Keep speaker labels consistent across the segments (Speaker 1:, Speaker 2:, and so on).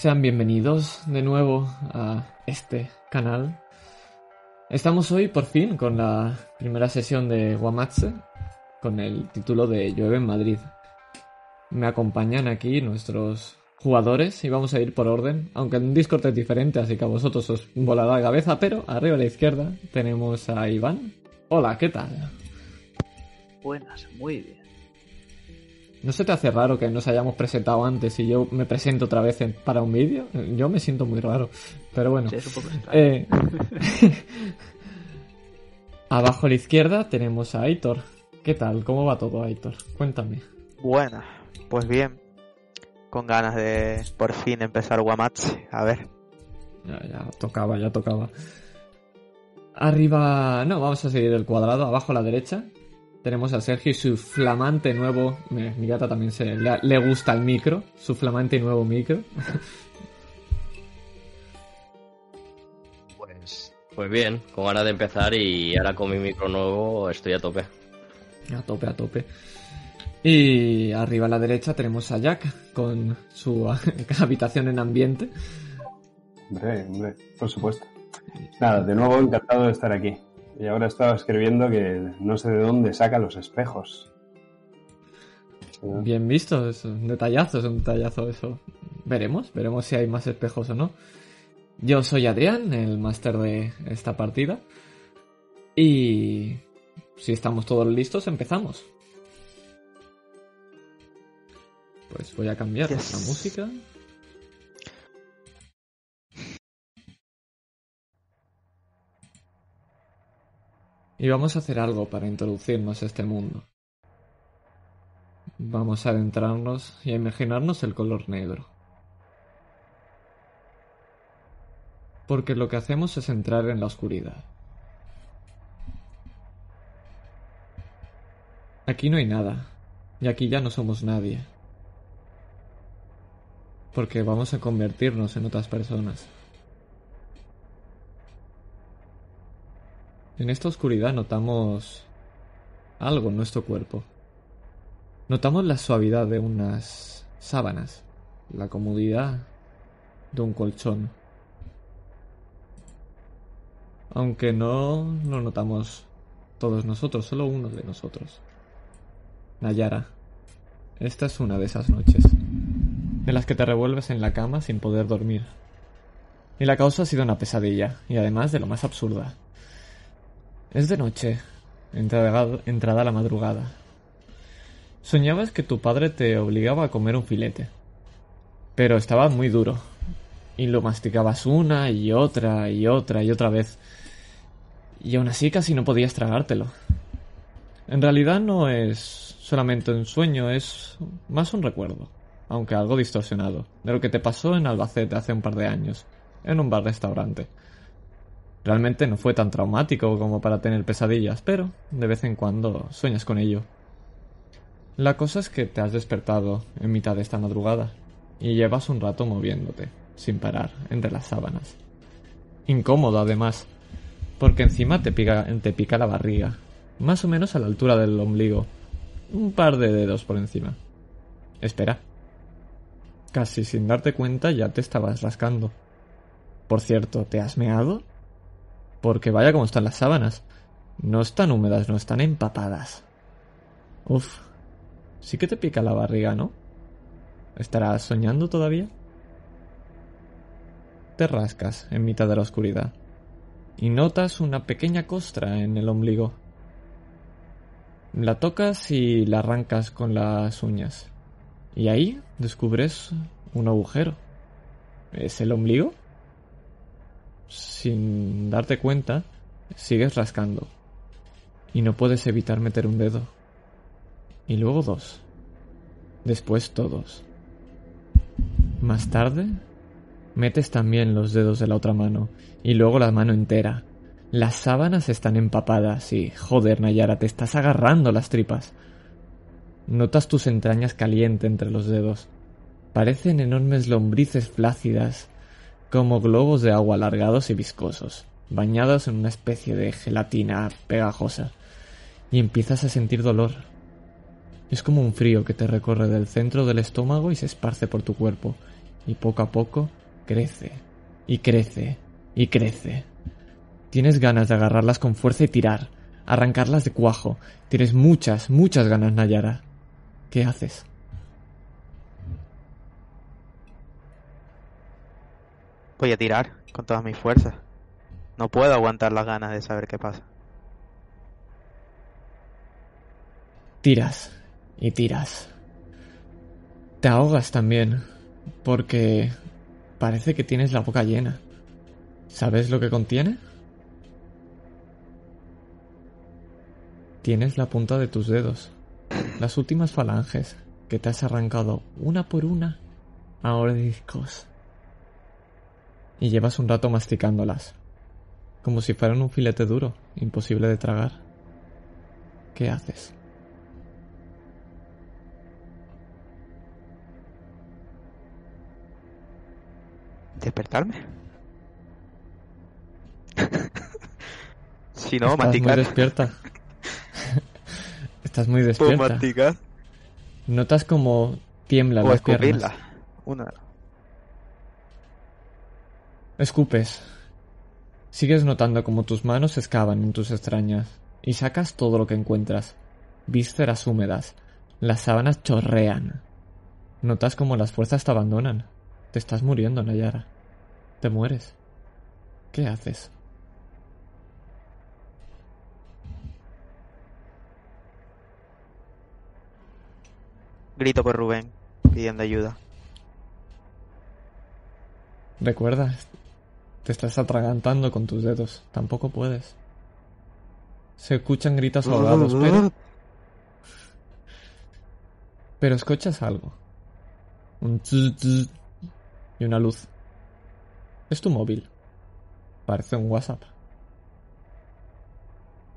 Speaker 1: Sean bienvenidos de nuevo a este canal. Estamos hoy por fin con la primera sesión de Guamatse con el título de Llueve en Madrid. Me acompañan aquí nuestros jugadores y vamos a ir por orden, aunque en Discord es diferente, así que a vosotros os volará la cabeza, pero arriba a la izquierda tenemos a Iván. Hola, ¿qué tal?
Speaker 2: Buenas, muy bien.
Speaker 1: ¿No se te hace raro que nos hayamos presentado antes y yo me presento otra vez para un vídeo? Yo me siento muy raro, pero bueno.
Speaker 2: Sí, es un poco extraño.
Speaker 1: Eh, Abajo a la izquierda tenemos a Aitor. ¿Qué tal? ¿Cómo va todo, Aitor? Cuéntame.
Speaker 2: Buenas, pues bien. Con ganas de por fin empezar Guamatch. A ver.
Speaker 1: Ya, ya tocaba, ya tocaba. Arriba, no, vamos a seguir el cuadrado. Abajo a la derecha tenemos a Sergio y su flamante nuevo. Mi, mi gata también se le, le gusta el micro. Su flamante y nuevo micro.
Speaker 3: Pues, pues bien, con ganas de empezar y ahora con mi micro nuevo estoy a tope.
Speaker 1: A tope, a tope. Y arriba a la derecha tenemos a Jack con su habitación en ambiente.
Speaker 4: Hombre, hombre, por supuesto. Nada, de nuevo encantado de estar aquí. Y ahora estaba escribiendo que no sé de dónde saca los espejos.
Speaker 1: Bien visto, es un detallazo, es un detallazo eso. Veremos, veremos si hay más espejos o no. Yo soy Adrián, el máster de esta partida. Y si estamos todos listos, empezamos. Pues voy a cambiar
Speaker 2: Yes.
Speaker 1: la música. Y vamos a hacer algo para introducirnos a este mundo. Vamos a adentrarnos y a imaginarnos el color negro. Porque lo que hacemos es entrar en la oscuridad. Aquí no hay nada. Y aquí ya no somos nadie. Porque vamos a convertirnos en otras personas. En esta oscuridad notamos algo en nuestro cuerpo. Notamos la suavidad de unas sábanas, la comodidad de un colchón. Aunque no lo notamos todos nosotros, solo uno de nosotros. Nayara, esta es una de esas noches, en las que te revuelves en la cama sin poder dormir. Y la causa ha sido una pesadilla, y además de lo más absurda. Es de noche, entrada, la madrugada. Soñabas que tu padre te obligaba a comer un filete, pero estaba muy duro, y lo masticabas una y otra y otra y otra vez, y aún así casi no podías tragártelo. En realidad no es solamente un sueño, es más un recuerdo, aunque algo distorsionado, de lo que te pasó en Albacete hace un par de años, en un bar-restaurante. Realmente no fue tan traumático como para tener pesadillas, pero de vez en cuando sueñas con ello. La cosa es que te has despertado en mitad de esta madrugada y llevas un rato moviéndote, sin parar, entre las sábanas. Incómodo además, porque encima te pica, te pica la barriga, más o menos a la altura del ombligo, un par de dedos por encima. Espera. Casi sin darte cuenta ya te estabas rascando. Por cierto, ¿te has meado? Porque vaya como están las sábanas. No están húmedas, no están empapadas. Uf. Sí que te pica la barriga, ¿no? ¿Estarás soñando todavía? Te rascas en mitad de la oscuridad y notas una pequeña costra en el ombligo. La tocas y la arrancas con las uñas. Y ahí descubres un agujero. ¿Es el ombligo? Sin darte cuenta, sigues rascando. Y no puedes evitar meter un dedo. Y luego dos. Después todos. Más tarde, metes también los dedos de la otra mano. Y luego la mano entera. Las sábanas están empapadas y, joder, Nayara, te estás agarrando las tripas. Notas tus entrañas caliente entre los dedos. Parecen enormes lombrices flácidas, como globos de agua alargados y viscosos, bañados en una especie de gelatina pegajosa. Y empiezas a sentir dolor. Es como un frío que te recorre del centro del estómago y se esparce por tu cuerpo, y poco a poco crece y crece y crece. Tienes ganas de agarrarlas con fuerza y tirar, arrancarlas de cuajo. Tienes muchas, muchas ganas, Nayara. ¿Qué haces?
Speaker 2: Voy a tirar con todas mis fuerzas. No puedo aguantar las ganas de saber qué pasa.
Speaker 1: Tiras y tiras. Te ahogas también, porque parece que tienes la boca llena. ¿Sabes lo que contiene? Tienes la punta de tus dedos, las últimas falanges que te has arrancado una por una a mordiscos. Y llevas un rato masticándolas, como si fueran un filete duro, imposible de tragar. ¿Qué haces?
Speaker 2: ¿Despertarme? si no,
Speaker 1: Estás muy despierta. Estás muy
Speaker 2: ¿Puedo
Speaker 1: despierta.
Speaker 2: masticar?
Speaker 1: Notas como tiemblan
Speaker 2: O
Speaker 1: las piernas.
Speaker 2: Una.
Speaker 1: Escupes. Sigues notando como tus manos excavan en tus extrañas y sacas todo lo que encuentras. Vísceras húmedas. Las sábanas chorrean. Notas como las fuerzas te abandonan. Te estás muriendo, Nayara. Te mueres. ¿Qué haces?
Speaker 2: Grito por Rubén, pidiendo ayuda.
Speaker 1: Recuerda, te estás atragantando con tus dedos. Tampoco puedes. Se escuchan gritos ahogados, pero... Pero escuchas algo. Un tz, y una luz. Es tu móvil. Parece un WhatsApp.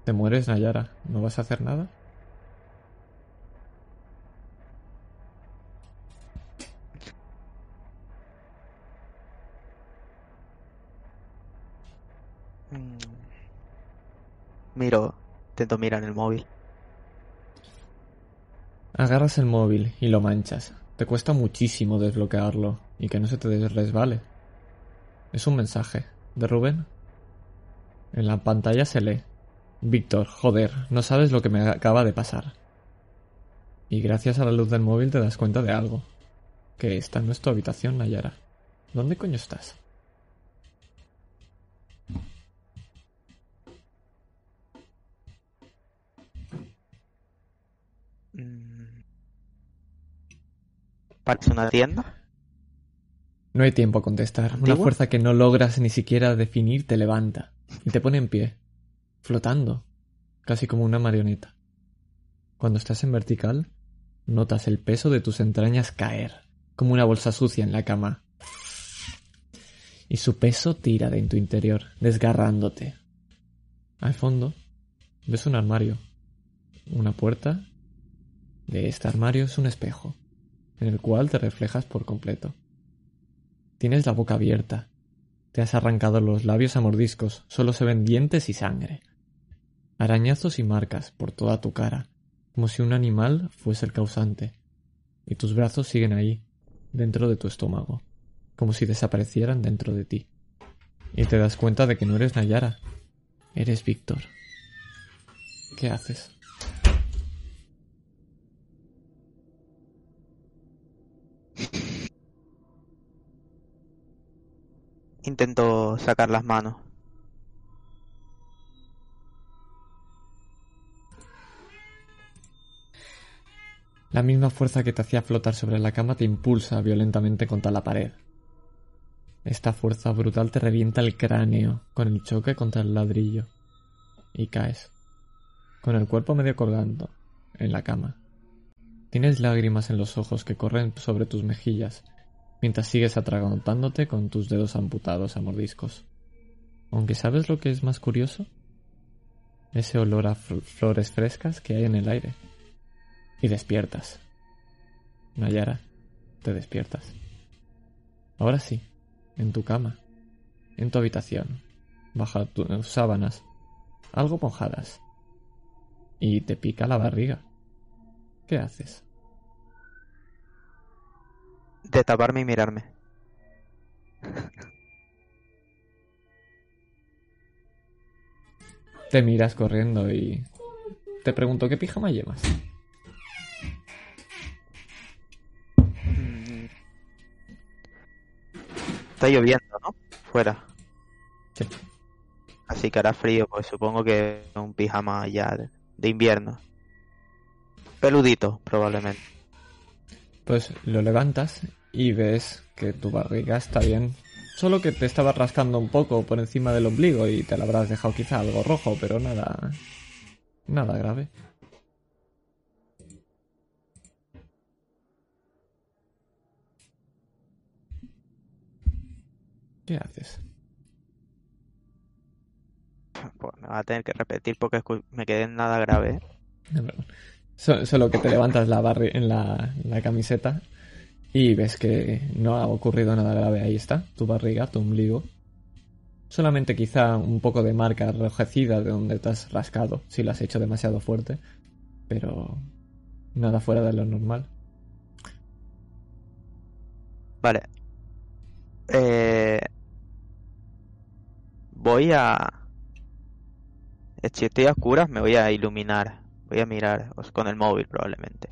Speaker 1: Te mueres, Nayara. ¿No vas a hacer nada?
Speaker 2: Miro, intento mirar el móvil.
Speaker 1: Agarras el móvil y lo manchas. Te cuesta muchísimo desbloquearlo y que no se te resbale. Es un mensaje. ¿De Rubén? En la pantalla se lee. Víctor, joder, no sabes lo que me acaba de pasar. Y gracias a la luz del móvil te das cuenta de algo. Que esta no es tu habitación, Nayara. ¿Dónde coño estás?
Speaker 2: ¿Parece una tienda?
Speaker 1: No hay tiempo a contestar. Una fuerza que no logras ni siquiera definir te levanta y te pone en pie, flotando, casi como una marioneta. Cuando estás en vertical, notas el peso de tus entrañas caer, como una bolsa sucia en la cama. Y su peso tira de en tu interior, desgarrándote. Al fondo, ves un armario. Una puerta. De este armario es un espejo, en el cual te reflejas por completo. Tienes la boca abierta. Te has arrancado los labios a mordiscos, solo se ven dientes y sangre. Arañazos y marcas por toda tu cara, como si un animal fuese el causante. Y tus brazos siguen ahí, dentro de tu estómago, como si desaparecieran dentro de ti. Y te das cuenta de que no eres Nayara, eres Víctor. ¿Qué haces?
Speaker 2: Intento sacar las manos.
Speaker 1: La misma fuerza que te hacía flotar sobre la cama te impulsa violentamente contra la pared. Esta fuerza brutal te revienta el cráneo con el choque contra el ladrillo. Y caes, con el cuerpo medio colgando, en la cama. Tienes lágrimas en los ojos que corren sobre tus mejillas, mientras sigues atragantándote con tus dedos amputados a mordiscos. Aunque sabes lo que es más curioso, ese olor a fl- flores frescas que hay en el aire. Y despiertas. Nayara, te despiertas. Ahora sí, en tu cama, en tu habitación, bajo tus sábanas, algo mojadas. Y te pica la barriga. ¿Qué haces?
Speaker 2: De taparme y mirarme.
Speaker 1: Te miras corriendo y te pregunto, ¿qué pijama llevas?
Speaker 2: Mm. Está lloviendo, ¿no? Fuera.
Speaker 1: Sí.
Speaker 2: Así que hará frío, pues supongo que un pijama ya de invierno. Peludito, probablemente.
Speaker 1: Pues lo levantas y ves que tu barriga está bien. Solo que te estaba rascando un poco por encima del ombligo y te la habrás dejado quizá algo rojo, pero nada. Nada grave. ¿Qué haces?
Speaker 2: Pues me va a tener que repetir porque me quedé en nada grave. ¿eh?
Speaker 1: No, Solo que te levantas la barri en la, la camiseta y ves que no ha ocurrido nada grave. Ahí está, tu barriga, tu ombligo. Solamente quizá un poco de marca enrojecida de donde te has rascado, si lo has hecho demasiado fuerte. Pero nada fuera de lo normal.
Speaker 2: Vale. Eh, voy a... Si estoy a oscuras, me voy a iluminar. Voy a mirar con el móvil probablemente.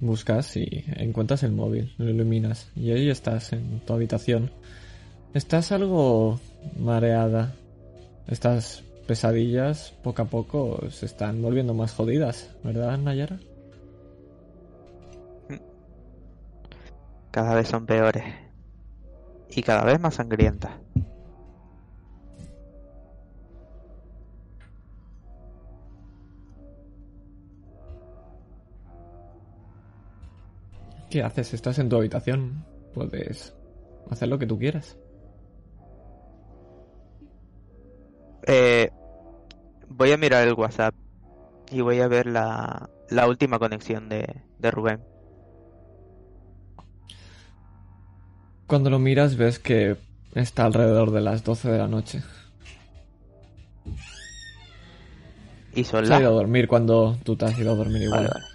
Speaker 1: Buscas y encuentras el móvil, lo iluminas y ahí estás en tu habitación. Estás algo mareada. Estas pesadillas poco a poco se están volviendo más jodidas, ¿verdad, Nayara?
Speaker 2: Cada vez son peores. Y cada vez más sangrientas.
Speaker 1: ¿Qué haces? Estás en tu habitación. Puedes hacer lo que tú quieras.
Speaker 2: Eh, voy a mirar el WhatsApp y voy a ver la, la última conexión de, de Rubén.
Speaker 1: Cuando lo miras ves que está alrededor de las 12 de la noche.
Speaker 2: Y son
Speaker 1: Se ha ido a dormir cuando tú te has ido a dormir igual.
Speaker 2: Vale, vale.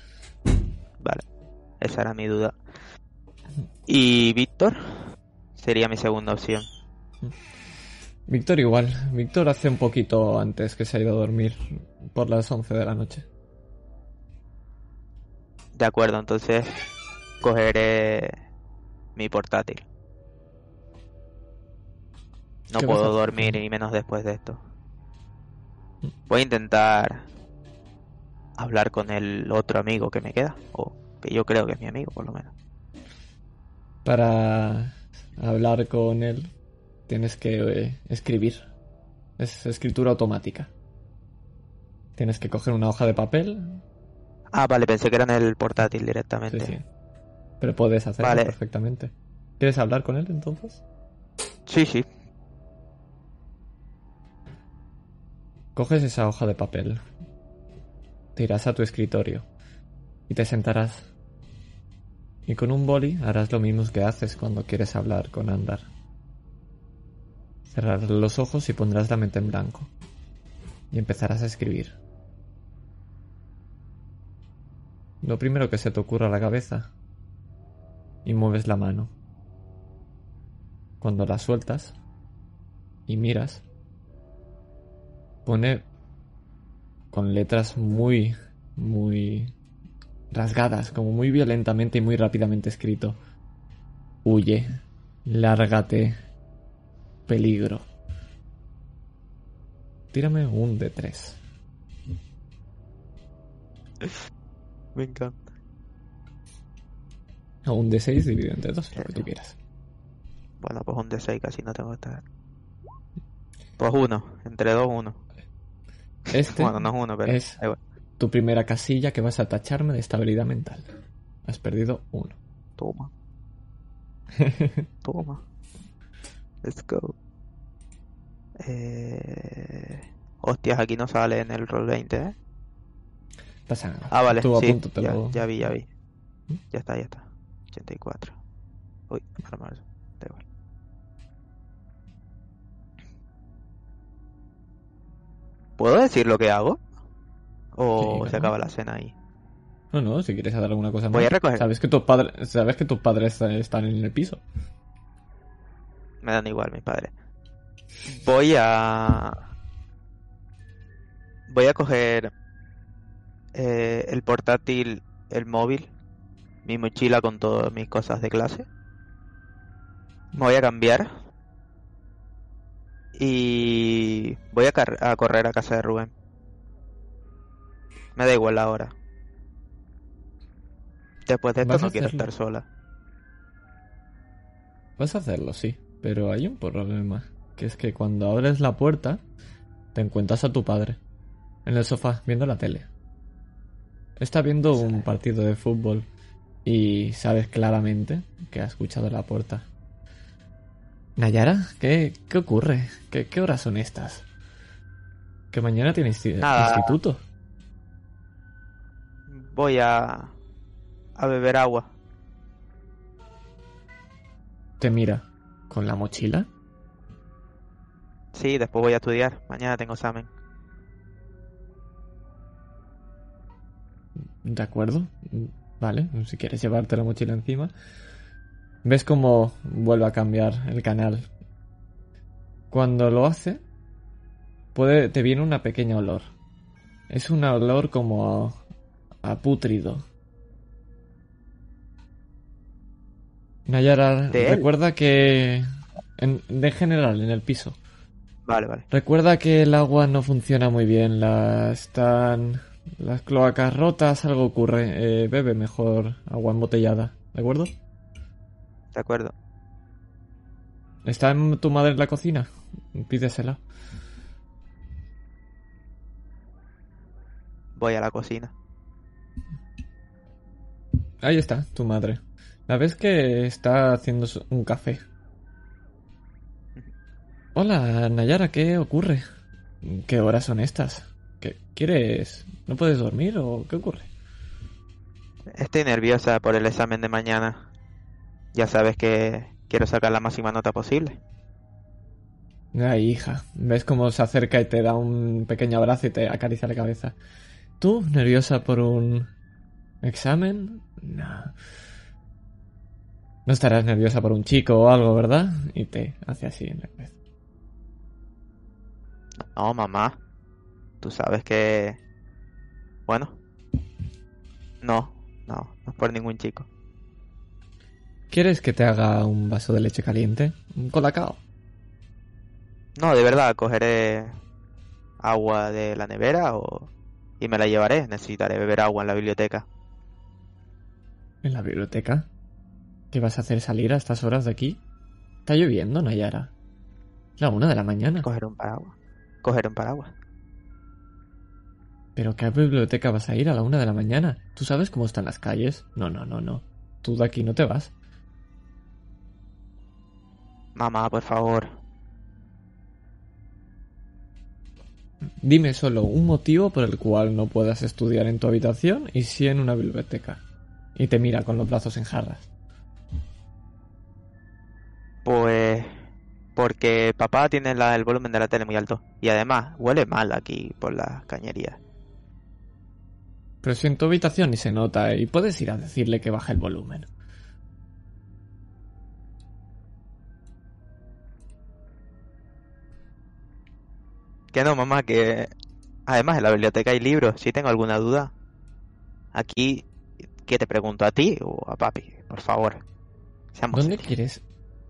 Speaker 2: Esa era mi duda. ¿Y Víctor? Sería mi segunda opción.
Speaker 1: Víctor igual. Víctor hace un poquito antes que se ha ido a dormir por las 11 de la noche.
Speaker 2: De acuerdo, entonces cogeré mi portátil. No
Speaker 1: ¿Qué vas a
Speaker 2: puedo dormir y menos después de esto. Voy a intentar hablar con el otro amigo que me queda, o que yo creo que es mi amigo, por lo menos.
Speaker 1: Para hablar con él tienes que eh, escribir. Es escritura automática. Tienes que coger una hoja de papel.
Speaker 2: Ah, vale, pensé que era en el portátil
Speaker 1: Sí,
Speaker 2: directamente.
Speaker 1: sí. Pero puedes hacerlo
Speaker 2: Vale.
Speaker 1: perfectamente. ¿Quieres hablar con él entonces?
Speaker 2: sí, sí.
Speaker 1: Coges esa hoja de papel. Te irás a tu escritorio. Y te sentarás. Y con un boli harás lo mismo que haces cuando quieres hablar con Andar. Cerrarás los ojos y pondrás la mente en blanco. Y empezarás a escribir. Lo primero que se te ocurra a la cabeza. Y mueves la mano. Cuando la sueltas y miras, pone con letras muy, muy rasgadas, como muy violentamente y muy rápidamente escrito. Huye, lárgate, peligro. Tírame un de tres.
Speaker 2: Me encanta.
Speaker 1: O un de seis dividido entre dos, lo que tú quieras.
Speaker 2: Bueno, pues un D6 casi no tengo que estar. Pues uno, entre dos, uno.
Speaker 1: Este
Speaker 2: Bueno, no es uno, pero
Speaker 1: es-. Tu primera casilla que vas a tacharme de estabilidad mental. Has perdido uno.
Speaker 2: Toma, toma. Let's go. Eh... Hostias, aquí no sale en el roll 20, ¿eh?
Speaker 1: Pasa nada.
Speaker 2: Ah, vale,
Speaker 1: Estuvo a
Speaker 2: sí,
Speaker 1: punto, te
Speaker 2: ya,
Speaker 1: lo-
Speaker 2: ya vi, ya vi. Ya está, ya está. 84. Uy, normal, da igual. ¿Puedo decir lo que hago? ¿O
Speaker 1: Sí,
Speaker 2: se acaba la cena ahí?
Speaker 1: No, no, si quieres hacer alguna cosa
Speaker 2: Voy
Speaker 1: más.
Speaker 2: a recoger.
Speaker 1: Sabes que tus padres, sabes que tus padres están en el piso.
Speaker 2: Me dan igual mis padres. Voy a voy a coger eh, el portátil, el móvil, mi mochila con todas mis cosas de clase. Me voy a cambiar. Y voy a correr a casa de Rubén. Me da igual la hora. Después de esto
Speaker 1: ¿Vas a
Speaker 2: no quiero estar sola.
Speaker 1: Vas a hacerlo, sí, pero hay un problema, que es que cuando abres la puerta te encuentras a tu padre en el sofá viendo la tele. Está viendo un partido de fútbol y sabes claramente que ha escuchado la puerta. Nayara, ¿qué, qué ocurre? ¿Qué, ¿Qué horas son estas? Que mañana tienes
Speaker 2: Nada.
Speaker 1: instituto.
Speaker 2: Voy a, a beber agua.
Speaker 1: Te mira con la mochila.
Speaker 2: Sí, después voy a estudiar. Mañana tengo examen.
Speaker 1: De acuerdo. Vale, si quieres llevarte la mochila encima. Ves cómo vuelve a cambiar el canal. Cuando lo hace, puede, te viene una pequeña olor. Es un olor como a, a pútrido. Nayara, recuerda que... En, de general, en el piso.
Speaker 2: Vale, vale.
Speaker 1: Recuerda que el agua no funciona muy bien, la están las cloacas rotas, algo ocurre. Eh, bebe mejor agua embotellada, ¿de acuerdo?
Speaker 2: De acuerdo.
Speaker 1: ¿Está en tu madre en la cocina? Pídesela.
Speaker 2: Voy a la cocina.
Speaker 1: Ahí está, tu madre. La ves que está haciendo un café. Hola, Nayara, ¿qué ocurre? ¿Qué horas son estas? ¿Qué quieres? ¿No puedes dormir o qué ocurre?
Speaker 2: Estoy nerviosa por el examen de mañana. Ya sabes que quiero sacar la máxima nota posible.
Speaker 1: Ay, hija, ves cómo se acerca y te da un pequeño abrazo y te acaricia la cabeza. ¿Tú nerviosa por un examen? No. No estarás nerviosa por un chico o algo, ¿verdad? Y te hace así en la cabeza.
Speaker 2: No, mamá. Tú sabes que... Bueno. No, no, no es por ningún chico.
Speaker 1: ¿Quieres que te haga un vaso de leche caliente? ¿Un colacao?
Speaker 2: No, de verdad, cogeré agua de la nevera o... y me la llevaré. Necesitaré beber agua en la biblioteca.
Speaker 1: ¿En la biblioteca? ¿Qué vas a hacer salir a estas horas de aquí? Está lloviendo, Nayara. La una de la mañana.
Speaker 2: Coger un paraguas. Coger un paraguas.
Speaker 1: ¿Pero qué biblioteca vas a ir a la una de la mañana? ¿Tú sabes cómo están las calles? No, no, no, no. Tú de aquí no te vas.
Speaker 2: Mamá, por favor.
Speaker 1: Dime solo un motivo por el cual no puedas estudiar en tu habitación y sí en una biblioteca. Y te mira con los brazos en jarras.
Speaker 2: Pues... Porque papá tiene la- el volumen de la tele muy alto. Y además, huele mal aquí por las cañerías.
Speaker 1: Pero si en tu habitación ni se nota y puedes ir a decirle que baje el volumen.
Speaker 2: Que no, mamá, que... Además, en la biblioteca hay libros. Si tengo alguna duda. Aquí, ¿qué te pregunto? ¿A ti o a papi? Por favor. Seamos
Speaker 1: ¿Dónde quieres?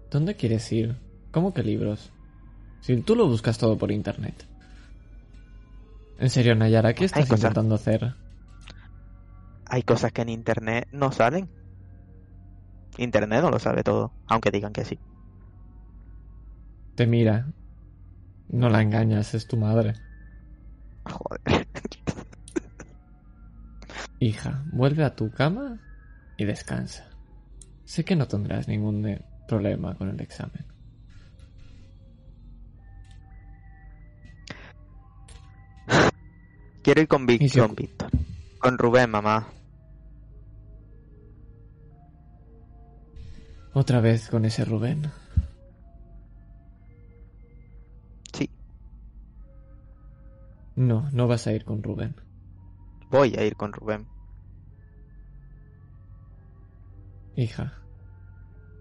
Speaker 1: ¿Dónde quieres ir? ¿Cómo que libros? Si tú lo buscas todo por internet. En serio, Nayara, ¿qué estás
Speaker 2: cosas-
Speaker 1: intentando hacer?
Speaker 2: Hay cosas que en internet no salen. Internet no lo sabe todo, aunque digan que sí.
Speaker 1: Te mira. No la engañas, es tu madre.
Speaker 2: Joder.
Speaker 1: Hija, vuelve a tu cama y descansa. Sé que no tendrás ningún eh, problema con el examen.
Speaker 2: Quiero ir con, Vic-
Speaker 1: si-
Speaker 2: con Víctor. Con Rubén, mamá.
Speaker 1: Otra vez con ese Rubén.
Speaker 2: Sí,
Speaker 1: No, no vas a ir con Rubén.
Speaker 2: Voy a ir con Rubén.
Speaker 1: Hija,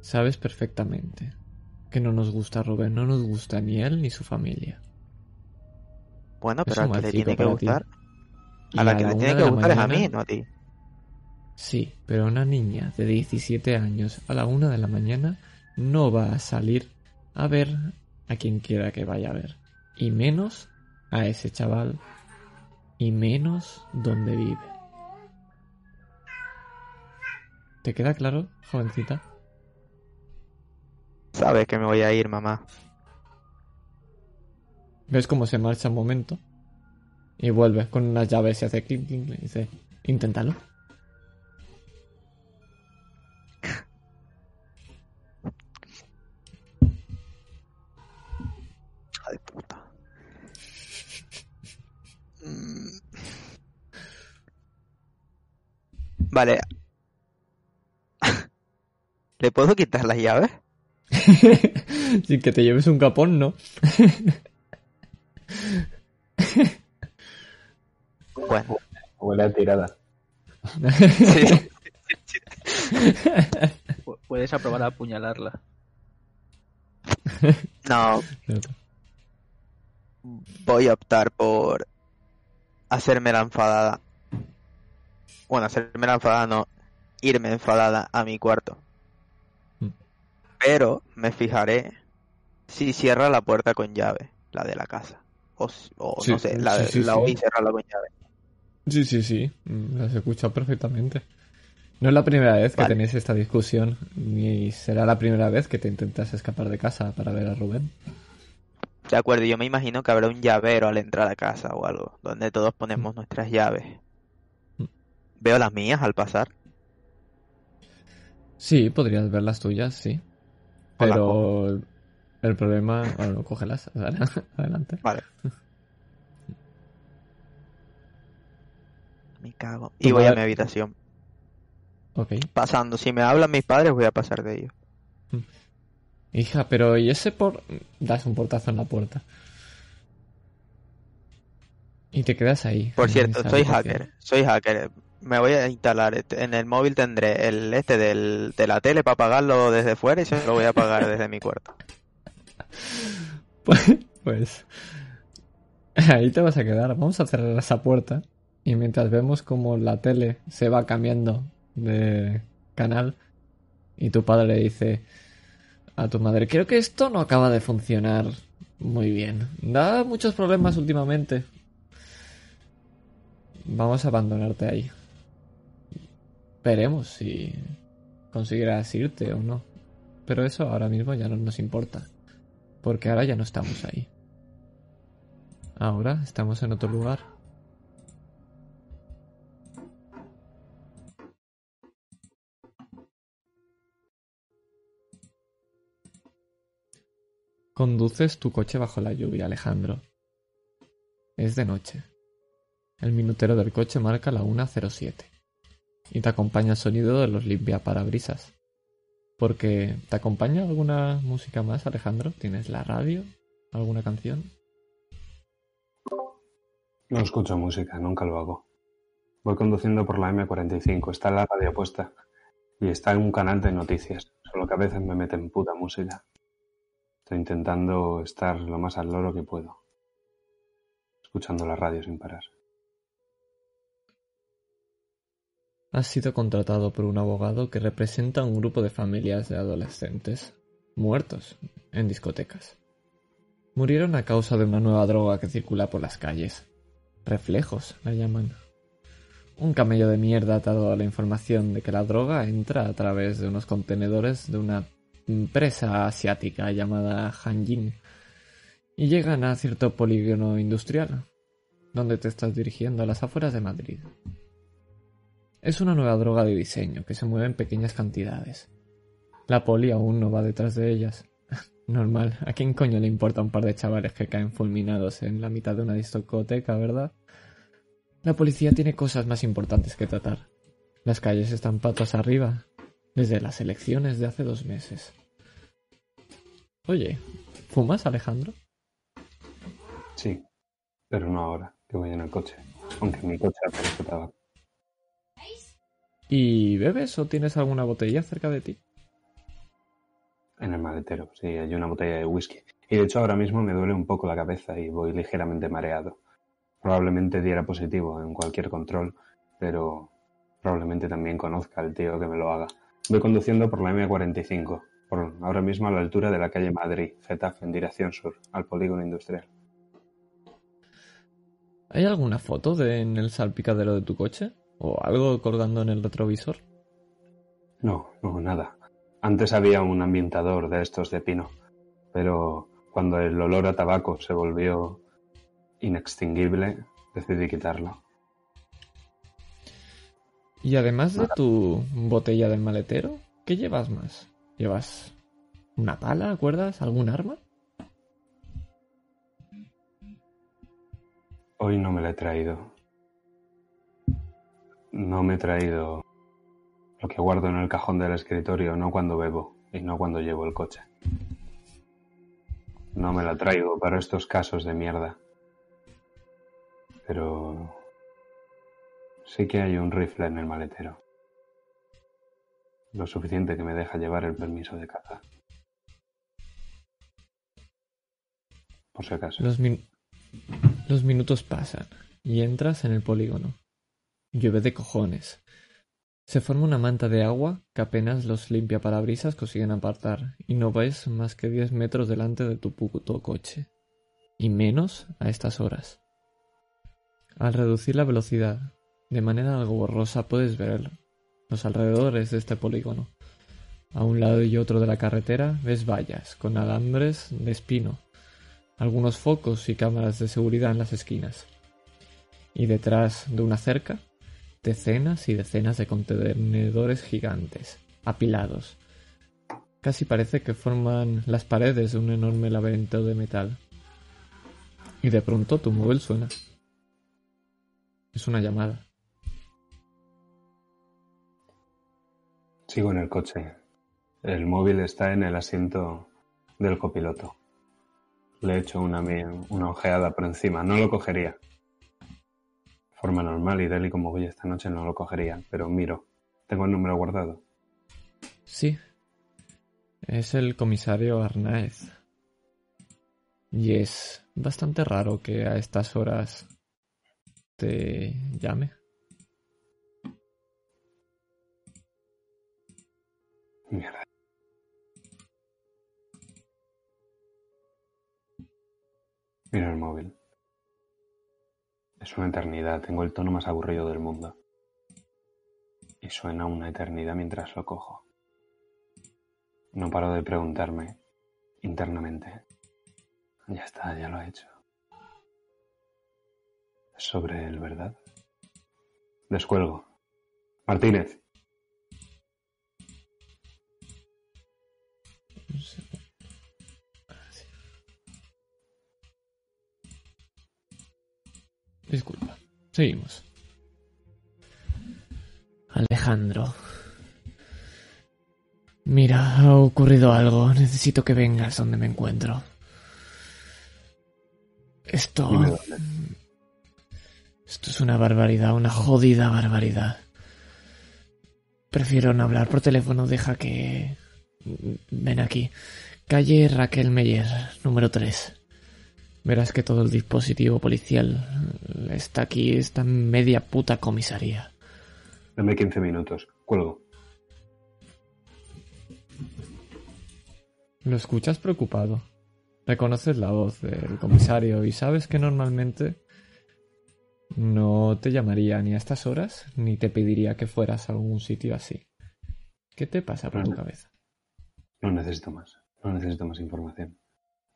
Speaker 1: sabes perfectamente que no nos gusta Rubén, no nos gusta ni él ni su familia.
Speaker 2: Bueno, pero al que le tiene que gustar. A la que le tiene que gustar es a mí, no a ti.
Speaker 1: Sí, pero una niña de 17 años a la una de la mañana no va a salir a ver a quien quiera que vaya a ver. Y menos a ese chaval. Y menos donde vive. ¿Te queda claro, jovencita?
Speaker 2: Sabes que me voy a ir, mamá.
Speaker 1: ¿Ves cómo se marcha un momento? Y vuelve con unas llaves y hace clic, clic, y dice, inténtalo.
Speaker 2: Hija de puta. Vale. ¿Le puedo quitar las llaves?
Speaker 1: Sin que te lleves un capón, ¿no?
Speaker 2: Bueno,
Speaker 4: Huele a tirada.
Speaker 2: sí.
Speaker 5: Pu- Puedes aprobar a apuñalarla.
Speaker 2: No, voy a optar por hacerme la enfadada. Bueno, hacerme la enfadada no, irme enfadada a mi cuarto.
Speaker 1: Mm.
Speaker 2: Pero me fijaré si cierra la puerta con llave, la de la casa. O, s- o
Speaker 1: Sí,
Speaker 2: no sé, la,
Speaker 1: sí, sí,
Speaker 2: la oí cerrarla con llave.
Speaker 1: Sí, sí, sí. Mm, Las he escuchado perfectamente. No es la primera vez que
Speaker 2: Vale.
Speaker 1: tenéis esta discusión, ni será la primera vez que te intentas escapar de casa para ver a Rubén.
Speaker 2: De acuerdo, yo me imagino que habrá un llavero al entrar a casa o algo, donde todos ponemos nuestras llaves.
Speaker 1: Mm.
Speaker 2: Veo las mías al pasar.
Speaker 1: Sí, podrías ver las tuyas, sí. Pero el problema... Bueno, cógelas. Adelante.
Speaker 2: Vale. Me cago. Y voy a mi habitación.
Speaker 1: Ok.
Speaker 2: Pasando. Si me hablan mis padres, voy a pasar de ellos.
Speaker 1: Hija, pero ¿y ese por...? Das un portazo en la puerta. Y te quedas ahí.
Speaker 2: Por cierto, soy hacker. Soy hacker. Me voy a instalar. este- En el móvil tendré el este del, de la tele para apagarlo desde fuera y se lo voy a apagar desde mi cuarto.
Speaker 1: Pues, pues ahí te vas a quedar. Vamos a cerrar esa puerta y mientras vemos como la tele se va cambiando de canal y tu padre le dice a tu madre, creo que esto no acaba de funcionar muy bien. Da muchos problemas últimamente. Vamos a abandonarte ahí. Veremos si conseguirás irte o no. Pero eso ahora mismo ya no nos importa. Porque ahora ya no estamos ahí. Ahora estamos en otro lugar. Conduces tu coche bajo la lluvia, Alejandro. Es de noche. El minutero del coche marca la 1.07. Y te acompaña el sonido de los limpiaparabrisas. Porque ¿te acompaña alguna música más, Alejandro? ¿Tienes la radio? ¿Alguna canción?
Speaker 4: No escucho música, nunca lo hago. Voy conduciendo por la M45, está la radio puesta y está en un canal de noticias, solo que a veces me meten puta música. Estoy intentando estar lo más al loro que puedo, escuchando la radio sin parar.
Speaker 1: Has sido contratado por un abogado que representa a un grupo de familias de adolescentes muertos en discotecas. Murieron a causa de una nueva droga que circula por las calles. Reflejos, la llaman. Un camello de mierda ha dado la información de que la droga entra a través de unos contenedores de una empresa asiática llamada Hanjin y llegan a cierto polígono industrial, donde te estás dirigiendo a las afueras de Madrid. Es una nueva droga de diseño que se mueve en pequeñas cantidades. La poli aún no va detrás de ellas. Normal, ¿a quién coño le importa un par de chavales que caen fulminados en la mitad de una discoteca, verdad? La policía tiene cosas más importantes que tratar. Las calles están patas arriba, desde las elecciones de hace dos meses. Oye, ¿fumas, Alejandro?
Speaker 4: Sí, pero no ahora, que voy en el coche, aunque mi coche aparece tabaco.
Speaker 1: ¿Y bebes o tienes alguna botella cerca de ti?
Speaker 4: En el maletero, sí, hay una botella de whisky. Y de hecho ahora mismo me duele un poco la cabeza y voy ligeramente mareado. Probablemente diera positivo en cualquier control, pero probablemente también conozca al tío que me lo haga. Voy conduciendo por la M45, por ahora mismo a la altura de la calle Madrid, Getafe, en dirección sur, al polígono industrial.
Speaker 1: ¿Hay alguna foto de en el salpicadero de tu coche? ¿O algo colgando en el retrovisor?
Speaker 4: No, no, nada. Antes había un ambientador de estos de pino, pero cuando el olor a tabaco se volvió inextinguible, decidí quitarlo.
Speaker 1: Y además de tu botella del maletero, ¿qué llevas más? ¿Llevas una pala, acuerdas? ¿Algún arma?
Speaker 4: Hoy no me la he traído. No me he traído lo que guardo en el cajón del escritorio, no cuando bebo y no cuando llevo el coche. No me la traigo para estos casos de mierda. Pero sí que hay un rifle en el maletero. Lo suficiente que me deja llevar el permiso de caza. Por si acaso.
Speaker 1: Los, los minutos pasan y entras en el polígono. Llueve de cojones. Se forma una manta de agua que apenas los limpiaparabrisas consiguen apartar y no ves más que 10 metros delante de tu puto coche. Y menos a estas horas. Al reducir la velocidad, de manera algo borrosa puedes ver los alrededores de este polígono. A un lado y otro de la carretera ves vallas con alambres de espino, algunos focos y cámaras de seguridad en las esquinas. Y detrás de una cerca, decenas y decenas de contenedores gigantes, apilados. Casi parece que forman las paredes de un enorme laberinto de metal. Y de pronto tu móvil suena. Es una llamada.
Speaker 4: Sigo en el coche. El móvil está en el asiento del copiloto. Le he hecho una, una ojeada por encima. No lo cogería. Forma normal y tal y como voy esta noche no lo cogería. Pero miro. Tengo el número guardado.
Speaker 1: Sí. Es el comisario Arnaez. Y es bastante raro que a estas horas te llame.
Speaker 4: Mierda. Miro el móvil. Es una eternidad. Tengo el tono más aburrido del mundo. Y suena una eternidad mientras lo cojo. No paro de preguntarme internamente. Ya está, ya lo he hecho. ¿Es sobre él, verdad? Descuelgo. Martínez.
Speaker 1: Disculpa. Seguimos. Alejandro. Mira, ha ocurrido algo. Necesito que vengas donde me encuentro. Esto... Esto es una barbaridad, una jodida barbaridad. Prefiero no hablar por teléfono, deja que... Ven aquí. Calle Raquel Meyer, número 3. Verás que todo el dispositivo policial está aquí, está en media puta comisaría.
Speaker 4: Dame 15 minutos. Cuelgo.
Speaker 1: Lo escuchas preocupado. Reconoces la voz del comisario y sabes que normalmente no te llamaría ni a estas horas ni te pediría que fueras a algún sitio así. ¿Qué te pasa por tu cabeza?
Speaker 4: No necesito más. No necesito más información.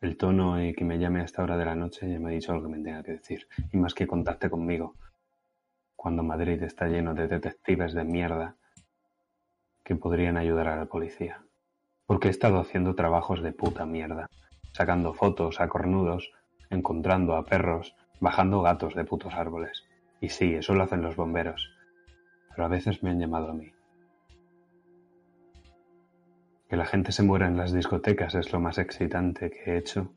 Speaker 4: El tono y que me llame a esta hora de la noche ya me ha dicho lo que me tenga que decir. Y más que contacte conmigo. Cuando Madrid está lleno de detectives de mierda que podrían ayudar a la policía. Porque he estado haciendo trabajos de puta mierda. Sacando fotos a cornudos, encontrando a perros, bajando gatos de putos árboles. Y sí, eso lo hacen los bomberos. Pero a veces me han llamado a mí. Que la gente se muera en las discotecas es lo más excitante que he hecho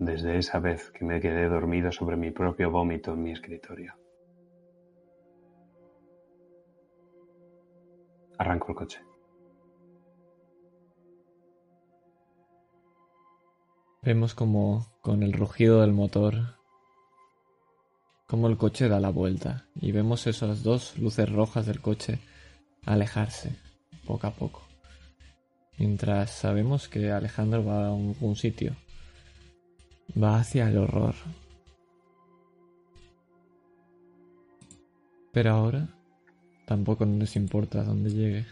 Speaker 4: desde esa vez que me quedé dormido sobre mi propio vómito en mi escritorio. Arranco el coche.
Speaker 1: Vemos como con el rugido del motor como el coche da la vuelta y vemos esas dos luces rojas del coche alejarse poco a poco. Mientras sabemos que Alejandro va a un sitio. Va hacia el horror. Pero ahora tampoco nos importa dónde llegue.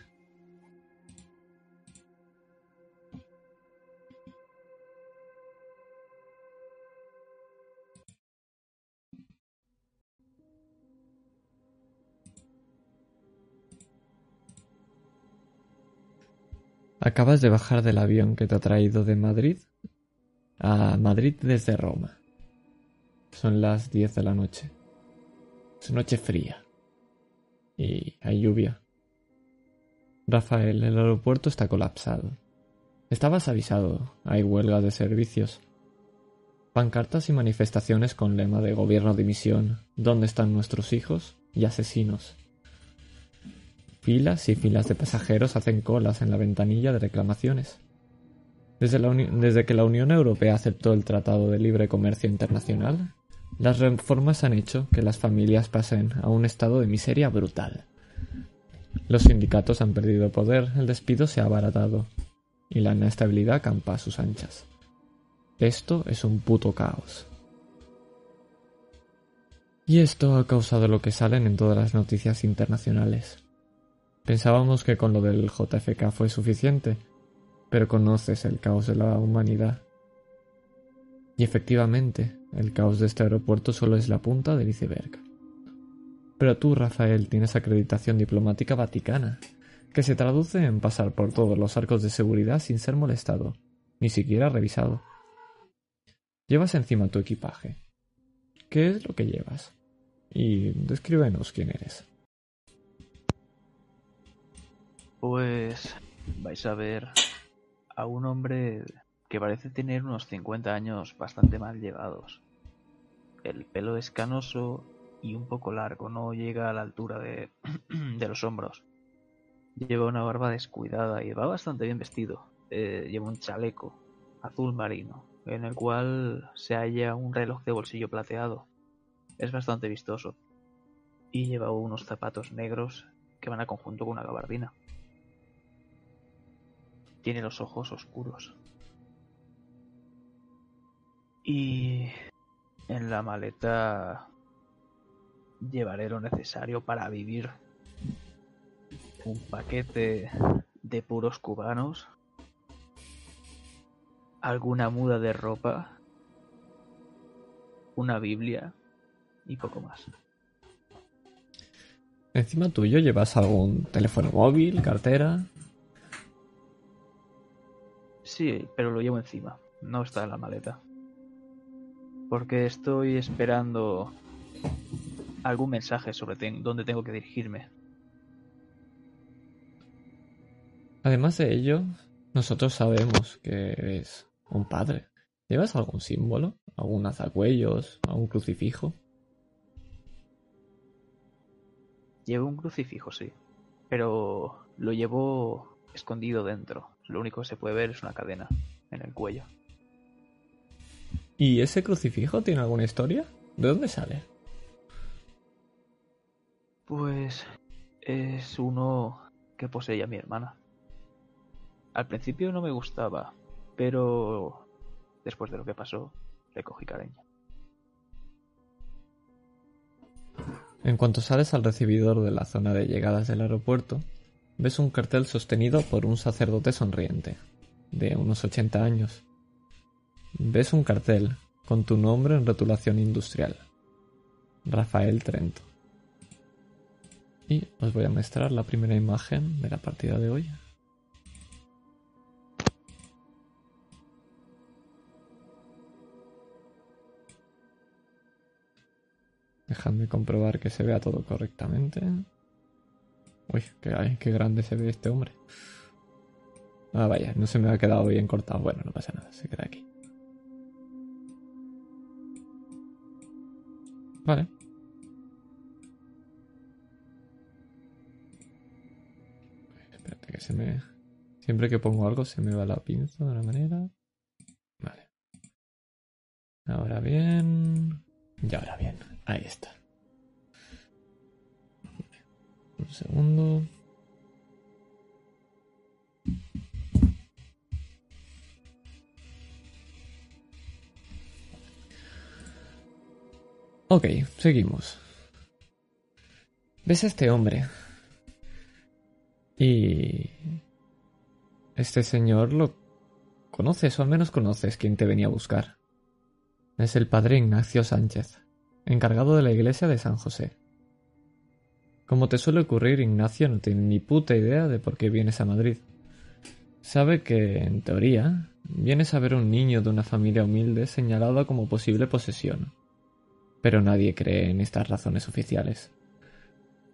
Speaker 1: Acabas de bajar del avión que te ha traído de Madrid a Madrid desde Roma. Son las 10 de la noche. Es noche fría. Y hay lluvia. Rafael, el aeropuerto está colapsado. Estabas avisado, hay huelga de servicios. Pancartas y manifestaciones con lema de gobierno de misión, ¿dónde están nuestros hijos? y asesinos. Filas y filas de pasajeros hacen colas en la ventanilla de reclamaciones. Desde, que la Unión Europea aceptó el Tratado de Libre Comercio Internacional, las reformas han hecho que las familias pasen a un estado de miseria brutal. Los sindicatos han perdido poder, el despido se ha abaratado y la inestabilidad campa a sus anchas. Esto es un puto caos. Y esto ha causado lo que salen en todas las noticias internacionales. Pensábamos que con lo del JFK fue suficiente, pero conoces el caos de la humanidad. Y efectivamente, el caos de este aeropuerto solo es la punta del iceberg. Pero tú, Rafael, tienes acreditación diplomática vaticana, que se traduce en pasar por todos los arcos de seguridad sin ser molestado, ni siquiera revisado. Llevas encima tu equipaje. ¿Qué es lo que llevas? Y descríbenos quién eres.
Speaker 5: Pues vais a ver a un hombre que parece tener unos 50 años bastante mal llevados. El pelo es canoso y un poco largo, no llega a la altura de, los hombros. Lleva una barba descuidada y va bastante bien vestido. Eh, lleva un chaleco azul marino, en el cual se halla un reloj de bolsillo plateado. Es bastante vistoso. Y lleva unos zapatos negros que van a conjunto con una gabardina. Tiene los ojos oscuros. Y en la maleta llevaré lo necesario para vivir. Un paquete de puros cubanos. Alguna muda de ropa. Una Biblia. Y poco más.
Speaker 1: Encima tuyo llevas algún teléfono móvil, cartera.
Speaker 5: Sí, pero lo llevo encima. No está en la maleta. Porque estoy esperando algún mensaje sobre dónde tengo que dirigirme.
Speaker 1: Además de ello, nosotros sabemos que eres un padre. ¿Llevas algún símbolo? ¿Algún azacuellos? ¿Algún crucifijo?
Speaker 5: Llevo un crucifijo, sí. Pero lo llevo escondido dentro. Lo único que se puede ver es una cadena en el cuello.
Speaker 1: ¿Y ese crucifijo tiene alguna historia? ¿De dónde sale?
Speaker 5: Pues es uno que poseía mi hermana. Al principio no me gustaba, pero después de lo que pasó, le cogí cariño.
Speaker 1: En cuanto sales al recibidor de la zona de llegadas del aeropuerto, ves un cartel sostenido por un sacerdote sonriente, de unos 80 años. Ves un cartel con tu nombre en rotulación industrial. Rafael Trento. Y os voy a mostrar la primera imagen de la partida de hoy. Dejadme comprobar que se vea todo correctamente. Uy, qué, qué grande se ve este hombre. Ah, vaya, no se me ha quedado bien cortado. Bueno, no pasa nada, se queda aquí. Vale. Espérate que se me... Siempre que pongo algo se me va la pinza de una manera. Vale. Ahora bien... Y ahora bien. Ahí está. Un segundo. Ok, seguimos. ¿Ves a este hombre? Y... Este señor lo conoces, o al menos conoces quién te venía a buscar. Es el padre Ignacio Sánchez, encargado de la iglesia de San José. Como te suele ocurrir, Ignacio no tiene ni puta idea de por qué vienes a Madrid. Sabe que, en teoría, vienes a ver a un niño de una familia humilde señalado como posible posesión. Pero nadie cree en estas razones oficiales.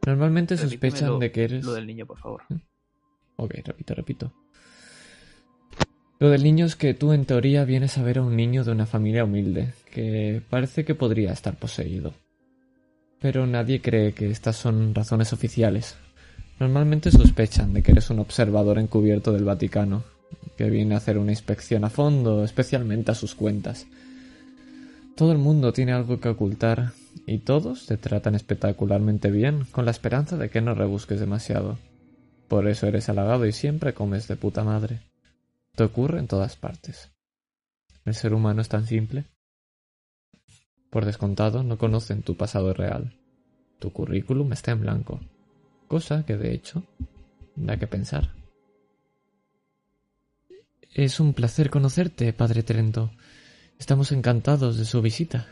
Speaker 1: Normalmente
Speaker 5: Repíteme
Speaker 1: sospechan
Speaker 5: lo-
Speaker 1: de que eres...
Speaker 5: Lo del niño, por favor.
Speaker 1: Ok, repito, repito. Lo del niño es que tú en teoría vienes a ver a un niño de una familia humilde, que parece que podría estar poseído. Pero nadie cree que estas son razones oficiales. Normalmente sospechan de que eres un observador encubierto del Vaticano, que viene a hacer una inspección a fondo, especialmente a sus cuentas. Todo el mundo tiene algo que ocultar, y todos te tratan espectacularmente bien, con la esperanza de que no rebusques demasiado. Por eso eres halagado y siempre comes de puta madre. Te ocurre en todas partes. El ser humano es tan simple. Por descontado, no conocen tu pasado real. Tu currículum está en blanco. Cosa que, de hecho, da que pensar. Es un placer conocerte, padre Trento. Estamos encantados de su visita.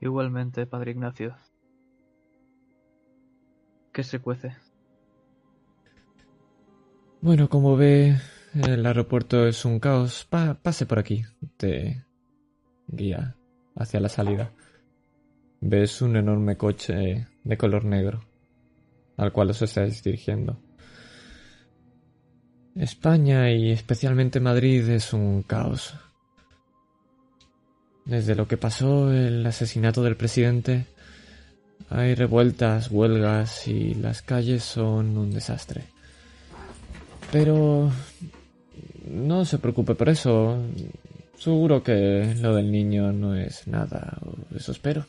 Speaker 5: Igualmente, padre Ignacio. ¿Qué se cuece?
Speaker 1: Bueno, como ve, el aeropuerto es un caos. Pa- pase por aquí. Te guía hacia la salida. Ves un enorme coche de color negro, al cual os estáis dirigiendo. España y especialmente Madrid es un caos. Desde lo que pasó el asesinato del presidente, hay revueltas, huelgas y las calles son un desastre. Pero no se preocupe por eso. Seguro que lo del niño no es nada, eso espero.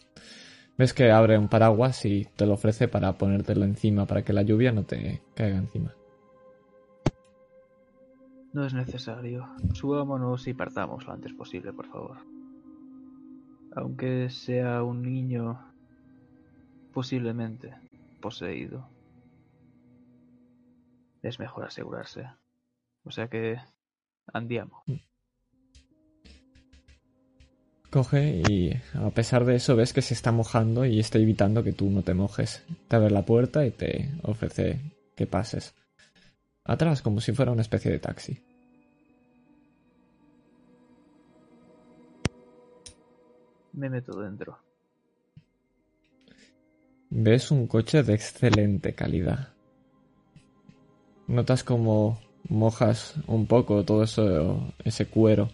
Speaker 1: Ves que abre un paraguas y te lo ofrece para ponértelo encima para que la lluvia no te caiga encima.
Speaker 5: No es necesario. Subámonos y partamos lo antes posible, por favor. Aunque sea un niño posiblemente poseído. Es mejor asegurarse. O sea que andiamo.
Speaker 1: Coge y a pesar de eso ves que se está mojando y está evitando que tú no te mojes. Te abre la puerta y te ofrece que pases. Atrás como si fuera una especie de taxi.
Speaker 5: Me meto dentro.
Speaker 1: Ves un coche de excelente calidad. Notas como mojas un poco todo eso, ese cuero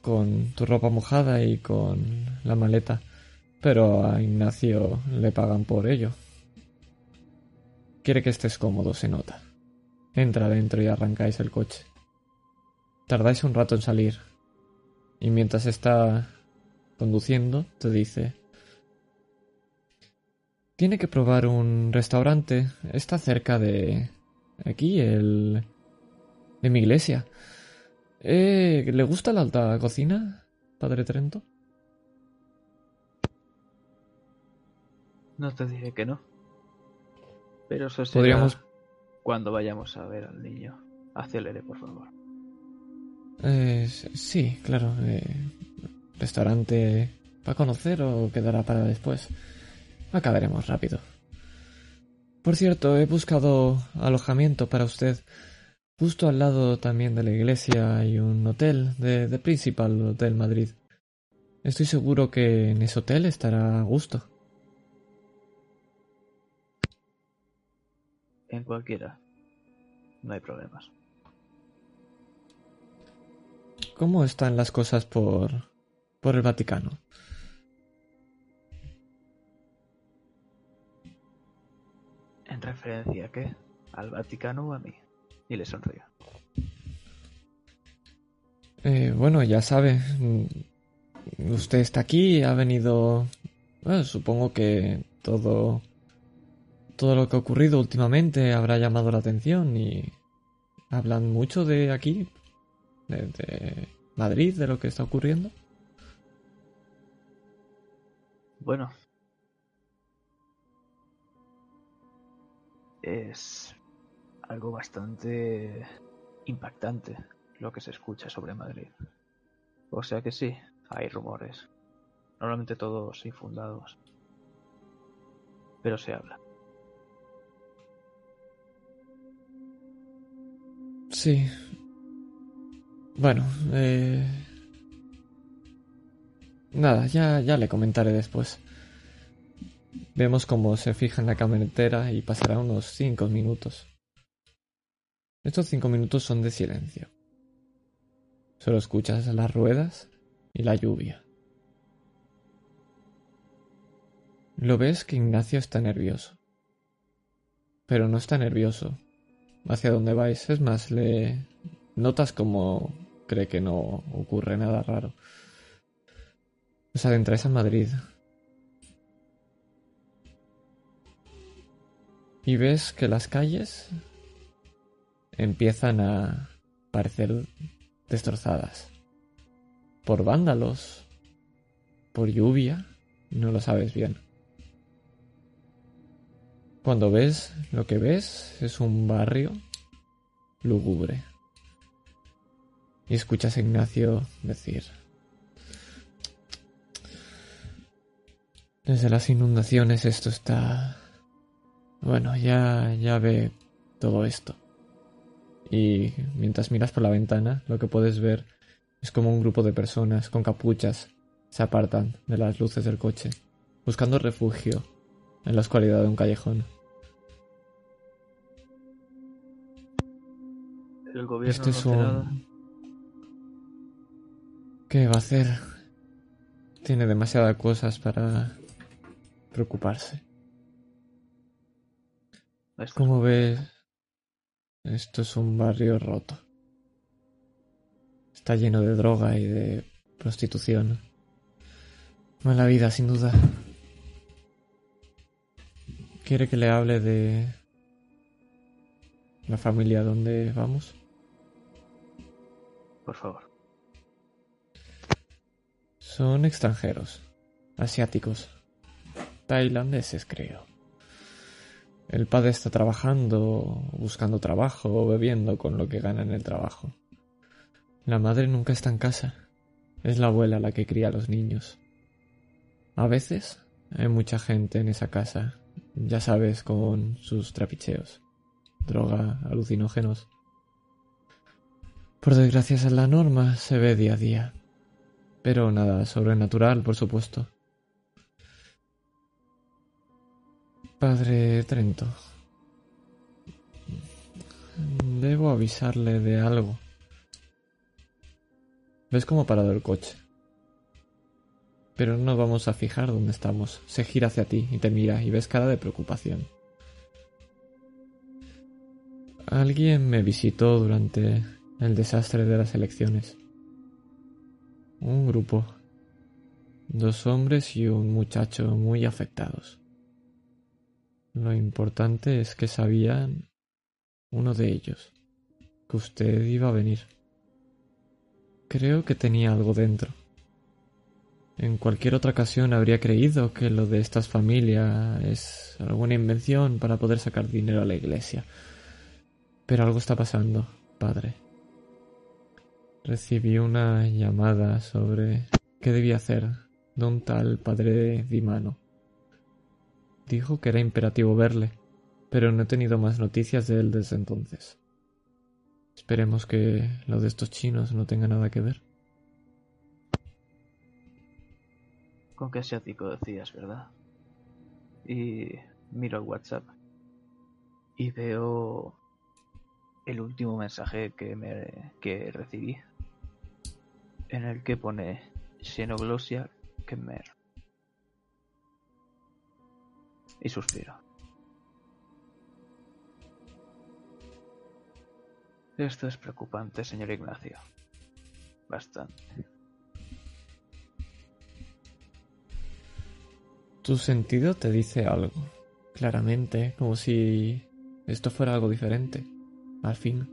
Speaker 1: con tu ropa mojada y con la maleta. Pero a Ignacio le pagan por ello. Quiere que estés cómodo, se nota. Entra dentro y arrancáis el coche. Tardáis un rato en salir. Y mientras está conduciendo, te dice... Tiene que probar un restaurante. Está cerca de... Aquí, el... De mi iglesia. Eh, ¿Le gusta la alta cocina, padre Trento?
Speaker 5: No te diré que no. Pero eso será
Speaker 1: Podríamos...
Speaker 5: cuando vayamos a ver al niño. Acelere, por favor.
Speaker 1: Eh, sí, claro. eh, ¿Restaurante para conocer o quedará para después? Acabaremos rápido. Por cierto, he buscado alojamiento para usted. Justo al lado también de la iglesia hay un hotel de, de Principal Hotel Madrid. Estoy seguro que en ese hotel estará a gusto.
Speaker 5: En cualquiera. No hay problemas.
Speaker 1: ¿Cómo están las cosas por, por el Vaticano?
Speaker 5: ¿En referencia a qué? ¿Al Vaticano o a mí? Y le sonrío.
Speaker 1: Eh, bueno, ya sabe, mm, usted está aquí, ha venido... Bueno, supongo que todo... Todo lo que ha ocurrido últimamente habrá llamado la atención y... ¿Hablan mucho de aquí? ¿De, de Madrid? ¿De lo que está ocurriendo?
Speaker 5: Bueno. Es algo bastante impactante lo que se escucha sobre Madrid. O sea que sí, hay rumores. Normalmente todos infundados. Pero se habla.
Speaker 1: Sí. Bueno, eh... Nada, ya, ya le comentaré después. Vemos cómo se fija en la camionetera y pasará unos cinco minutos. Estos cinco minutos son de silencio. Solo escuchas las ruedas y la lluvia. Lo ves que Ignacio está nervioso. Pero no está nervioso. Hacia dónde vais, es más, le notas como cree que no ocurre nada raro. Os adentráis a Madrid. Y ves que las calles empiezan a parecer destrozadas. Por vándalos. Por lluvia. No lo sabes bien. Cuando ves lo que ves es un barrio lúgubre. Y escuchas a Ignacio decir, desde las inundaciones esto está... Bueno, ya, ya ve todo esto. Y mientras miras por la ventana, lo que puedes ver es como un grupo de personas con capuchas se apartan de las luces del coche, buscando refugio en la oscuridad de un callejón.
Speaker 5: El gobierno
Speaker 1: Este es un... ¿Qué va a hacer? Tiene demasiadas cosas para preocuparse. Como ves, esto es un barrio roto. Está lleno de droga y de prostitución. Mala vida, sin duda. ¿Quiere que le hable de la familia donde vamos?
Speaker 5: Por favor.
Speaker 1: Son extranjeros, asiáticos, tailandeses creo. El padre está trabajando, buscando trabajo o bebiendo con lo que gana en el trabajo. La madre nunca está en casa. Es la abuela la que cría a los niños. A veces hay mucha gente en esa casa, ya sabes, con sus trapicheos, droga, alucinógenos. Por desgracia es la norma, se ve día a día. Pero nada sobrenatural, por supuesto. Padre Trento. Debo avisarle de algo. ¿Ves cómo ha parado el coche? Pero no vamos a fijar dónde estamos. Se gira hacia ti y te mira y ves cara de preocupación. Alguien me visitó durante el desastre de las elecciones. Un grupo. Dos hombres y un muchacho muy afectados. Lo importante es que sabían uno de ellos que usted iba a venir. Creo que tenía algo dentro. En cualquier otra ocasión habría creído que lo de estas familias es alguna invención para poder sacar dinero a la iglesia. Pero algo está pasando, padre. Recibí una llamada sobre qué debía hacer de un tal padre Dimano. Dijo que era imperativo verle, pero no he tenido más noticias de él desde entonces. Esperemos que lo de estos chinos no tenga nada que ver.
Speaker 5: Con qué asiático decías, ¿verdad? Y miro el WhatsApp y veo el último mensaje que me que recibí en el que pone Xenoglosia Khmer. Y suspiro. Esto es preocupante, señor Ignacio. Bastante.
Speaker 1: Tu sentido te dice algo, claramente, como si esto fuera algo diferente. Al fin.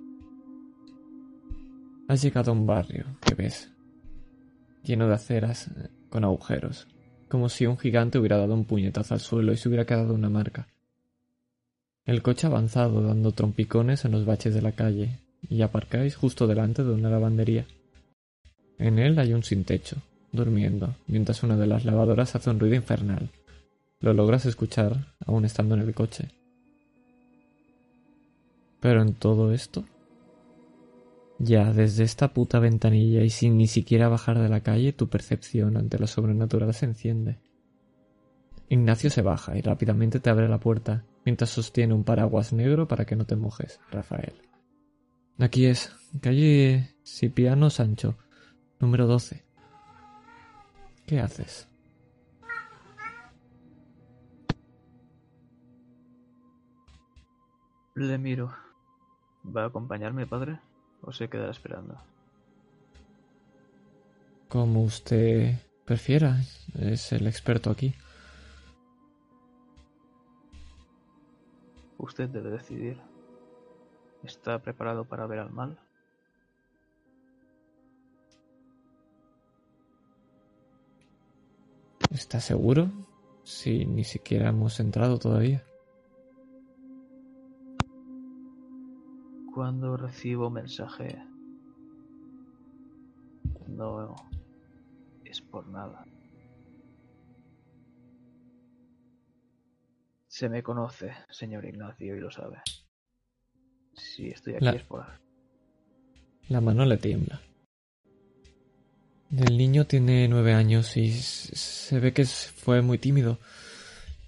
Speaker 1: Has llegado a un barrio, que ves, lleno de aceras, eh, con agujeros, como si un gigante hubiera dado un puñetazo al suelo y se hubiera quedado una marca. El coche ha avanzado dando trompicones en los baches de la calle, y aparcáis justo delante de una lavandería. En él hay un sin techo, durmiendo, mientras una de las lavadoras hace un ruido infernal. Lo logras escuchar aún estando en el coche. Pero en todo esto, ya desde esta puta ventanilla y sin ni siquiera bajar de la calle, tu percepción ante lo sobrenatural se enciende. Ignacio se baja y rápidamente te abre la puerta, mientras sostiene un paraguas negro para que no te mojes, Rafael. Aquí es, calle Cipriano Sancho, número 12. ¿Qué haces?
Speaker 5: Le miro. ¿Va a acompañarme, padre? ¿O se quedará esperando?
Speaker 1: Como usted prefiera, es el experto aquí.
Speaker 5: Usted debe decidir. ¿Está preparado para ver al mal?
Speaker 1: ¿Está seguro? Si ni siquiera hemos entrado todavía.
Speaker 5: Cuando recibo mensaje, no es por nada. Se me conoce, señor Ignacio, y lo sabe. Si estoy aquí
Speaker 1: La-
Speaker 5: es por...
Speaker 1: La mano le tiembla. El niño tiene nueve años y se ve que fue muy tímido.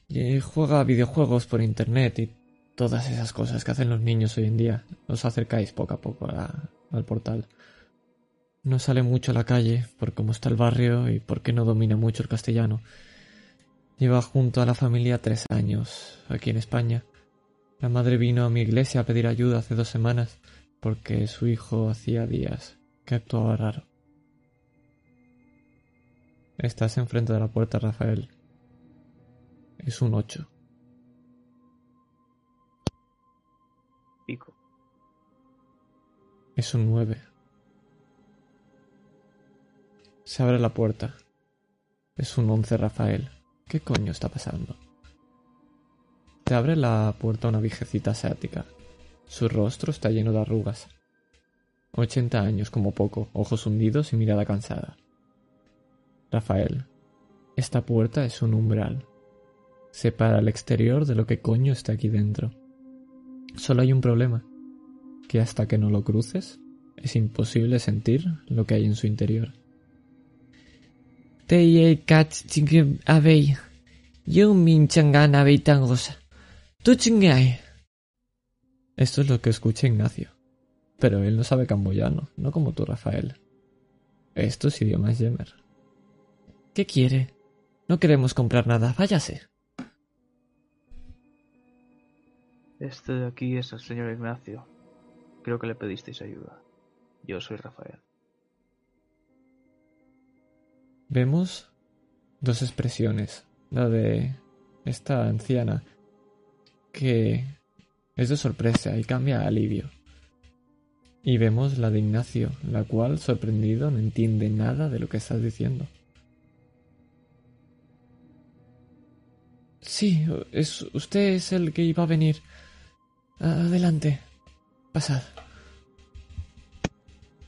Speaker 1: Y juega a videojuegos por internet y todas esas cosas que hacen los niños hoy en día. Os acercáis poco a poco al portal. No sale mucho a la calle por cómo está el barrio y porque no domina mucho el castellano. Lleva junto a la familia tres años aquí en España. La madre vino a mi iglesia a pedir ayuda hace dos semanas porque su hijo hacía días que actuaba raro. Estás enfrente de la puerta, Rafael. Es un 8. Es un 9. Se abre la puerta. Es un 11, Rafael. ¿Qué coño está pasando? Te abre la puerta una viejecita asiática. Su rostro está lleno de arrugas. 80 años como poco, ojos hundidos y mirada cansada. Rafael, esta puerta es un umbral. Separa el exterior de lo que coño está aquí dentro. Solo hay un problema, que hasta que no lo cruces, es imposible sentir lo que hay en su interior. Teye kat chingim abei. Yo min changan abei tangosa. Tu chingai. Esto es lo que escucha Ignacio. Pero él no sabe camboyano, no como tú, Rafael. Esto es idioma Yemer. ¿Qué quiere? No queremos comprar nada, váyase.
Speaker 5: Este de aquí es el señor Ignacio. Creo que le pedisteis ayuda. Yo soy Rafael.
Speaker 1: Vemos dos expresiones. La de esta anciana, que es de sorpresa y cambia a alivio. Y vemos la de Ignacio, la cual, sorprendido, no entiende nada de lo que estás diciendo. Sí, es, usted es el que iba a venir. Adelante. Pasad.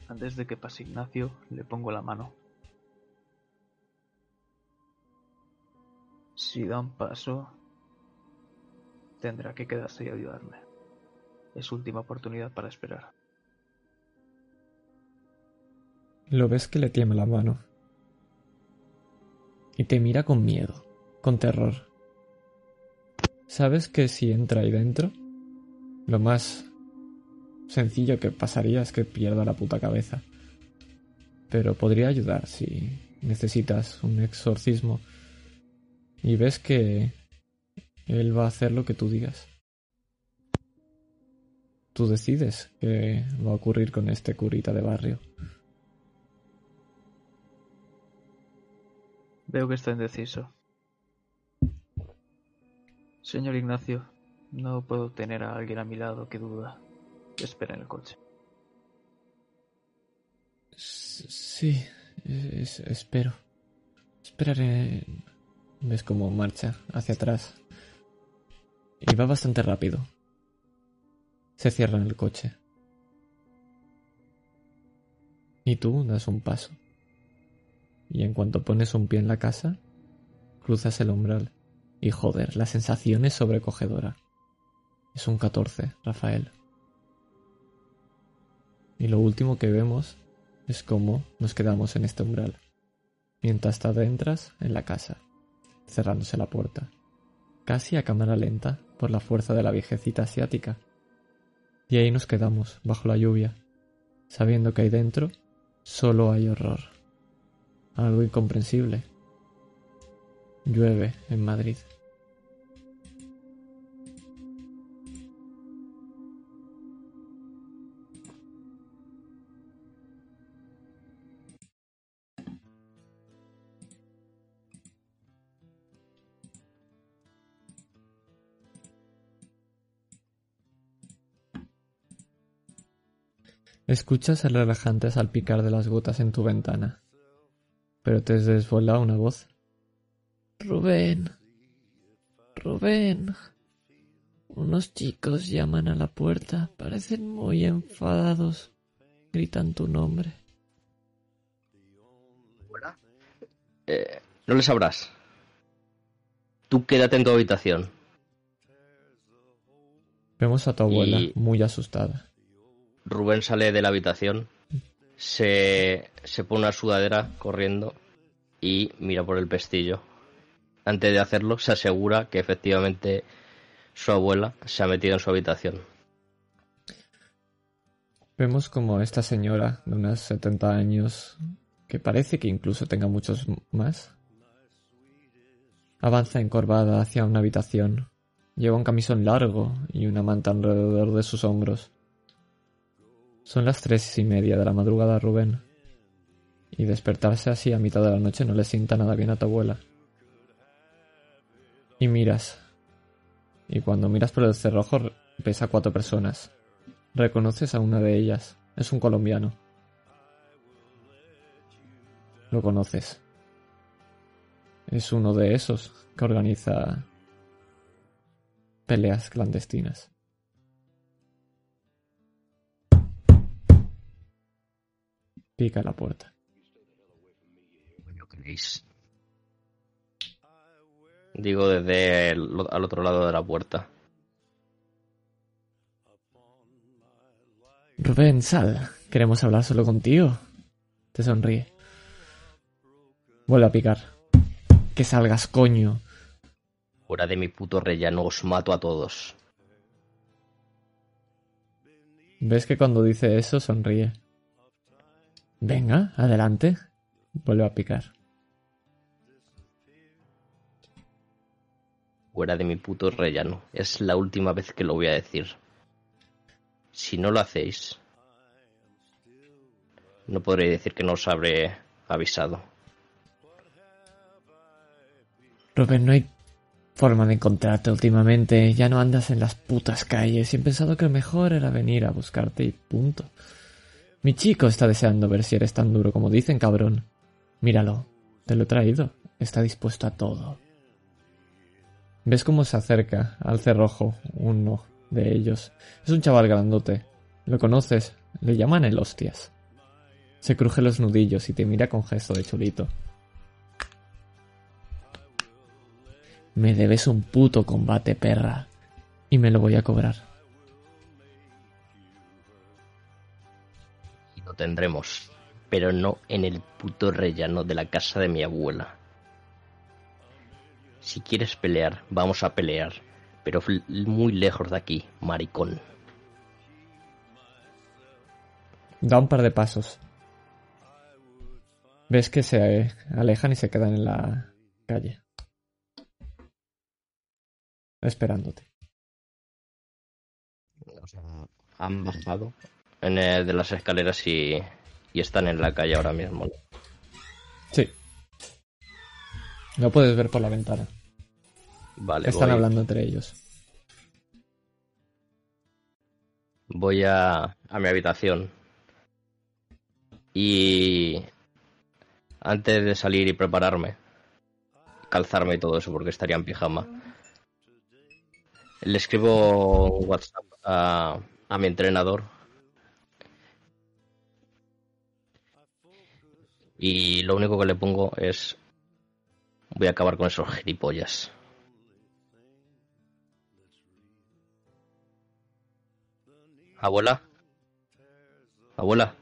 Speaker 5: Antes de que pase Ignacio, le pongo la mano. Si da un paso, tendrá que quedarse y ayudarme. Es su última oportunidad para esperar.
Speaker 1: Lo ves que le tiembla la mano. Y te mira con miedo, con terror. Sabes que si entra ahí dentro, lo más sencillo que pasaría es que pierda la puta cabeza. Pero podría ayudar si necesitas un exorcismo. Y ves que él va a hacer lo que tú digas. Tú decides qué va a ocurrir con este curita de barrio.
Speaker 5: Veo que está indeciso. Señor Ignacio, no puedo tener a alguien a mi lado que duda. Espera en el coche.
Speaker 1: Sí, es- espero. Esperaré. Ves cómo marcha hacia atrás. Y va bastante rápido. Se cierra en el coche. Y tú das un paso. Y en cuanto pones un pie en la casa, cruzas el umbral. Y joder, la sensación es sobrecogedora. Es un 14, Rafael. Y lo último que vemos es cómo nos quedamos en este umbral, mientras te adentras en la casa, cerrándose la puerta, casi a cámara lenta por la fuerza de la viejecita asiática. Y ahí nos quedamos, bajo la lluvia, sabiendo que ahí dentro solo hay horror. Algo incomprensible. Llueve en Madrid. Escuchas el relajante salpicar de las gotas en tu ventana, pero te desvuela una voz. Rubén. Rubén. Unos chicos llaman a la puerta. Parecen muy enfadados. Gritan tu nombre.
Speaker 3: Eh, no le sabrás. Tú quédate en tu habitación.
Speaker 1: Vemos a tu abuela
Speaker 3: Y-
Speaker 1: muy asustada.
Speaker 3: Rubén sale de la habitación, se, se pone una sudadera corriendo y mira por el pestillo. Antes de hacerlo, se asegura que efectivamente su abuela se ha metido en su habitación.
Speaker 1: Vemos como esta señora de unos 70 años, que parece que incluso tenga muchos más, avanza encorvada hacia una habitación. Lleva un camisón largo y una manta alrededor de sus hombros. Son las tres y media de la madrugada, Rubén. Y despertarse así a mitad de la noche no le sienta nada bien a tu abuela. Y miras. Y cuando miras por el cerrojo ves a cuatro personas. Reconoces a una de ellas. Es un colombiano. Lo conoces. Es uno de esos que organiza peleas clandestinas. Pica la puerta.
Speaker 3: Queréis. Digo desde el- al otro lado de la puerta.
Speaker 1: Rubén, sal. Queremos hablar solo contigo. Te sonríe. Vuelve a picar. Que salgas, coño.
Speaker 3: Fuera de mi puto rellano os mato a todos.
Speaker 1: ¿Ves que cuando dice eso sonríe? Venga, adelante. Vuelve a picar.
Speaker 3: Fuera de mi puto rellano. Es la última vez que lo voy a decir. Si no lo hacéis, no podré decir que no os habré avisado.
Speaker 1: Rubén, no hay forma de encontrarte últimamente. Ya no andas en las putas calles y he pensado que lo mejor era venir a buscarte y punto. Mi chico está deseando ver si eres tan duro como dicen, cabrón. Míralo, te lo he traído. Está dispuesto a todo. ¿Ves cómo se acerca al cerrojo uno de ellos? Es un chaval grandote. ¿Lo conoces? Le llaman el hostias. Se cruje los nudillos y te mira con gesto de chulito. Me debes un puto combate, perra. Y me lo voy a cobrar.
Speaker 3: Lo tendremos, pero no en el puto rellano de la casa de mi abuela. Si quieres pelear, vamos a pelear, pero muy lejos de aquí, maricón.
Speaker 1: Da un par de pasos. Ves que se alejan y se quedan en la calle. Esperándote.
Speaker 3: O sea, han bajado en el de las escaleras y, y están en la calle ahora mismo.
Speaker 1: Sí. Lo puedes ver por la ventana.
Speaker 3: Vale,
Speaker 1: Están
Speaker 3: voy,
Speaker 1: hablando entre ellos.
Speaker 3: voy a, a mi habitación. Y antes de salir y prepararme, calzarme y todo eso, porque estaría en pijama, le escribo WhatsApp a, a mi entrenador. Y lo único que le pongo es... Voy a acabar con esos gilipollas. Abuela. Abuela.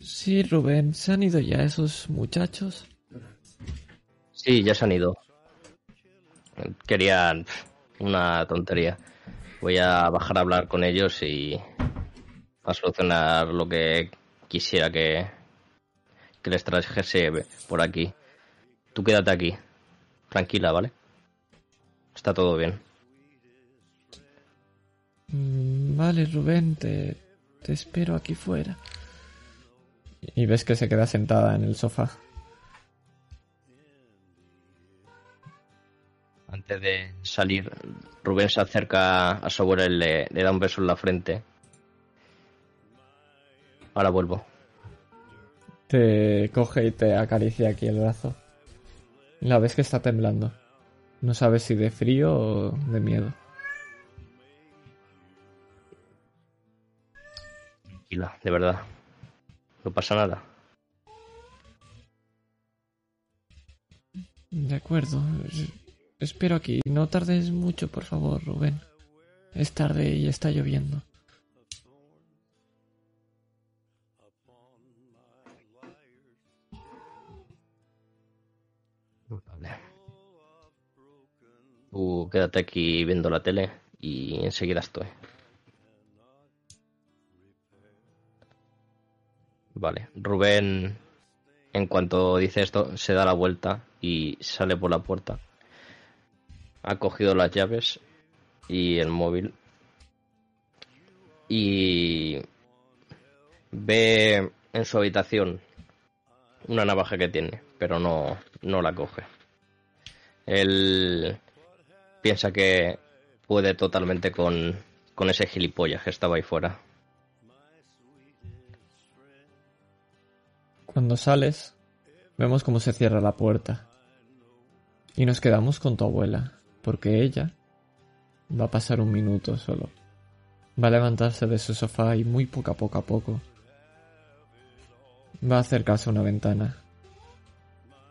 Speaker 1: Sí, Rubén, ¿se han ido ya esos muchachos?
Speaker 3: Sí, ya se han ido. Querían una tontería. Voy a bajar a hablar con ellos y a solucionar lo que quisiera que, que les trajese por aquí. Tú quédate aquí. Tranquila, ¿vale? Está todo bien.
Speaker 1: Mm, Vale, Rubén, te, te espero aquí fuera. Y ves que se queda sentada en el sofá.
Speaker 3: Antes de salir, Rubén se acerca a su abuela y le, le da un beso en la frente. Ahora vuelvo.
Speaker 1: Te coge y te acaricia aquí el brazo. La ves que está temblando. No sabes si de frío o de miedo.
Speaker 3: Tranquila, de verdad. No pasa nada.
Speaker 1: De acuerdo. Es- Espero aquí. No tardes mucho, por favor, Rubén. Es tarde y está lloviendo.
Speaker 3: Tú quédate aquí viendo la tele y enseguida estoy. Vale, Rubén, en cuanto dice esto, se da la vuelta y sale por la puerta. Ha cogido las llaves y el móvil. Y ve en su habitación una navaja que tiene, pero no, no la coge. Él piensa que puede totalmente con, con ese gilipollas que estaba ahí fuera.
Speaker 1: Cuando sales, vemos cómo se cierra la puerta. Y nos quedamos con tu abuela, porque ella va a pasar un minuto solo. Va a levantarse de su sofá y muy poco a poco a poco va a acercarse a una ventana.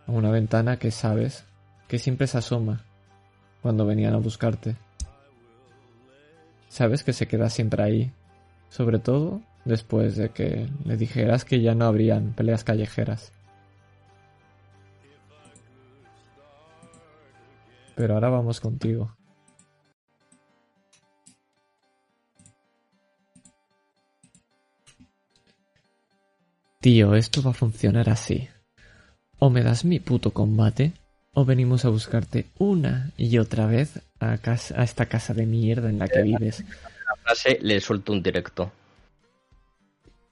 Speaker 1: A una ventana que sabes que siempre se asoma cuando venían a buscarte. Sabes que se queda siempre ahí, sobre todo después de que le dijeras que ya no habrían peleas callejeras. Pero ahora vamos contigo. Tío, esto va a funcionar así. O me das mi puto combate, o venimos a buscarte una y otra vez a, casa- a esta casa de mierda en la que vives.
Speaker 3: La frase le suelto un directo.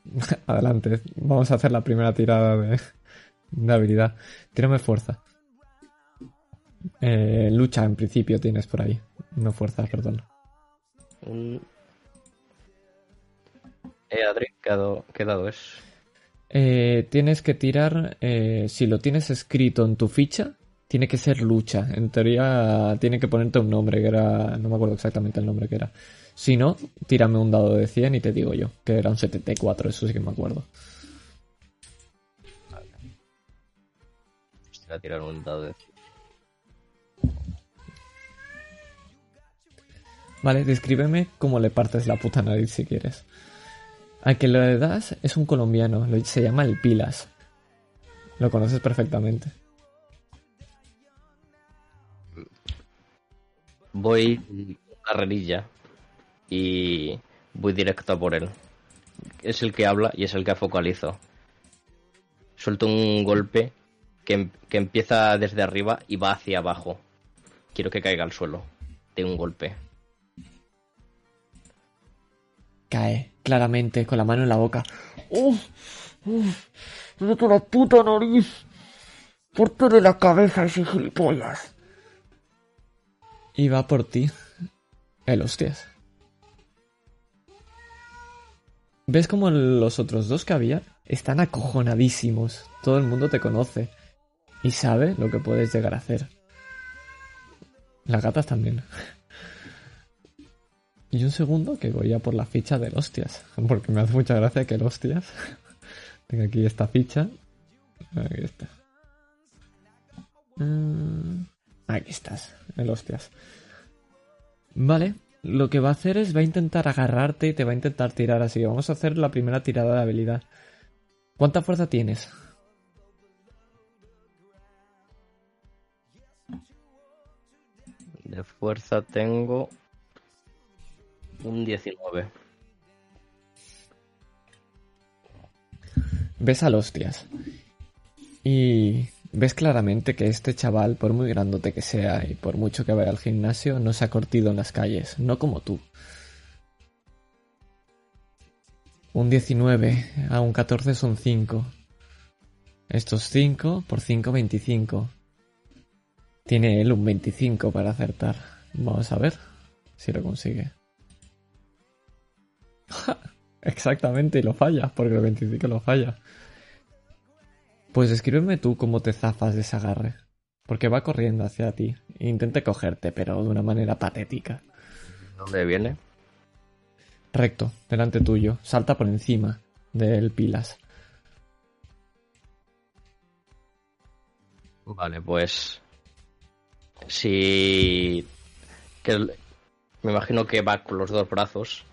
Speaker 1: Adelante, vamos a hacer la primera tirada de, de habilidad. Tírame fuerza. Eh, lucha en principio tienes por ahí. No fuerza, perdón.
Speaker 3: Un... Eh, Adri, ¿qué ha dado, qué dado es?
Speaker 1: Eh, tienes que tirar, eh, si lo tienes escrito en tu ficha, tiene que ser lucha. En teoría tiene que ponerte un nombre que era, no me acuerdo exactamente el nombre que era. Si no, tírame un dado de 100 y te digo yo, que era un 74, eso sí que me acuerdo.
Speaker 3: Voy a tirar un dado de...
Speaker 1: Vale, descríbeme cómo le partes la puta nariz si quieres. Al que le das es un colombiano, lo- se llama el Pilas. Lo conoces perfectamente.
Speaker 3: Voy carrerilla y voy directo a por él. Es el que habla y es el que focalizo. Suelto un golpe que, em- que empieza desde arriba y va hacia abajo. Quiero que caiga al suelo de un golpe.
Speaker 1: Cae, claramente, con la mano en la boca. ¡Uf! ¡Uf! ¡Vete la puta nariz! ¡Pórtale la cabeza ese gilipollas! Y va por ti. El hostias. ¿Ves como los otros dos que había están acojonadísimos? Todo el mundo te conoce y sabe lo que puedes llegar a hacer. Las gatas también. Y un segundo que voy a por la ficha del hostias. Porque me hace mucha gracia que el hostias tenga aquí esta ficha. Aquí está. Mm, aquí estás, el hostias. Vale, lo que va a hacer es va a intentar agarrarte y te va a intentar tirar así. Vamos a hacer la primera tirada de habilidad. ¿Cuánta fuerza tienes?
Speaker 3: De fuerza tengo un 19.
Speaker 1: Ves al hostias. Y ves claramente que este chaval, por muy grandote que sea y por mucho que vaya al gimnasio, no se ha cortido en las calles, no como tú. Un 19 a un 14 son 5. Estos 5 por 5, 25. Tiene él un 25 para acertar. Vamos a ver si lo consigue. Exactamente, y lo falla, porque el 25 lo falla. Pues escríbeme tú cómo te zafas de ese agarre. Porque va corriendo hacia ti. E intente cogerte, pero de una manera patética.
Speaker 3: ¿Dónde viene?
Speaker 1: Recto, delante tuyo. Salta por encima del pilas.
Speaker 3: Vale, pues. Si. Que me imagino que va con los dos brazos.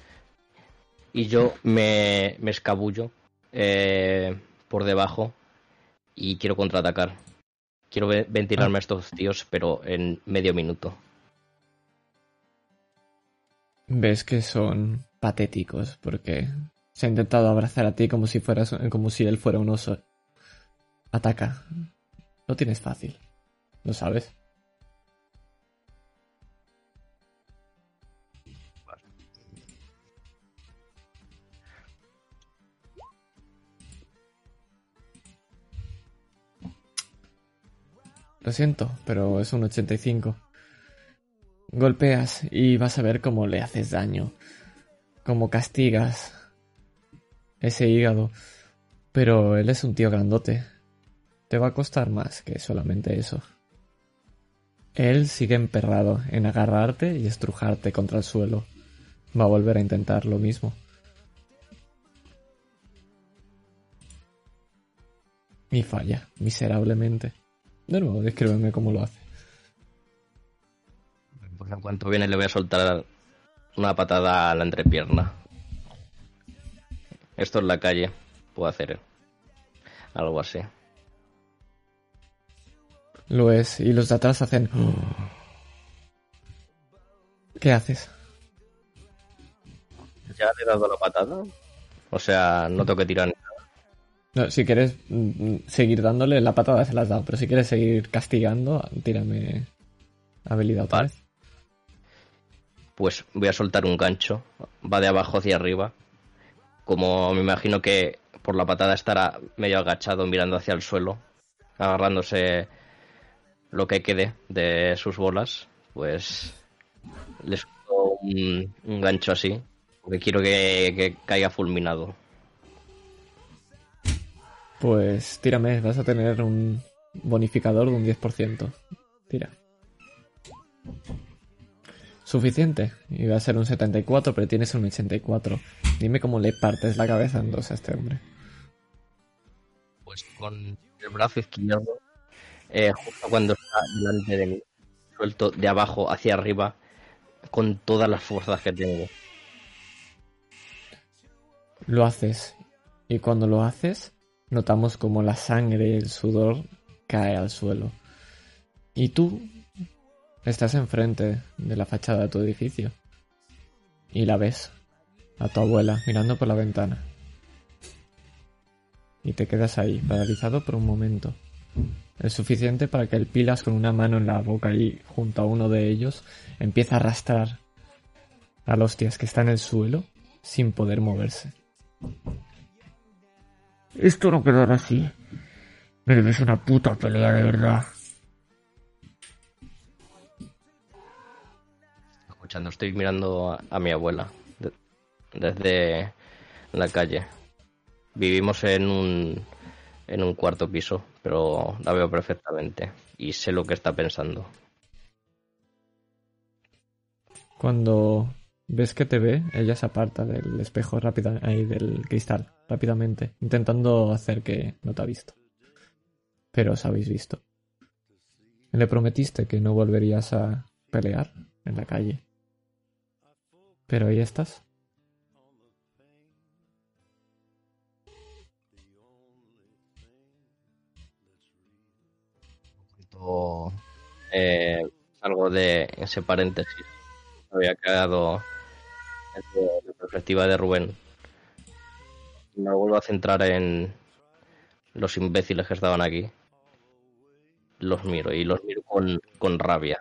Speaker 3: Y yo me, me escabullo eh, por debajo y quiero contraatacar. Quiero ventilarme a estos tíos, pero en medio minuto.
Speaker 1: Ves que son patéticos porque se ha intentado abrazar a ti como si fueras como si él fuera un oso. Ataca. Lo tienes fácil. ¿Lo sabes? Lo siento, pero es un 85. Golpeas y vas a ver cómo le haces daño. Cómo castigas ese hígado. Pero él es un tío grandote. Te va a costar más que solamente eso. Él sigue emperrado en agarrarte y estrujarte contra el suelo. Va a volver a intentar lo mismo. Y falla, miserablemente. De nuevo, descríbeme cómo lo hace.
Speaker 3: Pues en cuanto viene le voy a soltar una patada a la entrepierna. Esto es la calle. Puedo hacer algo así.
Speaker 1: Lo es. Y los de atrás hacen... ¿Qué haces?
Speaker 3: ¿Ya le he dado la patada? O sea, no tengo que tirar
Speaker 1: no, si quieres mm, seguir dándole la patada se la has dado, pero si quieres seguir castigando, tírame habilidad vez.
Speaker 3: Pues voy a soltar un gancho, va de abajo hacia arriba. Como me imagino que por la patada estará medio agachado mirando hacia el suelo, agarrándose lo que quede de sus bolas, pues le suelto un, gancho así, porque quiero que caiga fulminado.
Speaker 1: Pues tírame, vas a tener un bonificador de un 10%. Tira. Suficiente. Iba a ser un 74, pero tienes un 84. Dime cómo le partes la cabeza en dos a este hombre.
Speaker 3: Pues con el brazo izquierdo, eh, justo cuando está delante de mí, suelto de abajo hacia arriba con todas las fuerzas que tengo.
Speaker 1: Lo haces. Y cuando lo haces, Notamos como la sangre y el sudor cae al suelo. Y tú estás enfrente de la fachada de tu edificio. Y la ves, a tu abuela, mirando por la ventana. Y te quedas ahí, paralizado por un momento. Es suficiente para que el pilas con una mano en la boca y junto a uno de ellos empieza a arrastrar al hostias que está en el suelo sin poder moverse. Esto no quedará así. Me debes una puta pelea de verdad.
Speaker 3: escuchando, estoy mirando a, a mi abuela de- desde la calle. Vivimos en un, en un cuarto piso, pero la veo perfectamente y sé lo que está pensando.
Speaker 1: Cuando ves que te ve, ella se aparta del espejo rápida, ahí del cristal, rápidamente, intentando hacer que no te ha visto. Pero os habéis visto. Le prometiste que no volverías a pelear en la calle. Pero ahí estás.
Speaker 3: eh, algo de ese paréntesis. Había quedado desde la perspectiva de Rubén. Me vuelvo a centrar en los imbéciles que estaban aquí. Los miro y los miro con, con rabia.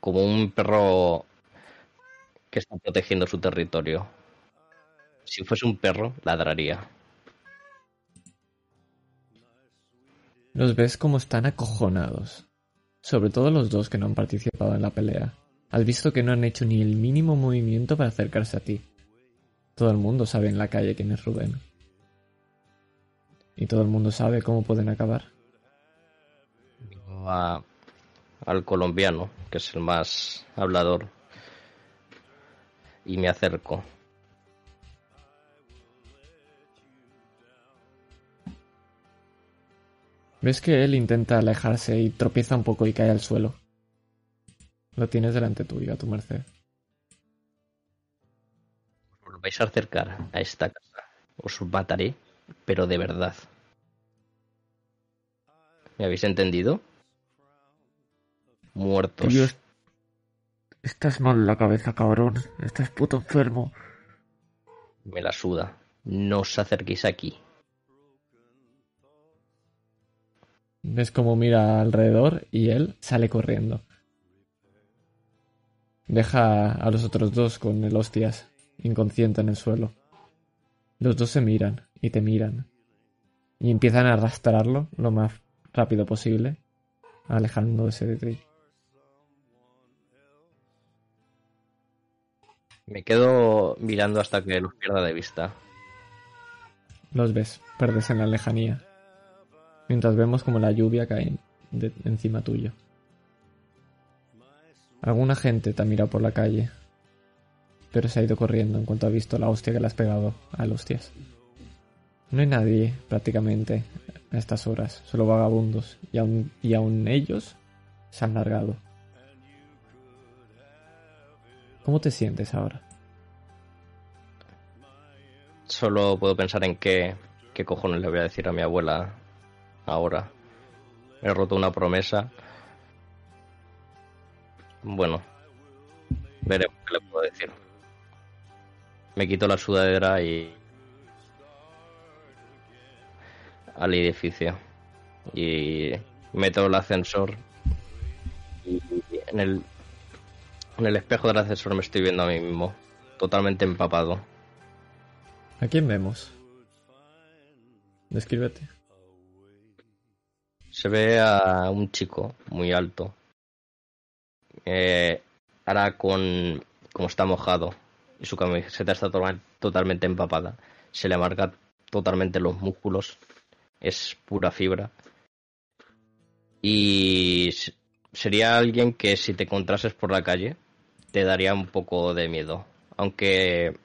Speaker 3: Como un perro que está protegiendo su territorio. Si fuese un perro, ladraría.
Speaker 1: Los ves como están acojonados. Sobre todo los dos que no han participado en la pelea. Has visto que no han hecho ni el mínimo movimiento para acercarse a ti. Todo el mundo sabe en la calle quién es Rubén. Y todo el mundo sabe cómo pueden acabar.
Speaker 3: A- al colombiano, que es el más hablador, y me acerco.
Speaker 1: Ves que él intenta alejarse y tropieza un poco y cae al suelo. Lo tienes delante tuyo, a tu merced.
Speaker 3: Os vais a acercar a esta casa. Os mataré, pero de verdad. ¿Me habéis entendido? Muertos.
Speaker 1: Dios. Estás mal en la cabeza, cabrón. Estás puto enfermo.
Speaker 3: Me la suda. No os acerquéis aquí.
Speaker 1: Ves cómo mira alrededor y él sale corriendo. Deja a los otros dos con el hostias, inconsciente en el suelo. Los dos se miran y te miran. Y empiezan a arrastrarlo lo más rápido posible, alejándose de ti.
Speaker 3: Me quedo mirando hasta que los pierda de vista.
Speaker 1: Los ves, perdes en la lejanía. Mientras vemos como la lluvia cae de- encima tuyo. Alguna gente te ha mirado por la calle, pero se ha ido corriendo en cuanto ha visto la hostia que le has pegado al hostias. No hay nadie prácticamente a estas horas, solo vagabundos, y aún, y aún ellos se han largado. ¿Cómo te sientes ahora?
Speaker 3: Solo puedo pensar en qué, qué cojones le voy a decir a mi abuela ahora. He roto una promesa. Bueno, veremos qué le puedo decir. Me quito la sudadera y al edificio y meto el ascensor y en el en el espejo del ascensor me estoy viendo a mí mismo totalmente empapado
Speaker 1: ¿A quién vemos? Descríbete.
Speaker 3: Se ve a un chico muy alto. Eh, ahora con... como está mojado y su camiseta está to- totalmente empapada, se le marca totalmente los músculos. Es pura fibra. Y sería alguien que si te encontrases por la calle te daría un poco de miedo. Aunque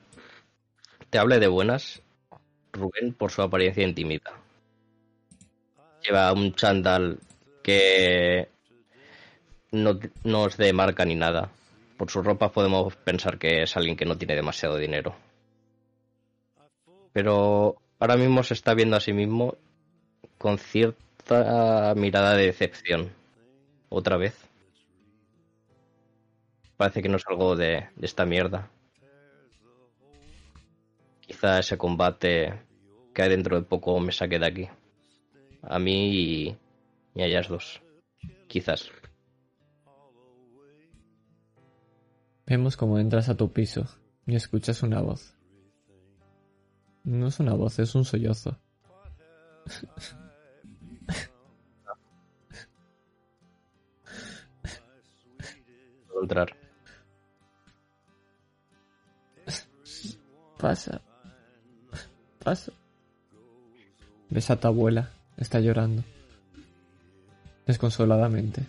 Speaker 3: te hable de buenas, Rubén por su apariencia intimida. Lleva un chándal que no, no es de marca ni nada. Por su ropa podemos pensar que es alguien que no tiene demasiado dinero. Pero ahora mismo se está viendo a sí mismo con cierta mirada de decepción. Otra vez. Parece que no salgo de, de esta mierda. Quizá ese combate que hay dentro de poco me saque de aquí. A mí y, y a ellas dos. Quizás.
Speaker 1: Vemos cómo entras a tu piso y escuchas una voz. No es una voz, es un sollozo.
Speaker 3: Entrar.
Speaker 1: Pasa. Pasa. Ves a tu abuela, está llorando. Desconsoladamente.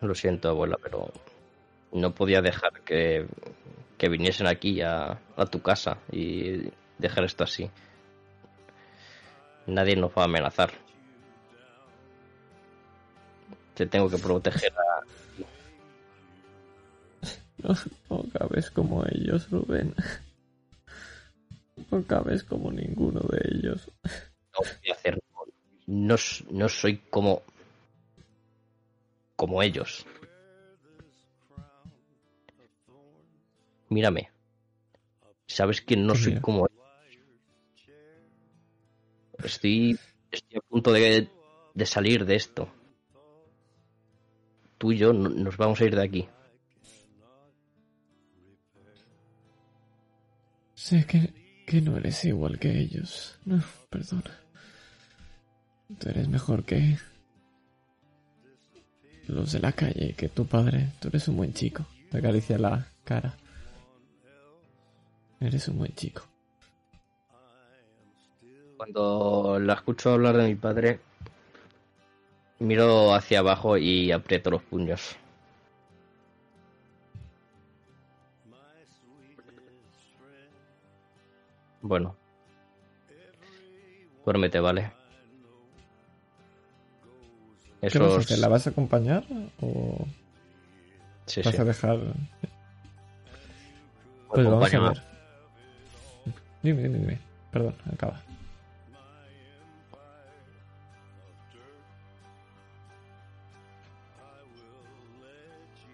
Speaker 3: Lo siento, abuela, pero no podía dejar que, que viniesen aquí a, a tu casa y dejar esto así. Nadie nos va a amenazar. Te tengo que proteger a...
Speaker 1: No, no cabes como ellos, Rubén. No cabes como ninguno de ellos.
Speaker 3: No voy a hacer... No, no soy como... Como ellos. Mírame. Sabes que no
Speaker 1: Te
Speaker 3: soy como ellos. Estoy, estoy a punto de, de salir de esto. Tú y yo no- nos vamos a ir de aquí.
Speaker 1: Sé que, que no eres igual que ellos. No, perdona. Tú eres mejor que los de la calle, que tu padre. Tú eres un buen chico. Te acaricia la cara. Eres un buen chico.
Speaker 3: Cuando la escucho hablar de mi padre, miro hacia abajo y aprieto los puños. Bueno. Duérmete, ¿vale?
Speaker 1: ¿Qué vas a
Speaker 3: Esos...
Speaker 1: hacer? ¿La vas a acompañar o
Speaker 3: Sí,
Speaker 1: vas
Speaker 3: sí.
Speaker 1: a dejar...? Pues vamos a ver. Dime, dime, dime. Perdón, acaba.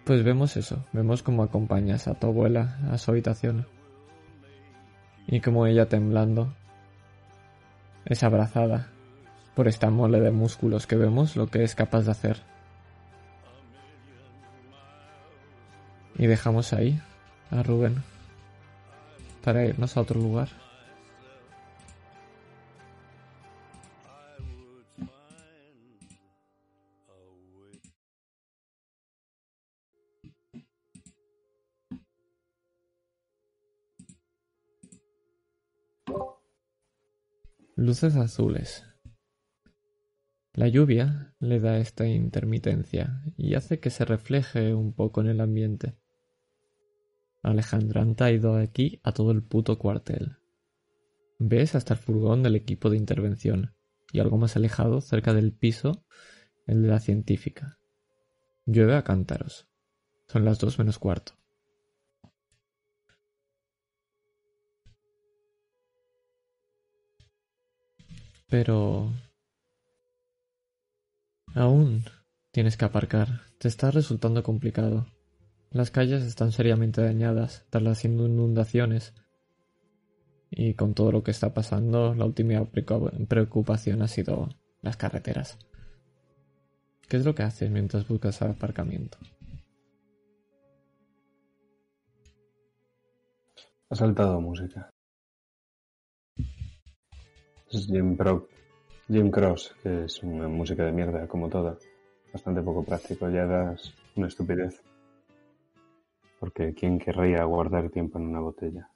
Speaker 1: Pues vemos eso, vemos cómo acompañas a tu abuela a su habitación. Y como ella temblando es abrazada por esta mole de músculos que vemos lo que es capaz de hacer. Y dejamos ahí a Rubén para irnos a otro lugar. Luces azules. La lluvia le da esta intermitencia y hace que se refleje un poco en el ambiente. Alejandra han traído aquí a todo el puto cuartel. Ves hasta el furgón del equipo de intervención y algo más alejado, cerca del piso, el de la científica. Llueve a cántaros. Son las dos menos cuarto. Pero... Aún tienes que aparcar. Te está resultando complicado. Las calles están seriamente dañadas tras las inundaciones. Y con todo lo que está pasando, la última preocup- preocupación ha sido las carreteras. ¿Qué es lo que haces mientras buscas aparcamiento?
Speaker 4: Ha saltado música. Es Jim, Jim Cross, que es una música de mierda, como toda. Bastante poco práctico, ya das una estupidez. Porque ¿quién querría guardar tiempo en una botella?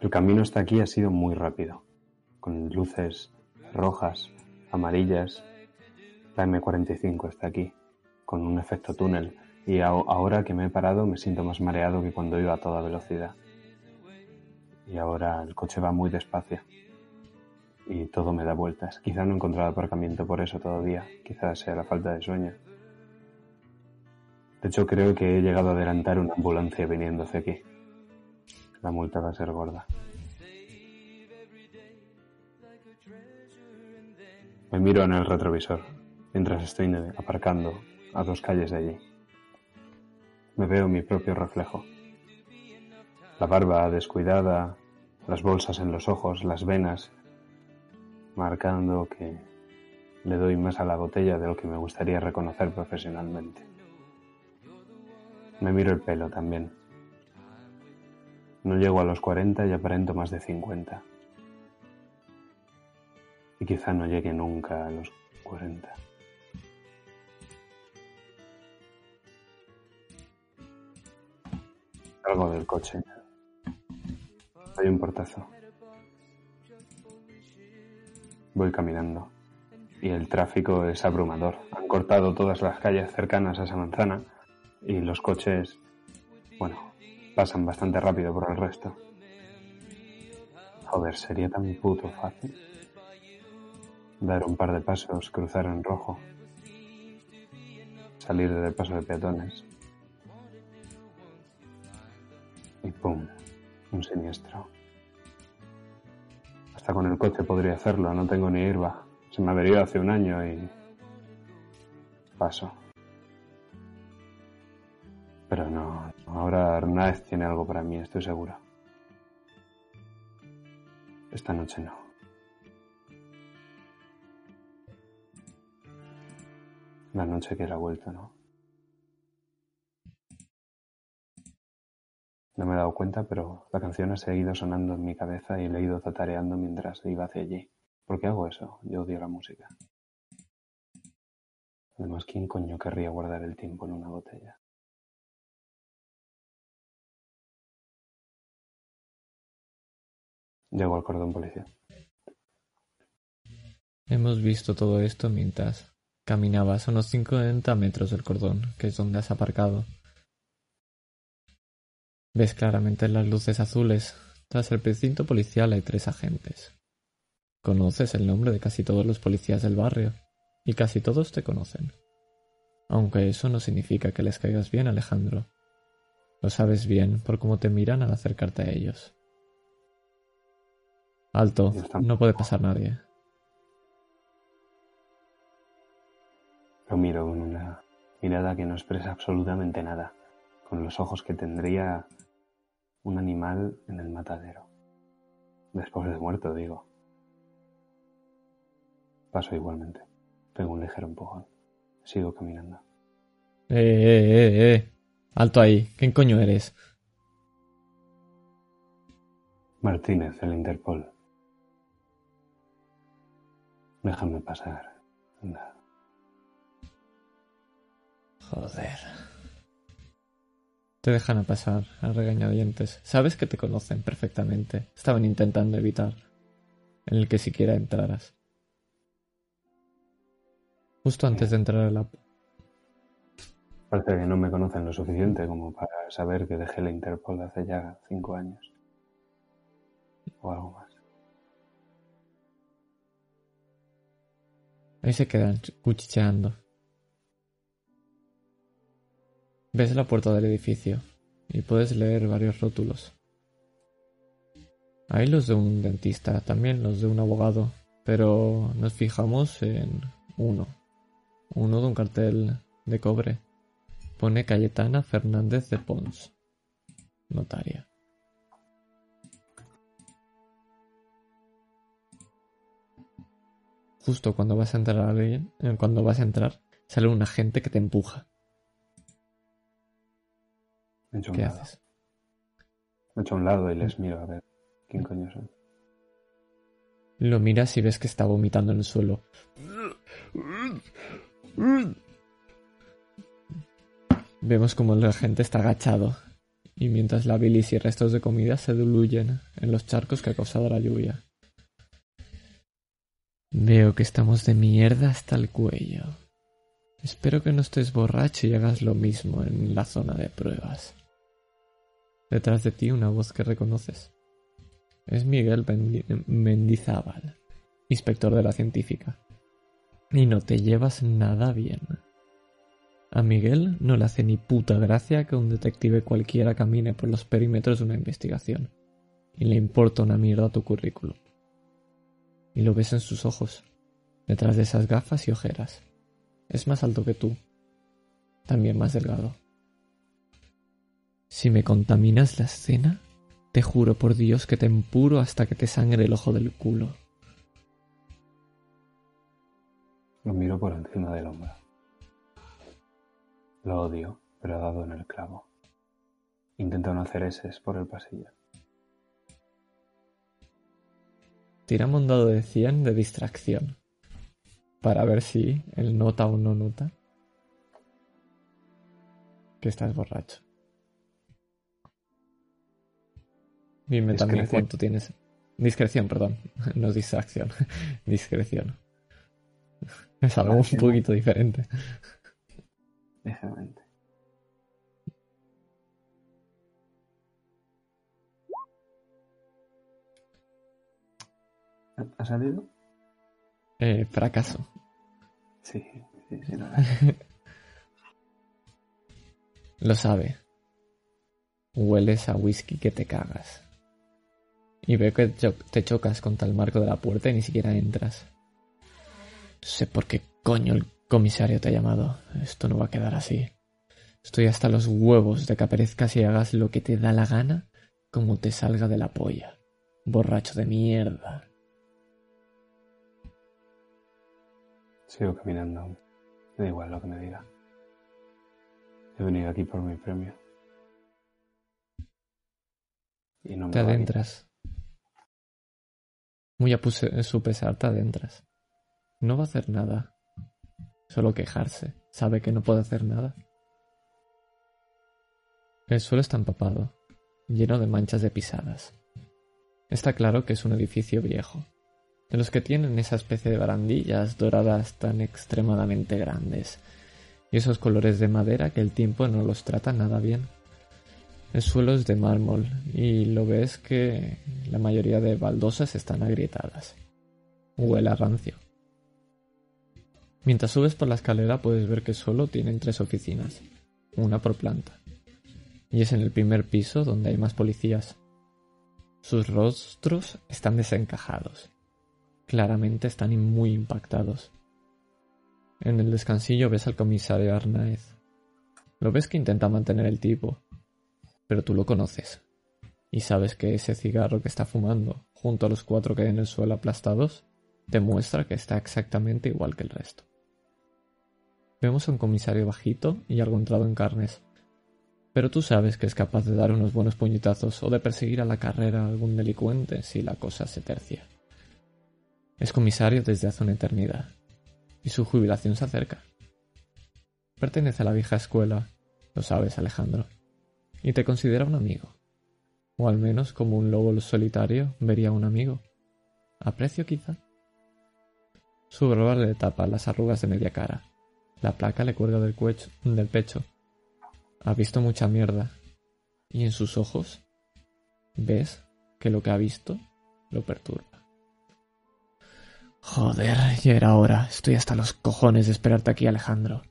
Speaker 4: El camino hasta aquí ha sido muy rápido, con luces rojas, amarillas. La M45 está aquí, con un efecto túnel, y ahora que me he parado me siento más mareado que cuando iba a toda velocidad. Y ahora el coche va muy despacio. Y todo me da vueltas. Quizá no he encontrado aparcamiento por eso todavía. Quizás sea la falta de sueño. De hecho, creo que he llegado a adelantar una ambulancia viniendo aquí. La multa va a ser gorda. Me miro en el retrovisor mientras estoy aparcando a dos calles de allí. Me veo mi propio reflejo. La barba descuidada, las bolsas en los ojos, las venas, marcando que le doy más a la botella de lo que me gustaría reconocer profesionalmente. Me miro el pelo también. No llego a los 40 y aparento más de 50. Y quizá no llegue nunca a los 40. Salgo del coche. Doy un portazo. Voy caminando. Y el tráfico es abrumador. Han cortado todas las calles cercanas a esa manzana y los coches, bueno, pasan bastante rápido por el resto. Joder, sería tan puto fácil dar un par de pasos, cruzar en rojo, salir del paso de peatones y ¡pum! Un siniestro. Hasta con el coche podría hacerlo, no tengo ni irba. Se me averió hace un año y paso. Pero no, ahora Arnaez tiene algo para mí, estoy seguro. Esta noche no. La noche que era vuelto, ¿no? No me he dado cuenta, pero la canción ha seguido sonando en mi cabeza y le he ido tatareando mientras iba hacia allí. ¿Por qué hago eso? Yo odio la música. Además, ¿quién coño querría guardar el tiempo en una botella? Llego al cordón policial.
Speaker 1: Hemos visto todo esto mientras caminabas unos 50 metros del cordón, que es donde has aparcado. Ves claramente las luces azules. Tras el precinto policial hay tres agentes. Conoces el nombre de casi todos los policías del barrio, y casi todos te conocen. Aunque eso no significa que les caigas bien, Alejandro. Lo sabes bien por cómo te miran al acercarte a ellos. Alto, no puede pasar nadie.
Speaker 4: Lo miro con una mirada que no expresa absolutamente nada, con los ojos que tendría un animal en el matadero. Después de muerto, digo. Paso igualmente. Pego un ligero empujón. Sigo caminando.
Speaker 1: Eh, eh, eh, eh. Alto ahí. ¿Quién coño eres?
Speaker 4: Martínez, el Interpol. Déjame pasar. Anda.
Speaker 1: Joder. Te dejan a pasar, a regañadientes. Sabes que te conocen perfectamente. Estaban intentando evitar en el que siquiera entraras. Justo antes de entrar a la...
Speaker 4: Parece que no me conocen lo suficiente como para saber que dejé la Interpol hace ya cinco años. O algo más.
Speaker 1: Ahí se quedan cuchicheando. Ves la puerta del edificio y puedes leer varios rótulos. Hay los de un dentista, también los de un abogado, pero nos fijamos en uno. Uno de un cartel de cobre. Pone Cayetana Fernández de Pons, notaria. Justo cuando vas a entrar a alguien, eh, cuando vas a entrar, sale un agente que te empuja.
Speaker 4: Me echo a un
Speaker 1: ¿Qué
Speaker 4: lado.
Speaker 1: haces?
Speaker 4: Me echo a un lado y les miro a ver quién coño son.
Speaker 1: Lo miras y ves que está vomitando en el suelo. Vemos como el agente está agachado y mientras la bilis y restos de comida se diluyen en los charcos que ha causado la lluvia. Veo que estamos de mierda hasta el cuello. Espero que no estés borracho y hagas lo mismo en la zona de pruebas. Detrás de ti una voz que reconoces. Es Miguel Mendi- Mendizábal, inspector de la científica. Y no te llevas nada bien. A Miguel no le hace ni puta gracia que un detective cualquiera camine por los perímetros de una investigación. Y le importa una mierda tu currículum. Y lo ves en sus ojos, detrás de esas gafas y ojeras. Es más alto que tú, también más delgado. Si me contaminas la escena, te juro por Dios que te empuro hasta que te sangre el ojo del culo.
Speaker 4: Lo miro por encima del hombro. Lo odio, pero ha dado en el clavo. Intento no hacer eses por el pasillo.
Speaker 1: Tiramos un dado de 100 de distracción. Para ver si él nota o no nota que estás borracho. Dime también cuánto tienes. Discreción, perdón. No distracción. Discreción. Es algo un poquito diferente.
Speaker 4: Ligeramente. ¿Ha- ¿Ha salido?
Speaker 1: Eh, fracaso.
Speaker 4: Sí, sí, sí. lo
Speaker 1: Lo sabe. Hueles a whisky que te cagas. Y veo que te chocas contra el marco de la puerta y ni siquiera entras. No sé por qué coño el comisario te ha llamado. Esto no va a quedar así. Estoy hasta los huevos de que aparezcas y hagas lo que te da la gana como te salga de la polla. Borracho de mierda.
Speaker 4: Sigo caminando. Me da igual lo que me diga. He venido aquí por mi premio. Y no me
Speaker 1: Te adentras. Muy a su pesar te adentras. No va a hacer nada. Solo quejarse. Sabe que no puede hacer nada. El suelo está empapado, lleno de manchas de pisadas. Está claro que es un edificio viejo, de los que tienen esa especie de barandillas doradas tan extremadamente grandes, y esos colores de madera que el tiempo no los trata nada bien. El suelo es de mármol y lo ves que la mayoría de baldosas están agrietadas. Huele a rancio. Mientras subes por la escalera puedes ver que solo tienen tres oficinas, una por planta. Y es en el primer piso donde hay más policías. Sus rostros están desencajados. Claramente están muy impactados. En el descansillo ves al comisario Arnaez. Lo ves que intenta mantener el tipo, pero tú lo conoces. Y sabes que ese cigarro que está fumando, junto a los cuatro que hay en el suelo aplastados, demuestra que está exactamente igual que el resto. Vemos a un comisario bajito y algo entrado en carnes, pero tú sabes que es capaz de dar unos buenos puñetazos o de perseguir a la carrera a algún delincuente si la cosa se tercia. Es comisario desde hace una eternidad, y su jubilación se acerca. Pertenece a la vieja escuela, lo sabes Alejandro, y te considera un amigo. O al menos como un lobo solitario vería a un amigo. Aprecio quizá. Su barba le tapa las arrugas de media cara. La placa le cuelga del, del pecho. Ha visto mucha mierda. Y en sus ojos ves que lo que ha visto lo perturba. Joder, ya era hora. Estoy hasta los cojones de esperarte aquí, Alejandro.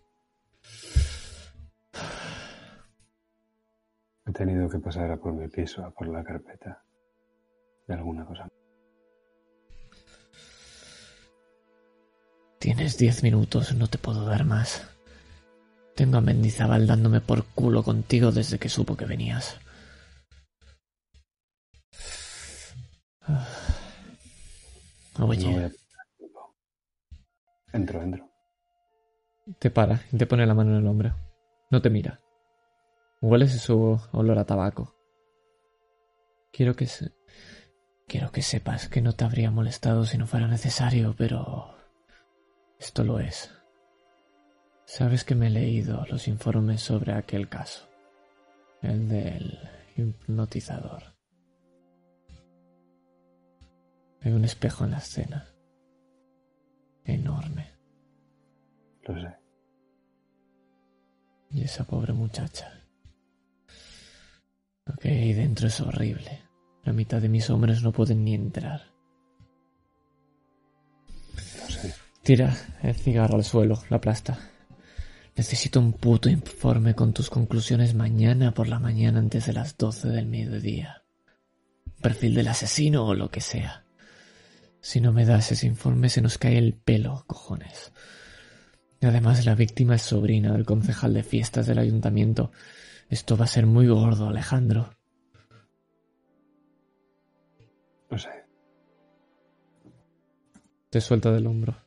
Speaker 4: He tenido que pasar a por mi piso, a por la carpeta de alguna cosa.
Speaker 1: Tienes diez minutos, no te puedo dar más. Tengo a Mendizábal dándome por culo contigo desde que supo que venías. Ah. Oye,
Speaker 4: No voy a. Entro, entro.
Speaker 1: te para y te pone la mano en el hombro. No te mira. Hueles su olor a tabaco. Quiero que se... Quiero que sepas que no te habría molestado si no fuera necesario, pero... Esto lo es. Sabes que me he leído los informes sobre aquel caso. El del hipnotizador. Hay un espejo en la escena. Enorme.
Speaker 4: Lo sé.
Speaker 1: Y esa pobre muchacha. Lo que hay dentro es horrible. La mitad de mis hombres no pueden ni entrar.
Speaker 4: Lo sé.
Speaker 1: Tira el cigarro al suelo, la aplasta. Necesito un puto informe con tus conclusiones mañana por la mañana antes de las 12 del mediodía. Perfil del asesino o lo que sea. Si no me das ese informe se nos cae el pelo, cojones. Además, la víctima es sobrina del concejal de fiestas del ayuntamiento. Esto va a ser muy gordo, Alejandro.
Speaker 4: Lo sé.
Speaker 1: Te suelta del hombro.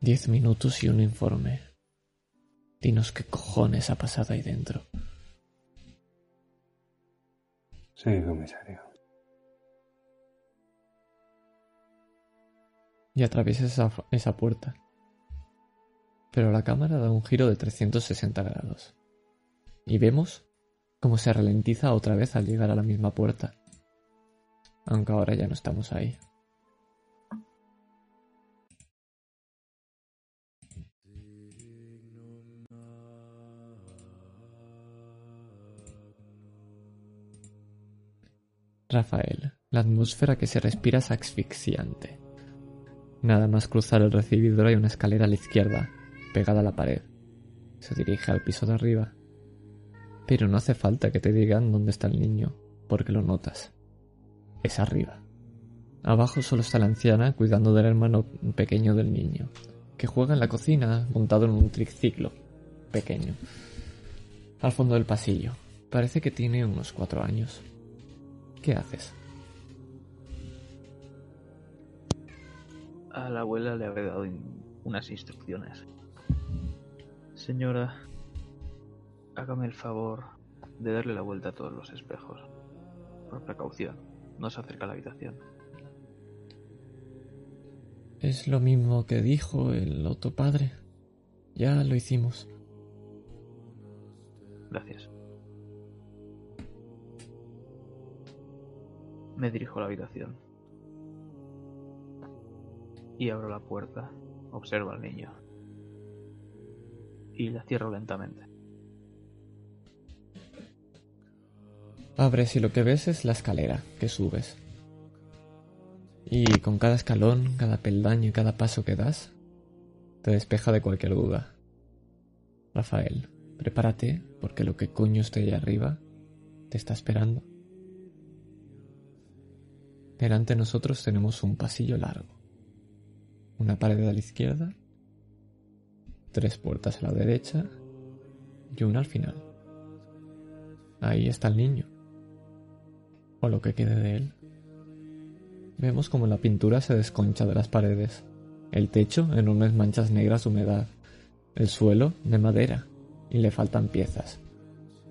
Speaker 1: Diez minutos y un informe. Dinos qué cojones ha pasado ahí dentro.
Speaker 4: Sí, comisario.
Speaker 1: Y atraviesa esa, esa puerta. Pero la cámara da un giro de 360 grados. Y vemos como se ralentiza otra vez al llegar a la misma puerta. Aunque ahora ya no estamos ahí. Rafael, la atmósfera que se respira es asfixiante. Nada más cruzar el recibidor hay una escalera a la izquierda, pegada a la pared. Se dirige al piso de arriba. Pero no hace falta que te digan dónde está el niño, porque lo notas. Es arriba. Abajo solo está la anciana cuidando del hermano pequeño del niño, que juega en la cocina montado en un triciclo pequeño. Al fondo del pasillo. Parece que tiene unos cuatro años. ¿Qué haces?
Speaker 5: A la abuela le habré dado unas instrucciones. Señora, hágame el favor de darle la vuelta a todos los espejos. Por precaución, no se acerca a la habitación.
Speaker 1: Es lo mismo que dijo el otro padre. Ya lo hicimos.
Speaker 5: Gracias. Me dirijo a la habitación. Y abro la puerta. Observo al niño. Y la cierro lentamente.
Speaker 1: Abres y lo que ves es la escalera que subes. Y con cada escalón, cada peldaño y cada paso que das, te despeja de cualquier duda. Rafael, prepárate porque lo que coño esté ahí arriba te está esperando. Delante de nosotros tenemos un pasillo largo. Una pared a la izquierda, tres puertas a la derecha y una al final. Ahí está el niño. O lo que quede de él. Vemos como la pintura se desconcha de las paredes. El techo, enormes manchas negras de humedad. El suelo, de madera. Y le faltan piezas.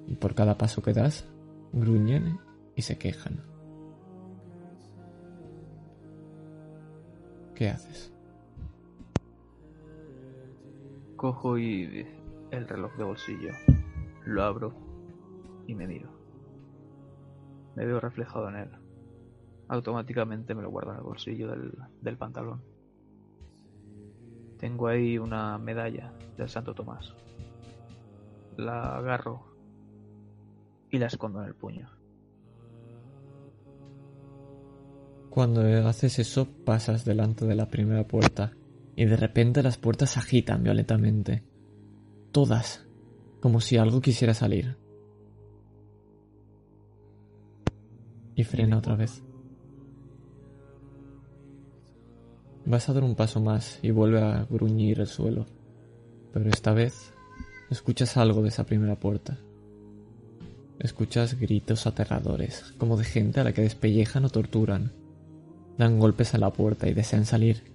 Speaker 1: Y por cada paso que das, gruñen y se quejan. ¿Qué haces?
Speaker 5: Cojo y el reloj de bolsillo. Lo abro y me miro. Me veo reflejado en él. Automáticamente me lo guardo en el bolsillo del, del pantalón. Tengo ahí una medalla del Santo Tomás. La agarro y la escondo en el puño.
Speaker 1: Cuando haces eso, pasas delante de la primera puerta y de repente las puertas se agitan violentamente. Todas, como si algo quisiera salir. Y frena otra vez. Vas a dar un paso más y vuelve a gruñir el suelo. Pero esta vez escuchas algo de esa primera puerta. Escuchas gritos aterradores, como de gente a la que despellejan o torturan. Dan golpes a la puerta y desean salir.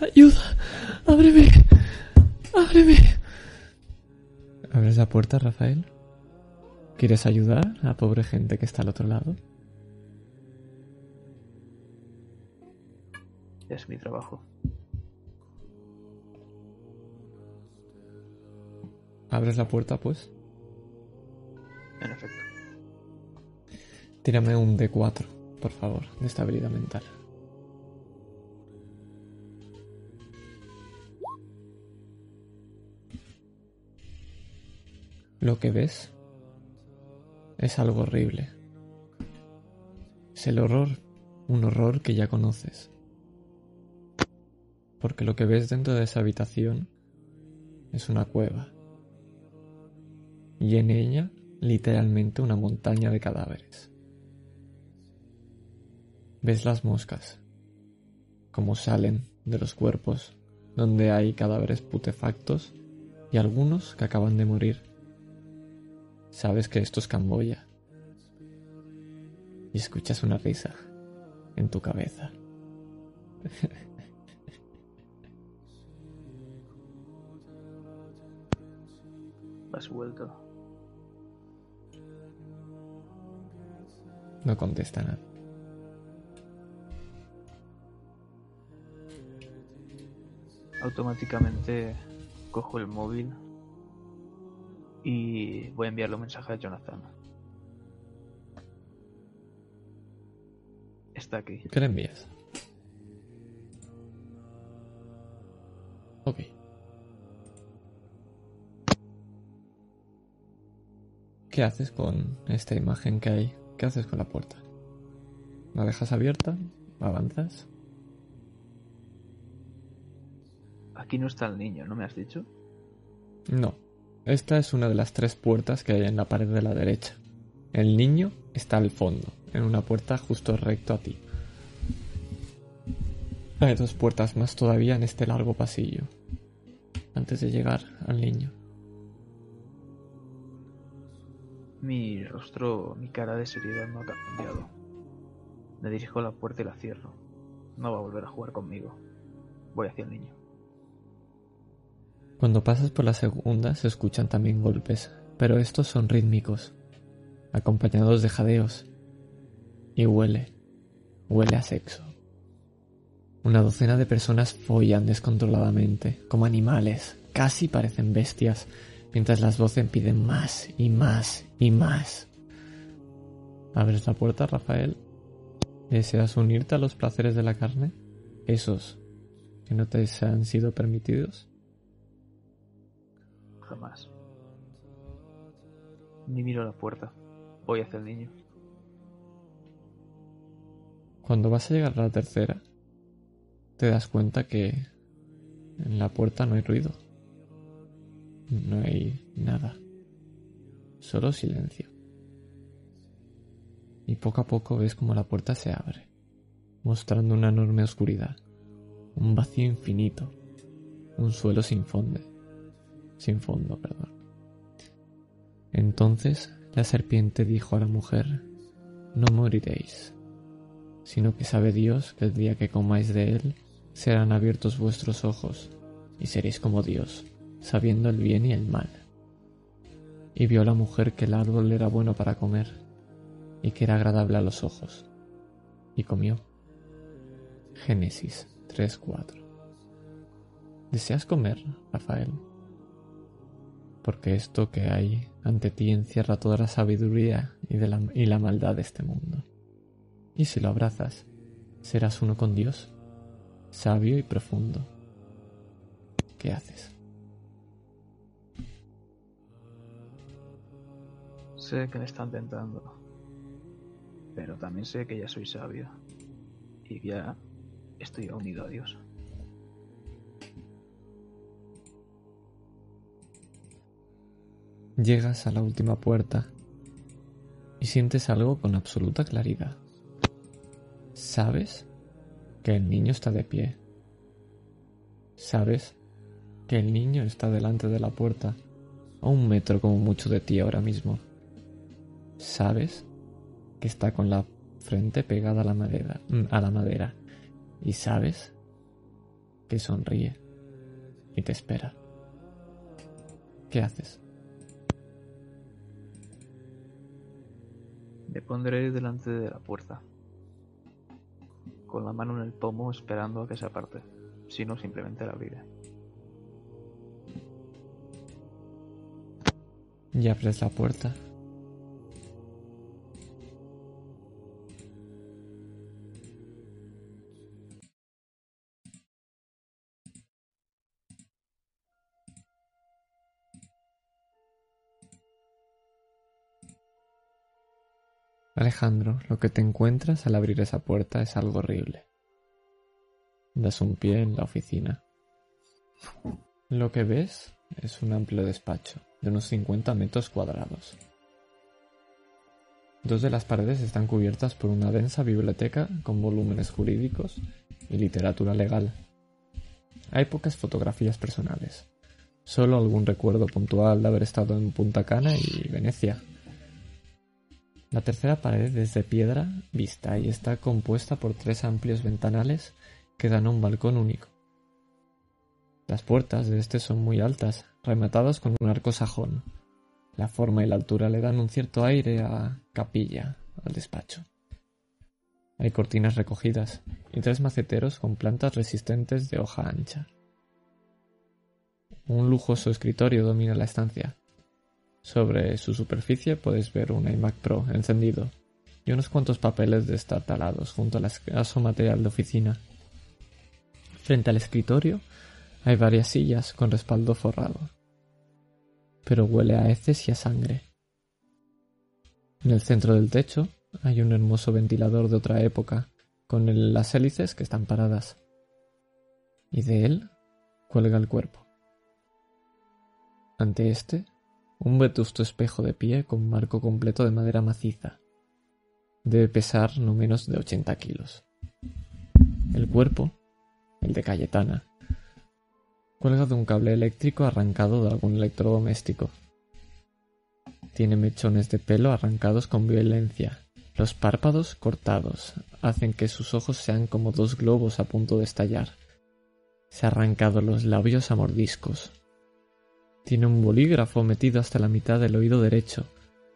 Speaker 1: ¡Ayuda! ¡Ábreme! ¡Ábreme! ¿Abres la puerta, Rafael? ¿Quieres ayudar a la pobre gente que está al otro lado?
Speaker 5: Es mi trabajo.
Speaker 1: ¿Abres la puerta, pues?
Speaker 5: En efecto.
Speaker 1: Tírame un D4, por favor, de estabilidad mental. Lo que ves es algo horrible. Es el horror, un horror que ya conoces. Porque lo que ves dentro de esa habitación es una cueva. Y en ella, literalmente, una montaña de cadáveres. Ves las moscas, como salen de los cuerpos, donde hay cadáveres putefactos y algunos que acaban de morir. Sabes que esto es Camboya. Y escuchas una risa en tu cabeza.
Speaker 5: Has vuelto.
Speaker 1: No contesta nada.
Speaker 5: Automáticamente cojo el móvil Y voy a enviarle un mensaje a Jonathan. Está aquí.
Speaker 1: ¿Qué le envías? Ok. ¿Qué haces con esta imagen que hay? ¿Qué haces con la puerta? ¿La dejas abierta? ¿Avanzas?
Speaker 5: Aquí no está el niño, ¿no me has dicho?
Speaker 1: No. Esta es una de las tres puertas que hay en la pared de la derecha. El niño está al fondo, en una puerta justo recto a ti. Hay dos puertas más todavía en este largo pasillo, antes de llegar al niño.
Speaker 5: Mi rostro, mi cara de seriedad no ha cambiado. Me dirijo a la puerta y la cierro. No va a volver a jugar conmigo. Voy hacia el niño.
Speaker 1: Cuando pasas por la segunda se escuchan también golpes, pero estos son rítmicos, acompañados de jadeos. Y huele, huele a sexo. Una docena de personas follan descontroladamente, como animales, casi parecen bestias, mientras las voces piden más y más y más. Abres la puerta, Rafael. ¿Deseas unirte a los placeres de la carne? Esos que no te han sido permitidos.
Speaker 5: Jamás. Ni miro la puerta. Voy hacia el niño.
Speaker 1: Cuando vas a llegar a la tercera, te das cuenta que en la puerta no hay ruido. No hay nada. Solo silencio. Y poco a poco ves como la puerta se abre, mostrando una enorme oscuridad, un vacío infinito, un suelo sin fondo, sin fondo, perdón. Entonces la serpiente dijo a la mujer, no moriréis, sino que sabe Dios que el día que comáis de él serán abiertos vuestros ojos y seréis como Dios, sabiendo el bien y el mal. Y vio la mujer que el árbol era bueno para comer y que era agradable a los ojos, y comió. Génesis 3:4 ¿Deseas comer, Rafael? Porque esto que hay ante ti encierra toda la sabiduría y, la, la maldad de este mundo. Y si lo abrazas, serás uno con Dios, sabio y profundo. ¿Qué haces?
Speaker 5: Sé que me están tentando, pero también sé que ya soy sabio y ya estoy unido a Dios.
Speaker 1: Llegas a la última puerta y sientes algo con absoluta claridad. Sabes que el niño está de pie. Sabes que el niño está delante de la puerta, a un metro como mucho de ti ahora mismo. Sabes que está con la frente pegada a la madera, a la madera y sabes que sonríe y te espera. ¿Qué haces?
Speaker 5: Me pondré delante de la puerta, con la mano en el pomo esperando a que se aparte, si no simplemente la abriré.
Speaker 1: Y abres la puerta. Alejandro, lo que te encuentras al abrir esa puerta es algo horrible. Das un pie en la oficina. Lo que ves es un amplio despacho de unos 50 metros cuadrados. Dos de las paredes están cubiertas por una densa biblioteca con volúmenes jurídicos y literatura legal. Hay pocas fotografías personales, solo algún recuerdo puntual de haber estado en Punta Cana y Venecia. La tercera pared es de piedra vista y está compuesta por tres amplios ventanales que dan a un balcón único. Las puertas de este son muy altas, rematadas con un arco sajón. La forma y la altura le dan un cierto aire a capilla al despacho. Hay cortinas recogidas y tres maceteros con plantas resistentes de hoja ancha. Un lujoso escritorio domina la estancia. Sobre su superficie puedes ver un iMac Pro encendido y unos cuantos papeles destartalados junto al escaso material de oficina. Frente al escritorio hay varias sillas con respaldo forrado, pero huele a heces y a sangre. En el centro del techo hay un hermoso ventilador de otra época, con las hélices que están paradas. Y de él cuelga el cuerpo. Ante este, un vetusto espejo de pie con marco completo de madera maciza. Debe pesar no menos de 80 kilos. El cuerpo, el de Cayetana, cuelga de un cable eléctrico arrancado de algún electrodoméstico. Tiene mechones de pelo arrancados con violencia. Los párpados cortados hacen que sus ojos sean como dos globos a punto de estallar. Se ha arrancado los labios a mordiscos. Tiene un bolígrafo metido hasta la mitad del oído derecho,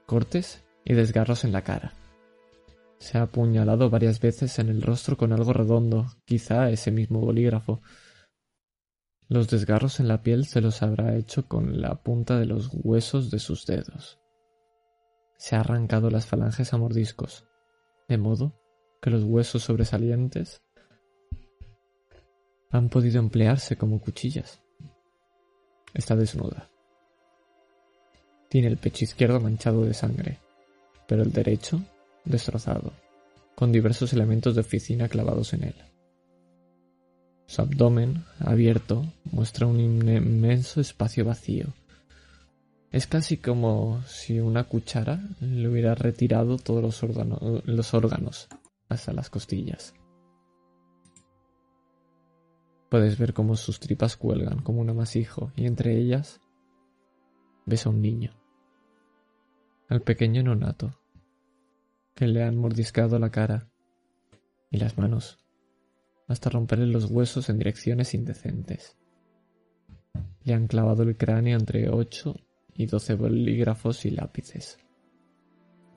Speaker 1: cortes y desgarros en la cara. Se ha apuñalado varias veces en el rostro con algo redondo, quizá ese mismo bolígrafo. Los desgarros en la piel se los habrá hecho con la punta de los huesos de sus dedos. Se ha arrancado las falanges a mordiscos, de modo que los huesos sobresalientes han podido emplearse como cuchillas. Está desnuda. Tiene el pecho izquierdo manchado de sangre, pero el derecho destrozado, con diversos elementos de oficina clavados en él. Su abdomen, abierto, muestra un inmenso espacio vacío. Es casi como si una cuchara le hubiera retirado todos los, los órganos hasta las costillas. Puedes ver cómo sus tripas cuelgan como un amasijo y entre ellas ves a un niño, al pequeño nonato, que le han mordiscado la cara y las manos hasta romperle los huesos en direcciones indecentes. Le han clavado el cráneo entre ocho y doce bolígrafos y lápices.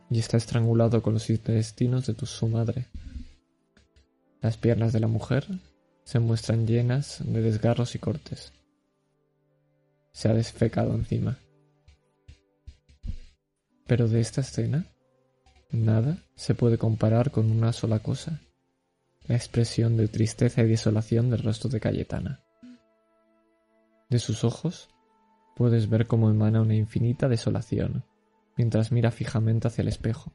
Speaker 1: Y está estrangulado con los intestinos de tu su madre. Las piernas de la mujer se muestran llenas de desgarros y cortes. Se ha desfecado encima. Pero de esta escena, nada se puede comparar con una sola cosa, la expresión de tristeza y desolación del rostro de Cayetana. De sus ojos puedes ver cómo emana una infinita desolación mientras mira fijamente hacia el espejo.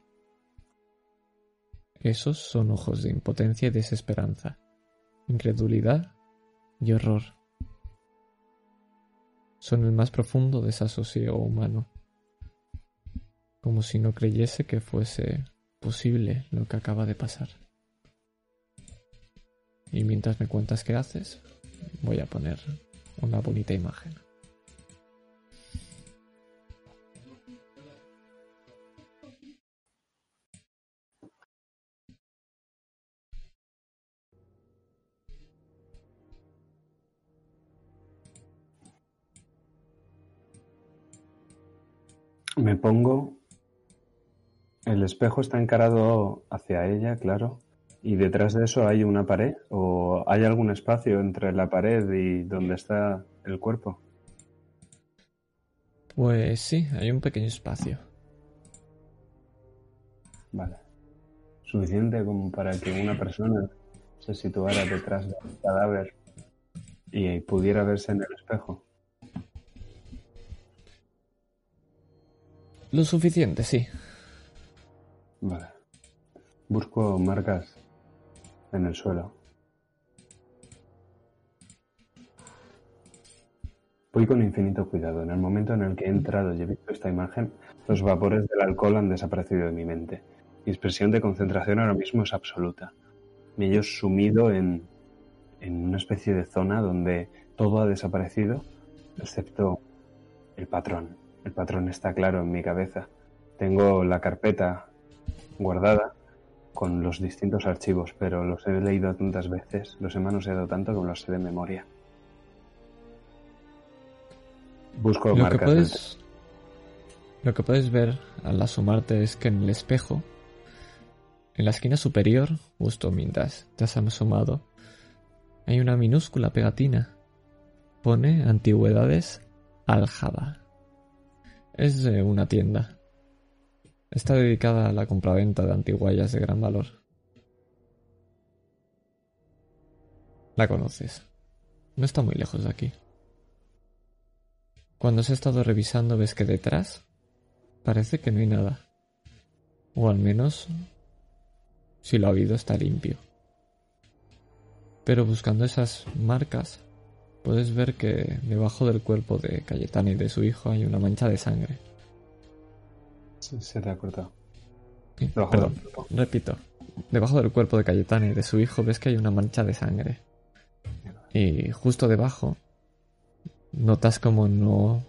Speaker 1: Esos son ojos de impotencia y desesperanza, incredulidad y horror. Son el más profundo desasosiego humano, como si no creyese que fuese posible lo que acaba de pasar. Y mientras me cuentas qué haces, voy a poner una bonita imagen.
Speaker 4: Me pongo. El espejo está encarado hacia ella, claro. ¿Y detrás de eso hay una pared? ¿O hay algún espacio entre la pared y donde está el cuerpo?
Speaker 1: Pues sí, hay un pequeño espacio.
Speaker 4: Vale. Suficiente como para que una persona se situara detrás del cadáver y pudiera verse en el espejo.
Speaker 1: Lo suficiente, sí.
Speaker 4: Vale. Busco marcas en el suelo. Voy con infinito cuidado. En el momento en el que he entrado y he visto esta imagen, los vapores del alcohol han desaparecido de mi mente. Mi expresión de concentración ahora mismo es absoluta. Me he sumido en, en una especie de zona donde todo ha desaparecido, excepto el patrón. El patrón está claro en mi cabeza. Tengo la carpeta guardada con los distintos archivos, pero los he leído tantas veces, los he manoseado tanto que los sé de memoria. Busco
Speaker 1: lo
Speaker 4: marcas.
Speaker 1: Que puedes, lo que puedes ver al asomarte es que en el espejo, en la esquina superior, justo mientras te has asomado, hay una minúscula pegatina. Pone Antigüedades Aljaba Es de una tienda. Está dedicada a la compraventa de antiguallas de gran valor. La conoces. No está muy lejos de aquí. Cuando has estado revisando ves que detrás parece que no hay nada. O al menos, si lo ha habido, está limpio. Pero buscando esas marcas, puedes ver que debajo del cuerpo de Cayetana y de su hijo hay una mancha de sangre.
Speaker 4: Sí, se te ha cortado.
Speaker 1: Sí, Perdón, repito. Debajo del cuerpo de Cayetana y de su hijo ves que hay una mancha de sangre. Y justo debajo notas como no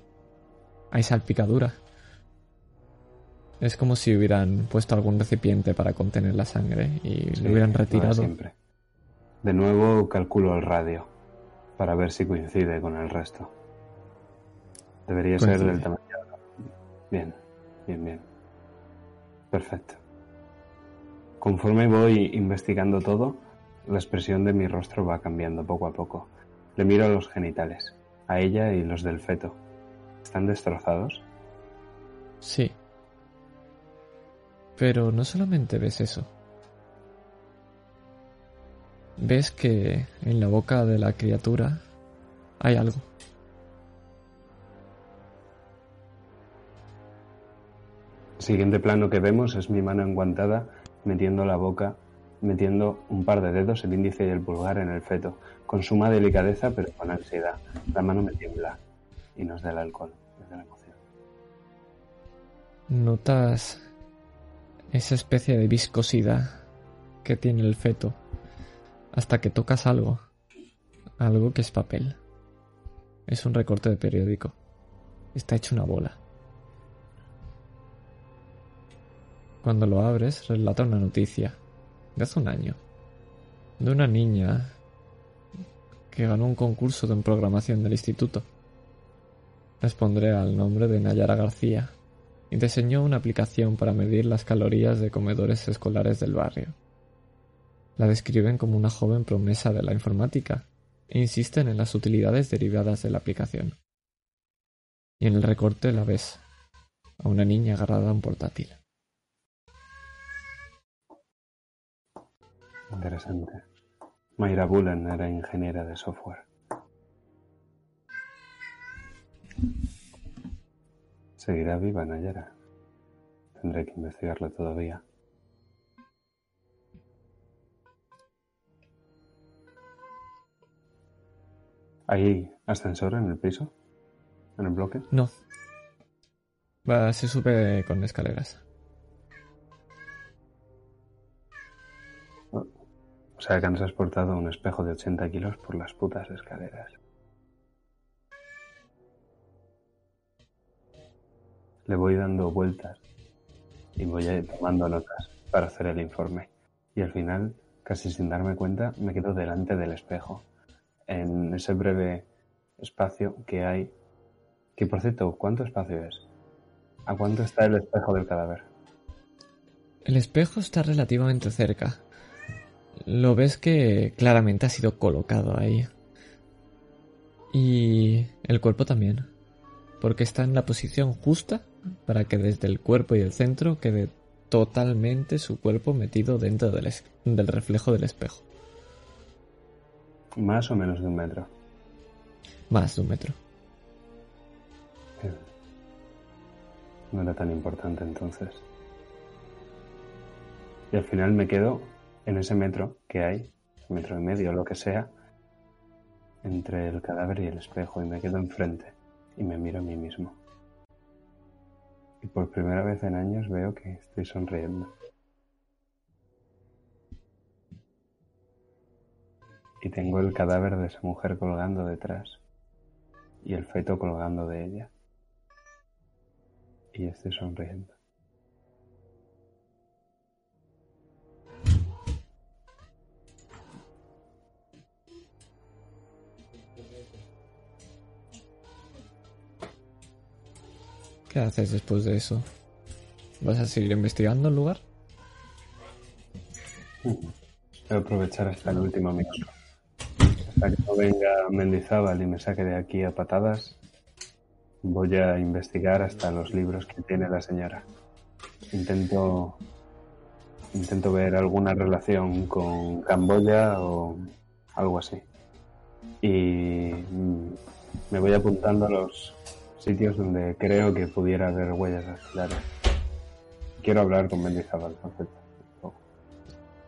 Speaker 1: hay salpicadura. Es como si hubieran puesto algún recipiente para contener la sangre y
Speaker 4: Sí,
Speaker 1: lo hubieran retirado.
Speaker 4: siempre. De nuevo calculo el radio para ver si coincide con el resto. Debería ser del tamaño. Bien, bien, bien. Perfecto. Conforme voy investigando todo, la expresión de mi rostro va cambiando poco a poco. Le miro a los genitales, a ella y los del feto. ¿Están destrozados?
Speaker 1: Sí. Pero no solamente ves eso. Ves que en la boca de la criatura hay algo.
Speaker 4: El siguiente plano que vemos es mi mano enguantada metiendo la boca, metiendo un par de dedos, el índice y el pulgar en el feto, con suma delicadeza pero con ansiedad. La mano me tiembla y no es del alcohol, es de la emoción.
Speaker 1: Notas esa especie de viscosidad que tiene el feto hasta que tocas algo. Algo que es papel. Es un recorte de periódico. Está hecho una bola. Cuando lo abres, relata una noticia de hace un año. De una niña que ganó un concurso de programación del instituto. Respondré al nombre de Nayara García y diseñó una aplicación para medir las calorías de comedores escolares del barrio. La describen como una joven promesa de la informática e insisten en las utilidades derivadas de la aplicación. Y en el recorte la ves a una niña agarrada a un portátil.
Speaker 4: Interesante. Mayra Bullen era ingeniera de software. ¿Seguirá viva Nayara? Tendré que investigarlo todavía. ¿Hay ascensor en el piso? ¿En el bloque?
Speaker 1: No. Va, se sube con escaleras.
Speaker 4: O sea que han transportado un espejo de 80 kilos por las putas escaleras. Le voy dando vueltas y voy a ir tomando notas para hacer el informe. Y al final, casi sin darme cuenta, me quedo delante del espejo. En ese breve espacio que hay. Que por cierto, ¿cuánto espacio es? ¿A cuánto está el espejo del cadáver?
Speaker 1: El espejo está relativamente cerca. Lo ves que claramente ha sido colocado ahí. Y el cuerpo también. Porque está en la posición justa para que desde el cuerpo y el centro quede totalmente su cuerpo metido dentro del, del reflejo del espejo.
Speaker 4: Más o menos de un metro.
Speaker 1: Más de un metro.
Speaker 4: Bien. No era tan importante entonces. Y al final me quedo en ese metro que hay, metro y medio, lo que sea, entre el cadáver y el espejo, y me quedo enfrente y me miro a mí mismo. Y por primera vez en años veo que estoy sonriendo. Y tengo el cadáver de esa mujer colgando detrás y el feto colgando de ella. Y estoy sonriendo.
Speaker 1: ¿Qué haces después de eso? ¿Vas a seguir investigando el lugar?
Speaker 4: Voy a aprovechar hasta el último minuto. Hasta que no venga Mendizábal y me saque de aquí a patadas, Voy a investigar hasta los libros que tiene la señora. Intento intento ver alguna relación con Camboya o algo así. Y mm, me voy apuntando a los sitios donde creo que pudiera haber huellas dactilares. Quiero hablar con Mendizábal, perfecto.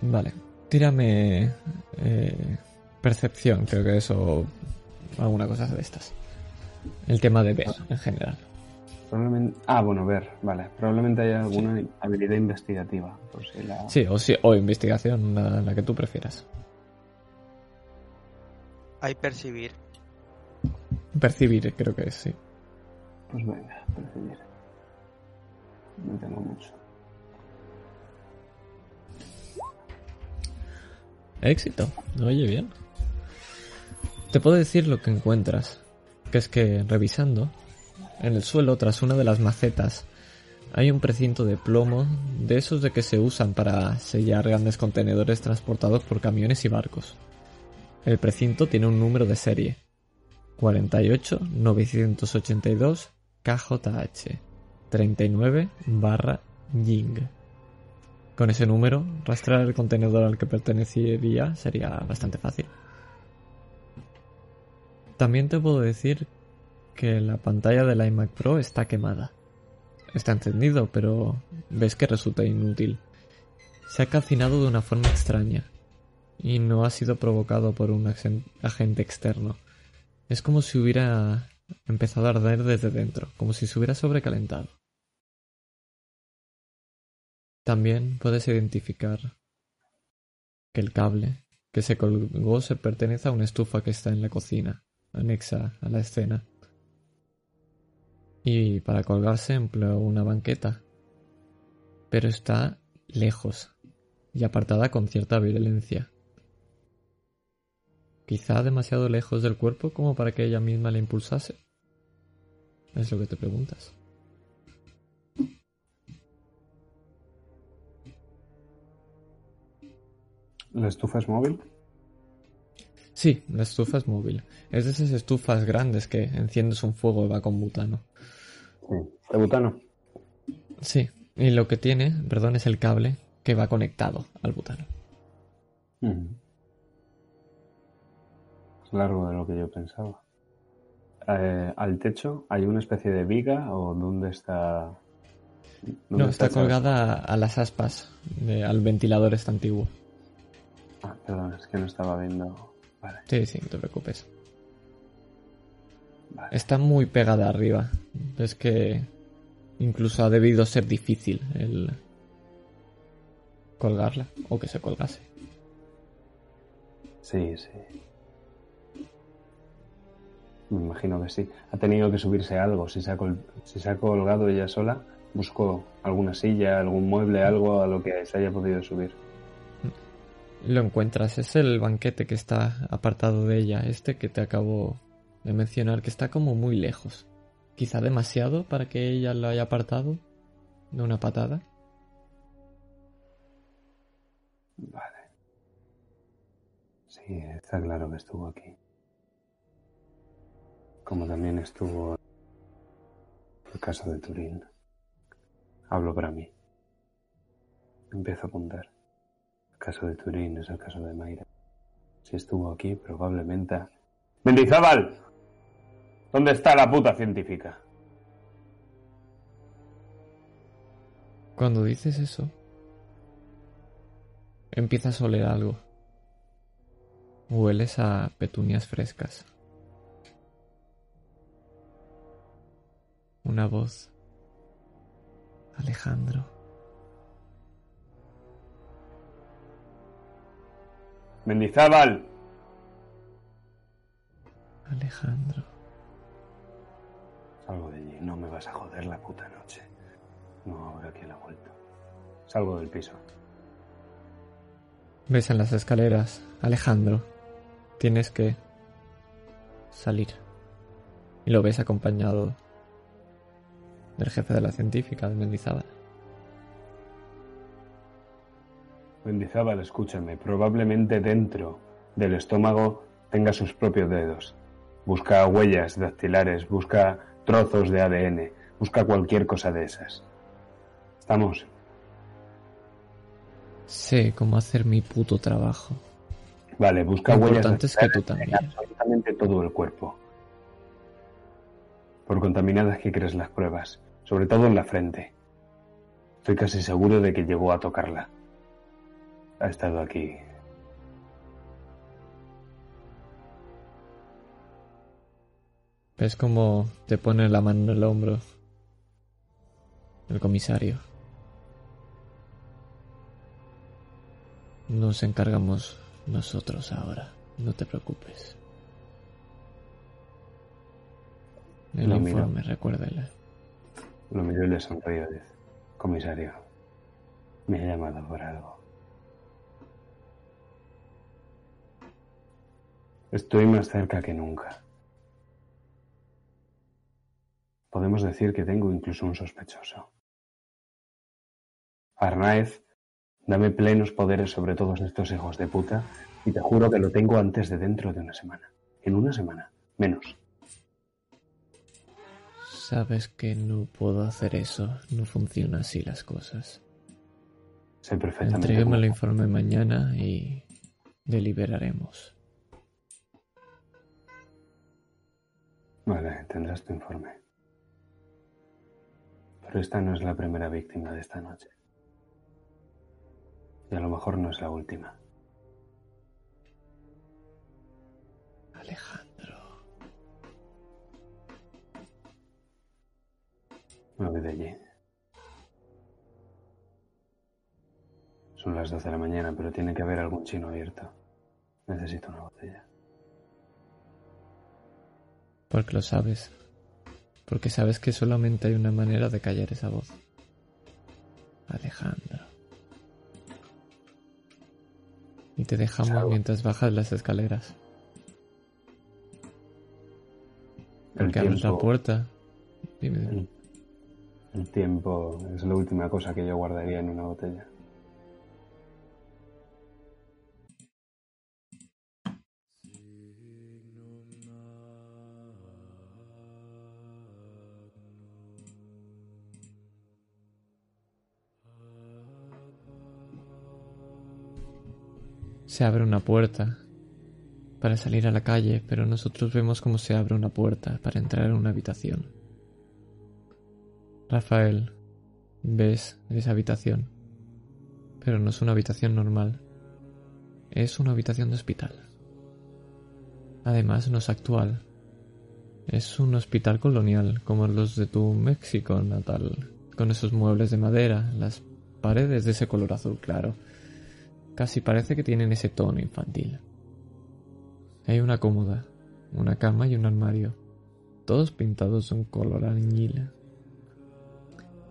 Speaker 1: Vale. Tírame eh, percepción, creo que eso. Alguna cosa de estas. El tema de ver en general.
Speaker 4: Probablemente... Ah, bueno, ver, vale. Probablemente haya alguna habilidad investigativa. Por si la...
Speaker 1: Sí, o, sí, o investigación, la, la que tú prefieras.
Speaker 2: Hay percibir.
Speaker 1: Percibir, creo que es, sí.
Speaker 4: Pues venga, percibir. No tengo mucho.
Speaker 1: Éxito. Oye, bien. Te puedo decir lo que encuentras. Que es que revisando, en el suelo, tras una de las macetas, hay un precinto de plomo, de esos de que se usan para sellar grandes contenedores transportados por camiones y barcos. El precinto tiene un número de serie. 48-982 KJH 39 barra Ying. Con ese número, rastrear el contenedor al que pertenecería sería bastante fácil. También te puedo decir que la pantalla del iMac Pro está quemada. Está encendido, pero ves que resulta inútil. Se ha calcinado de una forma extraña y no ha sido provocado por un agente externo. Es como si hubiera empezado a arder desde dentro, como si se hubiera sobrecalentado. También puedes identificar que el cable que se colgó se pertenece a una estufa que está en la cocina, anexa a la escena. Y para colgarse empleó una banqueta, pero está lejos y apartada con cierta violencia. Quizá demasiado lejos del cuerpo como para que ella misma la impulsase. Es lo que te preguntas.
Speaker 4: ¿La estufa es móvil?
Speaker 1: Sí, la estufa es móvil. Es de esas estufas grandes que enciendes un fuego y va con butano.
Speaker 4: Sí. ¿De butano?
Speaker 1: Sí, y lo que tiene, perdón, es el cable que va conectado al butano.
Speaker 4: Mm. Es largo de lo que yo pensaba. Eh, ¿Al techo hay una especie de viga o dónde está...? dónde
Speaker 1: No, está colgada a las aspas, de- al ventilador este antiguo.
Speaker 4: Ah, perdón, es que no estaba viendo... Vale,
Speaker 1: Sí, sí, no te preocupes.
Speaker 4: vale.
Speaker 1: Está muy pegada arriba. Es que incluso ha debido ser difícil el colgarla o que se colgase.
Speaker 4: Sí, sí. Me imagino que sí. Ha tenido que subirse algo. Si se ha, col- si se ha colgado ella sola, buscó alguna silla, algún mueble, algo a lo que se haya podido subir.
Speaker 1: Lo encuentras, es el banquete que está apartado de ella, este que te acabo de mencionar, que está como muy lejos. Quizá demasiado para que ella lo haya apartado de una patada.
Speaker 4: Vale. Sí, está claro que estuvo aquí. Como también estuvo el caso de Turín. Hablo para mí. Empiezo a apuntar. El caso de Turín es el caso de Mayra. Si estuvo aquí, probablemente... ¡Mendizábal! ¿Dónde está la puta científica?
Speaker 1: Cuando dices eso, empiezas a oler algo. Hueles a petunias frescas. Una voz. Alejandro.
Speaker 4: ¡Mendizábal!
Speaker 1: Alejandro.
Speaker 4: Salgo de allí, no me vas a joder la puta noche. No ahora que la he vuelto. Salgo del piso.
Speaker 1: Ves en las escaleras, Alejandro. Tienes que salir. Y lo ves acompañado del jefe de la científica de Mendizábal.
Speaker 4: Mendizábal, escúchame. Probablemente dentro del estómago tenga sus propios dedos. Busca huellas dactilares, busca trozos de ADN, busca cualquier cosa de esas. ¿Estamos?
Speaker 1: Sé cómo hacer mi puto trabajo.
Speaker 4: Vale, busca
Speaker 1: Lo
Speaker 4: huellas
Speaker 1: importante es que tú también.
Speaker 4: absolutamente todo el cuerpo. Por contaminadas que crees las pruebas, sobre todo en la frente. Estoy casi seguro de que llegó a tocarla. Ha estado aquí.
Speaker 1: ¿Ves cómo te pone la mano en el hombro? El comisario. Nos encargamos nosotros ahora. No te preocupes. El
Speaker 4: Lo miro.
Speaker 1: informe, recuérdale.
Speaker 4: Lo miró y le. Dice, comisario, me ha llamado por algo. Estoy más cerca que nunca. Podemos decir que tengo incluso un sospechoso. Arnaez, dame plenos poderes sobre todos estos hijos de puta y te juro que lo tengo antes de dentro de una semana. En una semana, menos.
Speaker 1: Sabes que no puedo hacer eso. No funciona así las cosas.
Speaker 4: Sé perfectamente.
Speaker 1: El informe mañana y deliberaremos.
Speaker 4: Vale, tendrás tu informe. Pero esta no es la primera víctima de esta noche. Y a lo mejor no es la última.
Speaker 1: Alejandro.
Speaker 4: Me voy de allí. Son las 12 de la mañana, pero tiene que haber algún chino abierto. Necesito una botella.
Speaker 1: Porque lo sabes. Porque sabes que solamente hay una manera de callar esa voz. Alejandro. Y te dejamos mientras bajas las escaleras.
Speaker 4: El
Speaker 1: Porque abres la puerta. Dime,
Speaker 4: el tiempo es la última cosa que yo guardaría en una botella.
Speaker 1: Se abre una puerta para salir a la calle, pero nosotros vemos cómo se abre una puerta para entrar en una habitación. Rafael, ves esa habitación, pero no es una habitación normal, es una habitación de hospital. Además no es actual, es un hospital colonial como los de tu México natal, con esos muebles de madera, las paredes de ese color azul claro. Casi parece que tienen ese tono infantil. Hay una cómoda, una cama y un armario, todos pintados de un color añil.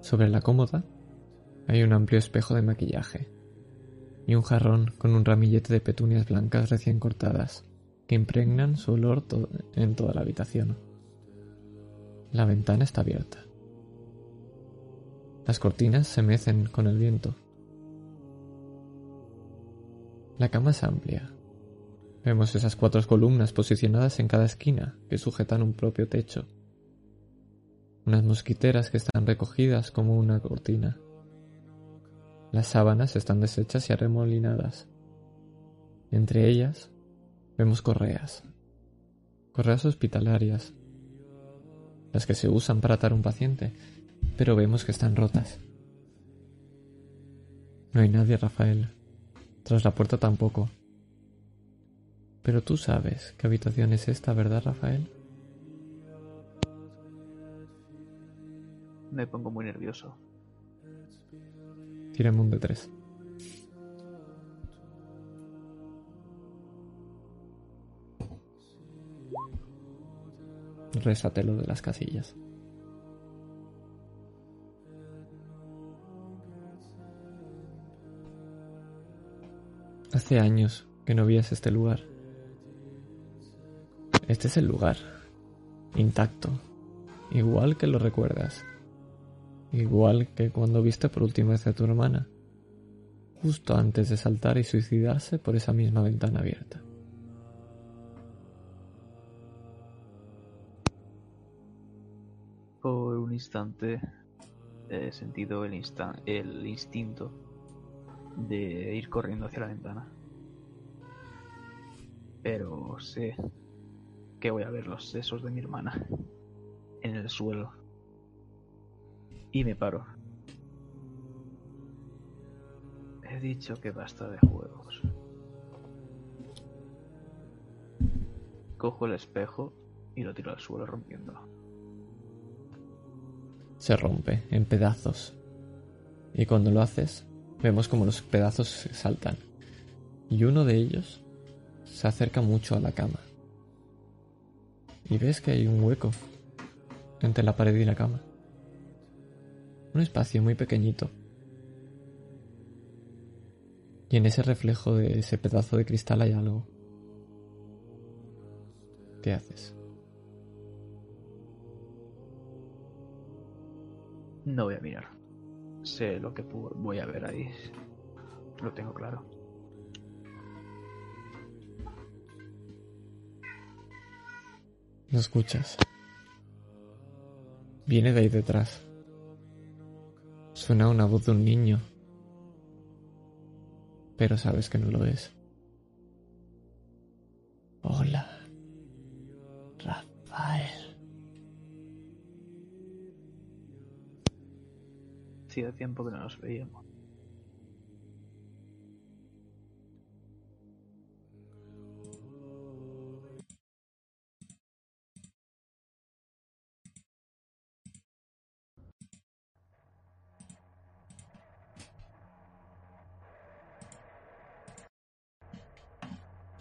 Speaker 1: Sobre la cómoda hay un amplio espejo de maquillaje y un jarrón con un ramillete de petunias blancas recién cortadas que impregnan su olor en toda la habitación. La ventana está abierta. Las cortinas se mecen con el viento. La cama es amplia. Vemos esas cuatro columnas posicionadas en cada esquina que sujetan un propio techo. Unas mosquiteras que están recogidas como una cortina. Las sábanas están deshechas y arremolinadas. Entre ellas vemos correas. Correas hospitalarias. Las que se usan para atar un paciente, pero vemos que están rotas. No hay nadie, Rafael. Tras la puerta tampoco. Pero tú sabes qué habitación es esta, ¿verdad, Rafael?
Speaker 5: Me pongo muy nervioso.
Speaker 1: Tírame un de tres. Résatelo de las casillas. Hace años que no vías este lugar. Este es el lugar. Intacto. Igual que lo recuerdas. Igual que cuando viste por última vez a tu hermana. Justo antes de saltar y suicidarse por esa misma ventana abierta.
Speaker 5: instante he sentido el, el instinto de ir corriendo hacia la ventana. Pero sé que voy a ver los sesos de mi hermana en el suelo. Y me paro. He dicho que basta de juegos. Cojo el espejo y lo tiro al suelo rompiéndolo.
Speaker 1: Se rompe en pedazos. Y cuando lo haces, vemos como los pedazos saltan. Y uno de ellos se acerca mucho a la cama. Y ves que hay un hueco entre la pared y la cama. Un espacio muy pequeñito. Y en ese reflejo de ese pedazo de cristal hay algo. ¿Qué haces?
Speaker 5: No voy a mirar. Sé lo que voy a ver ahí. Lo tengo claro.
Speaker 1: Lo escuchas. Viene de ahí detrás. Suena una voz de un niño. Pero sabes que no lo es. Hola.
Speaker 5: Hacía tiempo que no nos veíamos.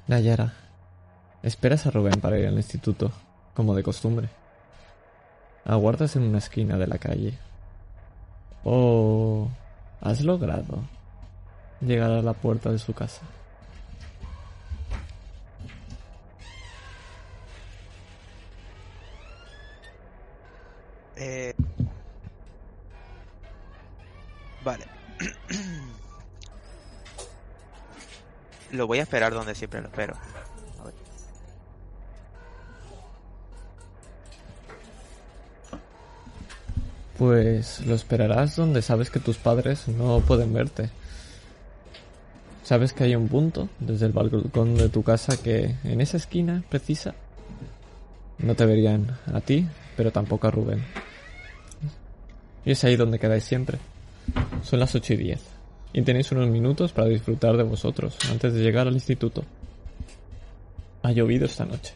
Speaker 1: Nayara. Esperas a Rubén para ir al instituto, como de costumbre. Aguardas en una esquina de la calle. ¿O has logrado llegar a la puerta de su casa?
Speaker 2: Eh... Vale. lo voy a esperar donde siempre lo espero. A ver.
Speaker 1: Pues lo esperarás donde sabes que tus padres no pueden verte. Sabes que hay un punto desde el balcón de tu casa que en esa esquina precisa no te verían a ti, pero tampoco a Rubén. Y es ahí donde quedáis siempre. Son las 8 y 10. Y tenéis unos minutos para disfrutar de vosotros antes de llegar al instituto. Ha llovido esta noche.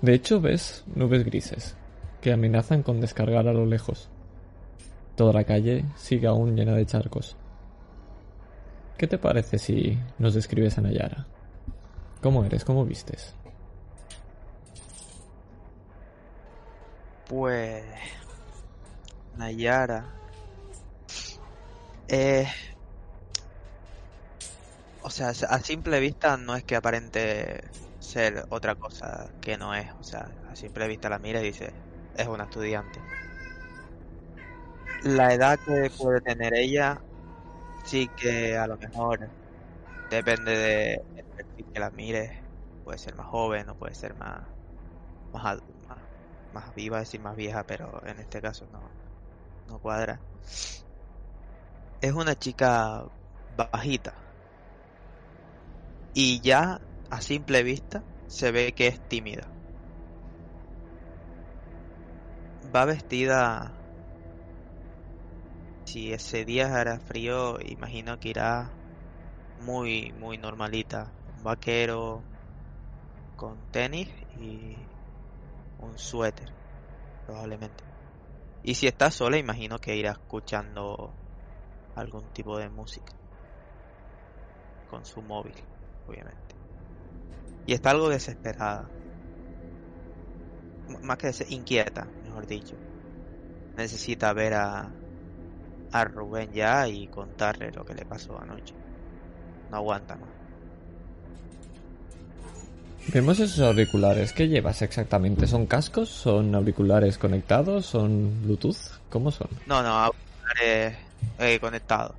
Speaker 1: De hecho, ves nubes grises que amenazan con descargar a lo lejos. Toda la calle sigue aún llena de charcos. ¿Qué te parece si nos describes a Nayara? ¿Cómo eres? ¿Cómo vistes?
Speaker 2: Pues. Nayara. Eh. O sea, a simple vista no es que aparente ser otra cosa que no es. O sea, a simple vista la mira y dice, es una estudiante. La edad que puede tener ella, sí que a lo mejor depende de el perfil que la mires. Puede ser más joven o puede ser más, más, más, más viva, decir más vieja, pero en este caso no, no cuadra. Es una chica bajita. Y ya a simple vista se ve que es tímida. Va vestida. Si ese día hará frío, imagino que irá muy, muy normalita. Un vaquero con tenis y un suéter, probablemente. Y si está sola, imagino que irá escuchando algún tipo de música. Con su móvil, obviamente. Y está algo desesperada. Más que inquieta, mejor dicho. Necesita ver a, a Rubén ya y contarle lo que le pasó anoche. No aguanta más.
Speaker 1: Vemos esos auriculares. ¿Qué llevas exactamente? ¿Son cascos? ¿Son auriculares conectados? ¿Son Bluetooth? ¿Cómo son?
Speaker 2: No, no, auriculares eh, conectados.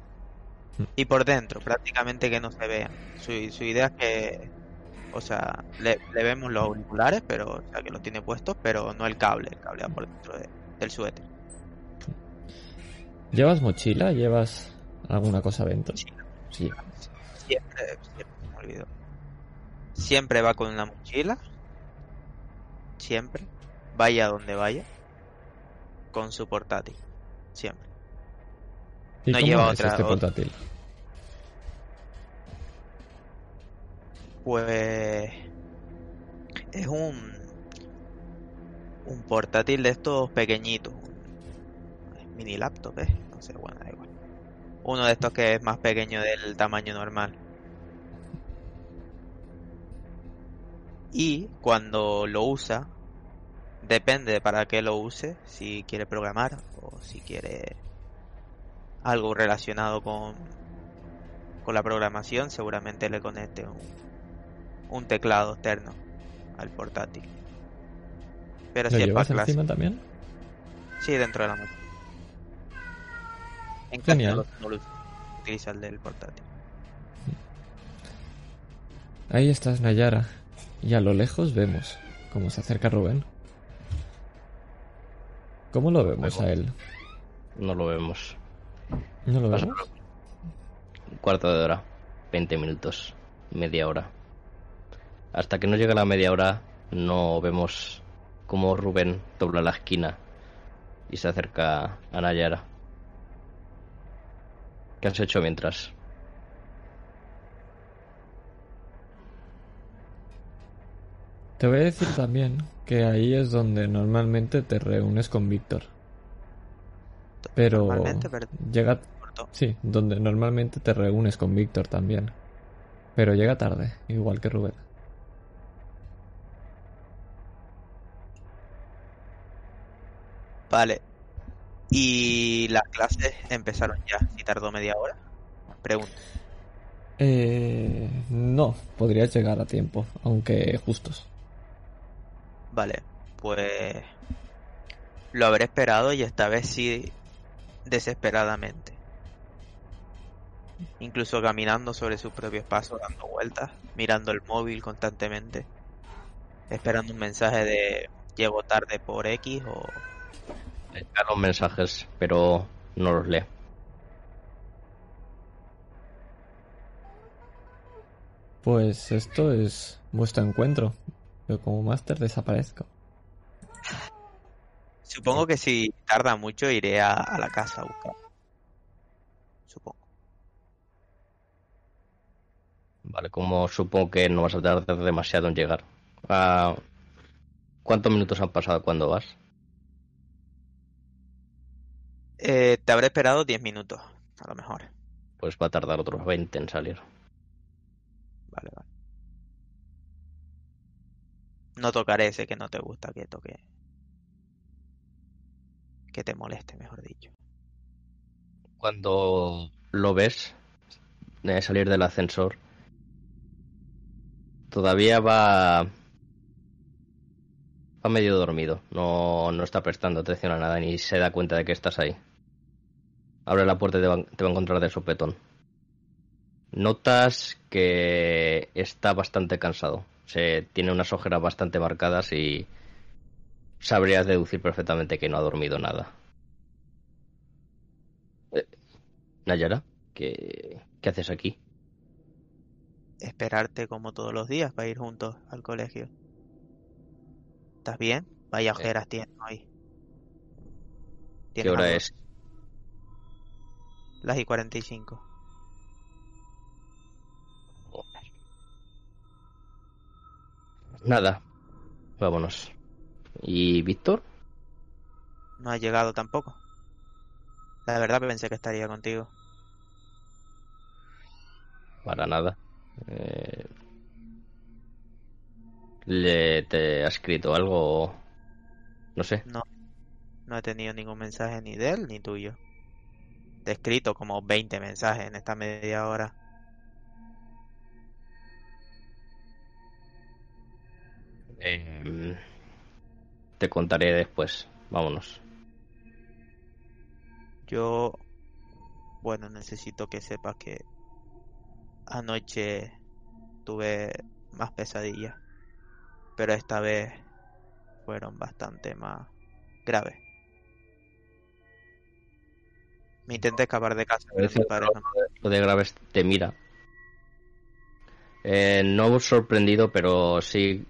Speaker 1: Mm.
Speaker 2: Y por dentro, prácticamente que no se vean. Su, su idea es que, o sea, le, le vemos los auriculares, pero, o sea, que los tiene puestos, pero no el cable, el cable va por dentro de- del suéter.
Speaker 1: ¿Llevas mochila? ¿Llevas alguna cosa dentro?
Speaker 2: Sí.
Speaker 1: Sí.
Speaker 2: Siempre, siempre, me olvido. Siempre va con una mochila. Siempre. Vaya donde vaya. Con su portátil. Siempre.
Speaker 1: ¿Y
Speaker 2: No
Speaker 1: cómo
Speaker 2: lleva
Speaker 1: es
Speaker 2: otra-
Speaker 1: este
Speaker 2: otra-
Speaker 1: portátil?
Speaker 2: Pues es un un portátil de estos pequeñitos, mini laptop, ¿eh? No sé, bueno, da igual. Uno de estos que es más pequeño del tamaño normal. Y cuando lo usa, depende de para qué lo use, si quiere programar o si quiere algo relacionado con con la programación, seguramente le conecte un, un teclado externo al portátil. Pero
Speaker 1: ¿Lo
Speaker 2: si es para clase,
Speaker 1: también?
Speaker 2: sí, dentro de la máquina. En
Speaker 1: Genial.
Speaker 2: no lo- no lo uso, utiliza el del portátil.
Speaker 1: Ahí estás, Nayara. Y a lo lejos vemos cómo se acerca Rubén. ¿Cómo lo vemos a él?
Speaker 3: No lo vemos.
Speaker 1: ¿No lo vemos?
Speaker 3: Un cuarto de hora, 20 minutos, media hora. Hasta que no llega la media hora, no vemos cómo Rubén dobla la esquina y se acerca a Nayara. ¿Qué has hecho mientras?
Speaker 1: Te voy a decir también que ahí es donde normalmente te reúnes con Víctor. Pero
Speaker 2: Normalmente, pero
Speaker 1: llega... Sí, donde normalmente te reúnes con Víctor también. Pero llega tarde, igual que Rubén.
Speaker 2: Vale. ¿Y las clases empezaron ya? ¿Si tardó media hora? Pregunto.
Speaker 1: Eh, no, podrías llegar a tiempo, aunque justos.
Speaker 2: Vale, pues lo habré esperado y esta vez sí desesperadamente. Incluso caminando sobre sus propios pasos, dando vueltas, mirando el móvil constantemente, esperando un mensaje de llego tarde por X o
Speaker 3: Da los mensajes, pero no los lee.
Speaker 1: Pues esto es vuestro encuentro. Yo como máster desaparezco.
Speaker 2: Supongo que si tarda mucho iré a, a la casa a buscar. Supongo.
Speaker 3: Vale, como supongo que no vas a tardar demasiado en llegar. Ah, ¿Cuántos minutos han pasado cuando vas?
Speaker 2: Eh, te habré esperado 10 minutos, a lo mejor.
Speaker 3: Pues va a tardar otros 20 en salir.
Speaker 2: Vale, vale. No tocaré ese que no te gusta que toque. Que te moleste, mejor dicho.
Speaker 3: Cuando lo ves eh, salir del ascensor, todavía va, va medio dormido. No, no está prestando atención a nada ni se da cuenta de que estás ahí. Abre la puerta y te va, te va a encontrar de sopetón. Notas que está bastante cansado. Se tiene unas ojeras bastante marcadas y sabrías deducir perfectamente que no ha dormido nada. Eh, Nayara, ¿qué, qué haces aquí?
Speaker 2: Esperarte como todos los días para ir juntos al colegio. ¿Estás bien? Vaya ojeras tienes hoy.
Speaker 3: ¿Qué
Speaker 2: ¿Tienes
Speaker 3: hora
Speaker 2: algo?
Speaker 3: es?
Speaker 2: Las y 45.
Speaker 3: Nada, vámonos. ¿Y Víctor?
Speaker 2: No ha llegado tampoco. La verdad pensé que estaría contigo.
Speaker 3: Para nada. Eh, ¿Le te ha escrito algo? No sé.
Speaker 2: No, no he tenido ningún mensaje ni de él ni tuyo. Te he escrito como 20 mensajes en esta media hora.
Speaker 3: Eh, te contaré después. Vámonos.
Speaker 2: Yo, bueno, necesito que sepas que anoche tuve más pesadillas, pero esta vez fueron bastante más graves. Me intenté escapar de casa, pero mis padres.
Speaker 3: Lo de Graves te mira. Eh, no sorprendido, pero sí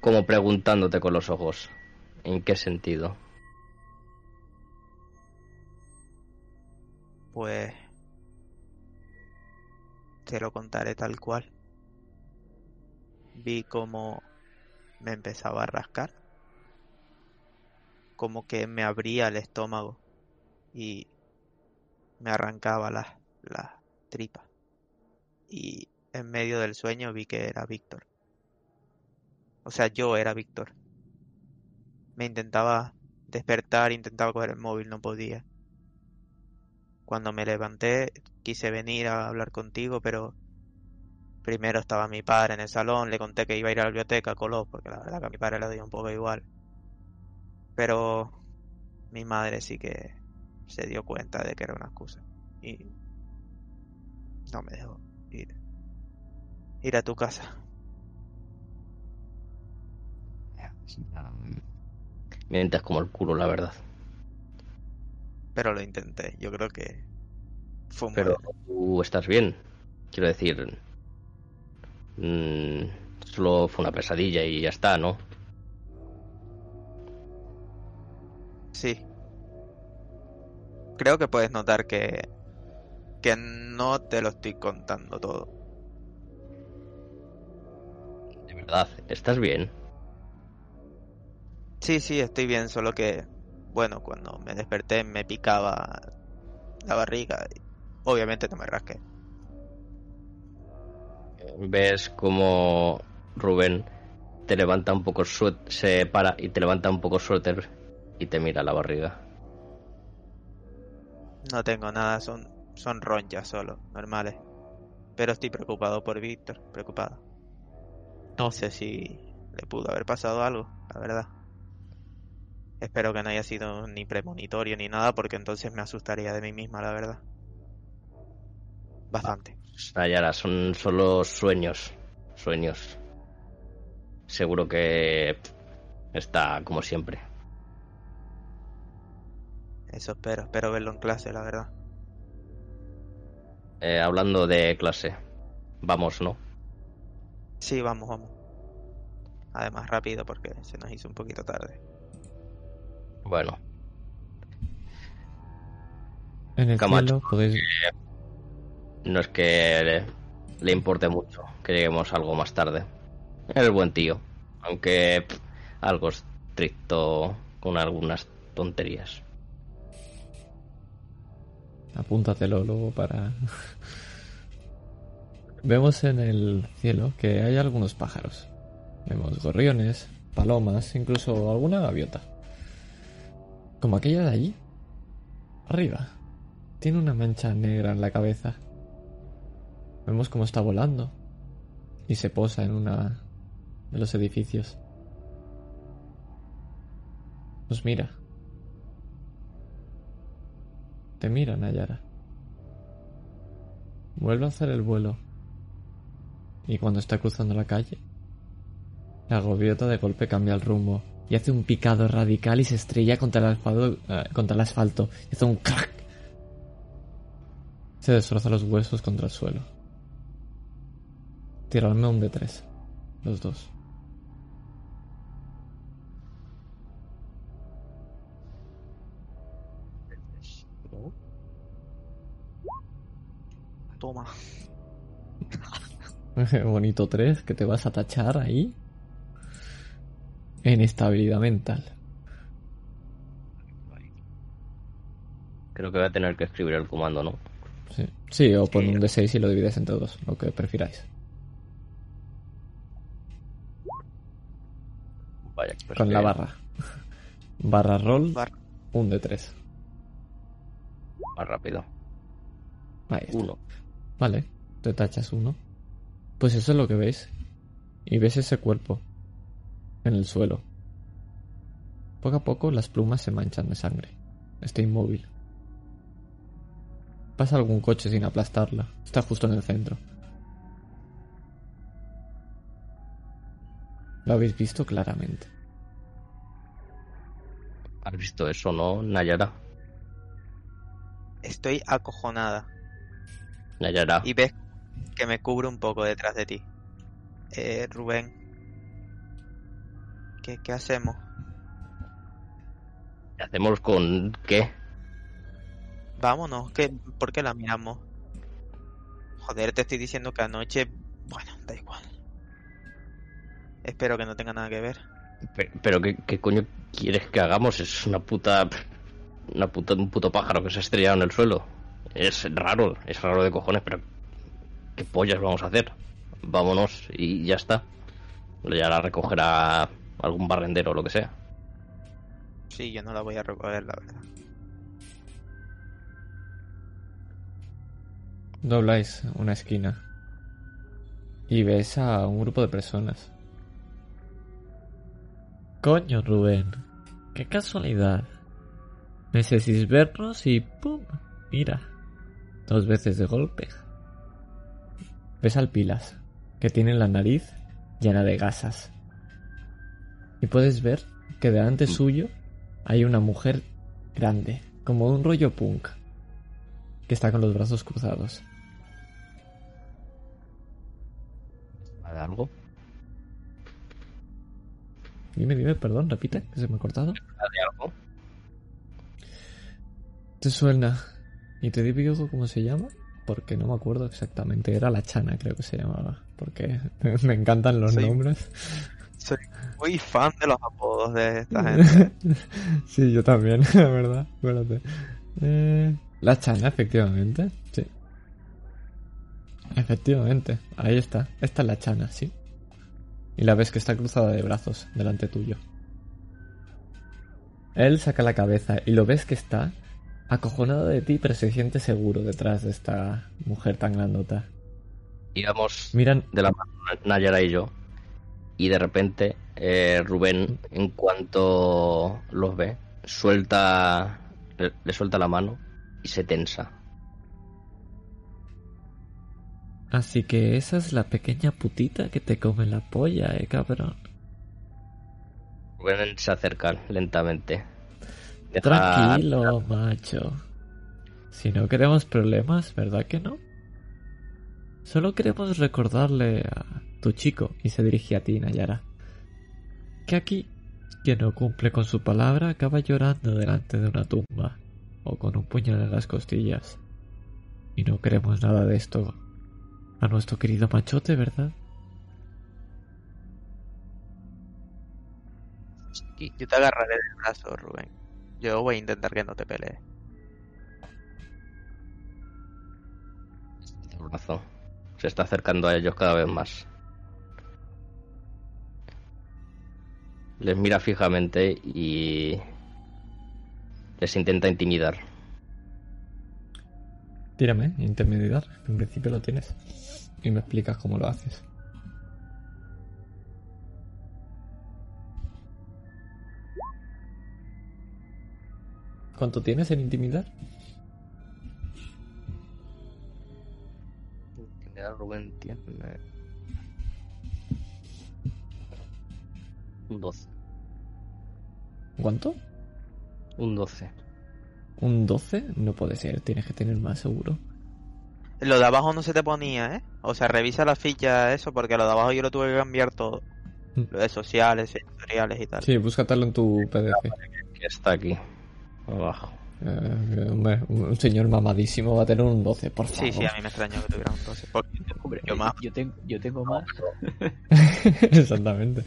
Speaker 3: como preguntándote con los ojos. ¿En qué sentido?
Speaker 2: Pues te lo contaré tal cual. Vi cómo me empezaba a rascar, como que me abría el estómago y me arrancaba las las tripas. Y en medio del sueño vi que era Víctor. O sea, yo era Víctor. Me intentaba despertar, intentaba coger el móvil, no podía. Cuando me levanté, quise venir a hablar contigo, pero primero estaba mi padre en el salón, le conté que iba a ir a la biblioteca, coló, porque la verdad que a mi padre le dio un poco igual. Pero mi madre sí que se dio cuenta de que era una excusa. Y no me dejó ir, ir a tu casa.
Speaker 3: Mientes como el culo, la verdad.
Speaker 2: Pero lo intenté. Yo creo que fue un
Speaker 3: Pero tú estás bien. Quiero decir, mm, solo fue una pesadilla y ya está, ¿no?
Speaker 2: Sí. Creo que puedes notar que que no te lo estoy contando todo.
Speaker 3: De verdad, ¿estás bien?
Speaker 2: Sí, sí, estoy bien, solo que bueno, cuando me desperté me picaba la barriga. y Obviamente no me rasqué.
Speaker 3: Ves como Rubén te levanta un poco se para y te levanta un poco suéter y te mira la barriga.
Speaker 2: No tengo nada, son son ronchas solo, normales. Pero estoy preocupado por Víctor, preocupado. No sé si le pudo haber pasado algo, la verdad. Espero que no haya sido ni premonitorio ni nada, porque entonces me asustaría de mí misma, la verdad. Bastante.
Speaker 3: Nayara, son solo sueños. Sueños. Seguro que está como siempre.
Speaker 2: Eso espero, espero verlo en clase, la verdad.
Speaker 3: Eh, hablando de clase, vamos, ¿no?
Speaker 2: Sí, vamos, vamos. Además, rápido, porque se nos hizo un poquito tarde.
Speaker 3: Bueno,
Speaker 1: En el
Speaker 3: Camacho.
Speaker 1: cielo podéis...
Speaker 3: no es que le, le importe mucho que lleguemos algo más tarde. Es buen tío, aunque pff, algo estricto con algunas tonterías.
Speaker 1: Apúntatelo luego para... Vemos en el cielo que hay algunos pájaros. Vemos gorriones, palomas, incluso alguna gaviota. Como aquella de allí. Arriba. Tiene una mancha negra en la cabeza. Vemos cómo está volando. Y se posa en una de los edificios. Nos mira. Te mira, Nayara. Vuelve a hacer el vuelo. Y cuando está cruzando la calle, la gaviota de golpe cambia el rumbo y hace un picado radical y se estrella contra el asfalto, eh, contra y hace un crack. Se destroza los huesos contra el suelo. Tiradme un de tres, los dos. Bonito 3, que te vas a tachar ahí. En estabilidad mental.
Speaker 3: Creo que voy a tener que escribir el comando, ¿no?
Speaker 1: Sí, sí o pon un D6 y lo divides entre dos, lo que prefiráis.
Speaker 3: Vaya, pues
Speaker 1: Con
Speaker 3: que-
Speaker 1: la barra. Barra roll, un de 3.
Speaker 3: Más rápido.
Speaker 1: Ahí está.
Speaker 3: Uno.
Speaker 1: Vale, te tachas uno. Pues eso es lo que veis. Y ves ese cuerpo en el suelo. Poco a poco las plumas se manchan de sangre. Está inmóvil. Pasa algún coche sin aplastarla. Está justo en el centro. Lo habéis visto claramente.
Speaker 3: ¿Has visto eso, no, Nayara?
Speaker 2: estoy acojonada.
Speaker 3: Nayara,
Speaker 2: Y ves que me cubre un poco detrás de ti. Eh, Rubén. ¿Qué, qué hacemos?
Speaker 3: ¿qué hacemos con qué?
Speaker 2: Vámonos. ¿Qué, ¿Por qué la miramos? Joder, te estoy diciendo que anoche... Bueno, da igual. Espero que no tenga nada que ver.
Speaker 3: Pe- ¿Pero qué, qué coño quieres que hagamos? Es una puta... Una puta, un puto pájaro que se ha estrellado en el suelo. Es raro, es raro de cojones, pero... ¿Qué pollas vamos a hacer? Vámonos y ya está. Ya la recogerá algún barrendero o lo que sea.
Speaker 2: Sí, yo no la voy a recoger, la verdad.
Speaker 1: Dobláis una esquina y ves a un grupo de personas. Coño, Rubén, qué casualidad. Necesitas vernos y ¡pum! Mira, dos veces de golpe. Ves al Pilas, que tiene la nariz llena de gasas. Y puedes ver que delante suyo hay una mujer grande, como un rollo punk, que está con los brazos cruzados.
Speaker 3: ¿Vale algo?
Speaker 1: Dime, dime, perdón, repite, que se me ha cortado.
Speaker 3: ¿Vale algo?
Speaker 1: ¿Te suena? ¿Y te digo cómo se llama? Porque no me acuerdo exactamente. Era la Chana, creo que se llamaba. Porque me encantan los nombres.
Speaker 2: Soy muy fan de los apodos de esta gente.
Speaker 1: sí, yo también, la verdad. Espérate. Eh, la Chana, efectivamente. Sí. Efectivamente. Ahí está. Esta es la Chana, sí. Y la ves que está cruzada de brazos delante tuyo. Él saca la cabeza y lo ves que está acojonado de ti, pero se siente seguro detrás de esta mujer tan grandota.
Speaker 3: Íbamos
Speaker 1: Miran,
Speaker 3: de la mano Nayara y yo. Y de repente eh, Rubén, en cuanto los ve, suelta. Le, le suelta la mano y se tensa.
Speaker 1: así que esa es la pequeña putita que te come la polla, eh, cabrón.
Speaker 3: Rubén se acerca lentamente.
Speaker 1: Tranquilo, macho. Si no queremos problemas, ¿verdad que no? Solo queremos recordarle a tu chico, y se dirige a ti, Nayara, que aquí quien no cumple con su palabra acaba llorando delante de una tumba o con un puñal en las costillas. Y no queremos nada de esto a nuestro querido machote, ¿verdad?
Speaker 2: Y yo te agarraré del brazo, Rubén. Yo voy a intentar que no te pelees.
Speaker 3: el brazo. Se está acercando a ellos cada vez más. Les mira fijamente y les intenta intimidar.
Speaker 1: Tírame, intimidar. En principio lo tienes. Y me explicas cómo lo haces. ¿Cuánto tienes en intimidar?
Speaker 3: Intimidar Rubén tiene un 12.
Speaker 1: ¿Cuánto?
Speaker 3: Un 12.
Speaker 1: ¿Un 12? No puede ser, tienes que tener más seguro.
Speaker 2: Lo de abajo no se te ponía, ¿eh? O sea, revisa la ficha, eso, porque lo de abajo yo lo tuve que cambiar todo.
Speaker 1: Mm.
Speaker 2: Lo de sociales, editoriales y tal.
Speaker 1: Sí, búscatelo en tu PDF.
Speaker 3: Que está aquí. Abajo.
Speaker 1: Eh, hombre, un señor mamadísimo va a tener un 12, por favor.
Speaker 2: Sí, sí, a mí me extrañó que tuviera un 12. Porque
Speaker 5: Hombre,
Speaker 2: yo más.
Speaker 5: yo, tengo, yo tengo más.
Speaker 1: Exactamente.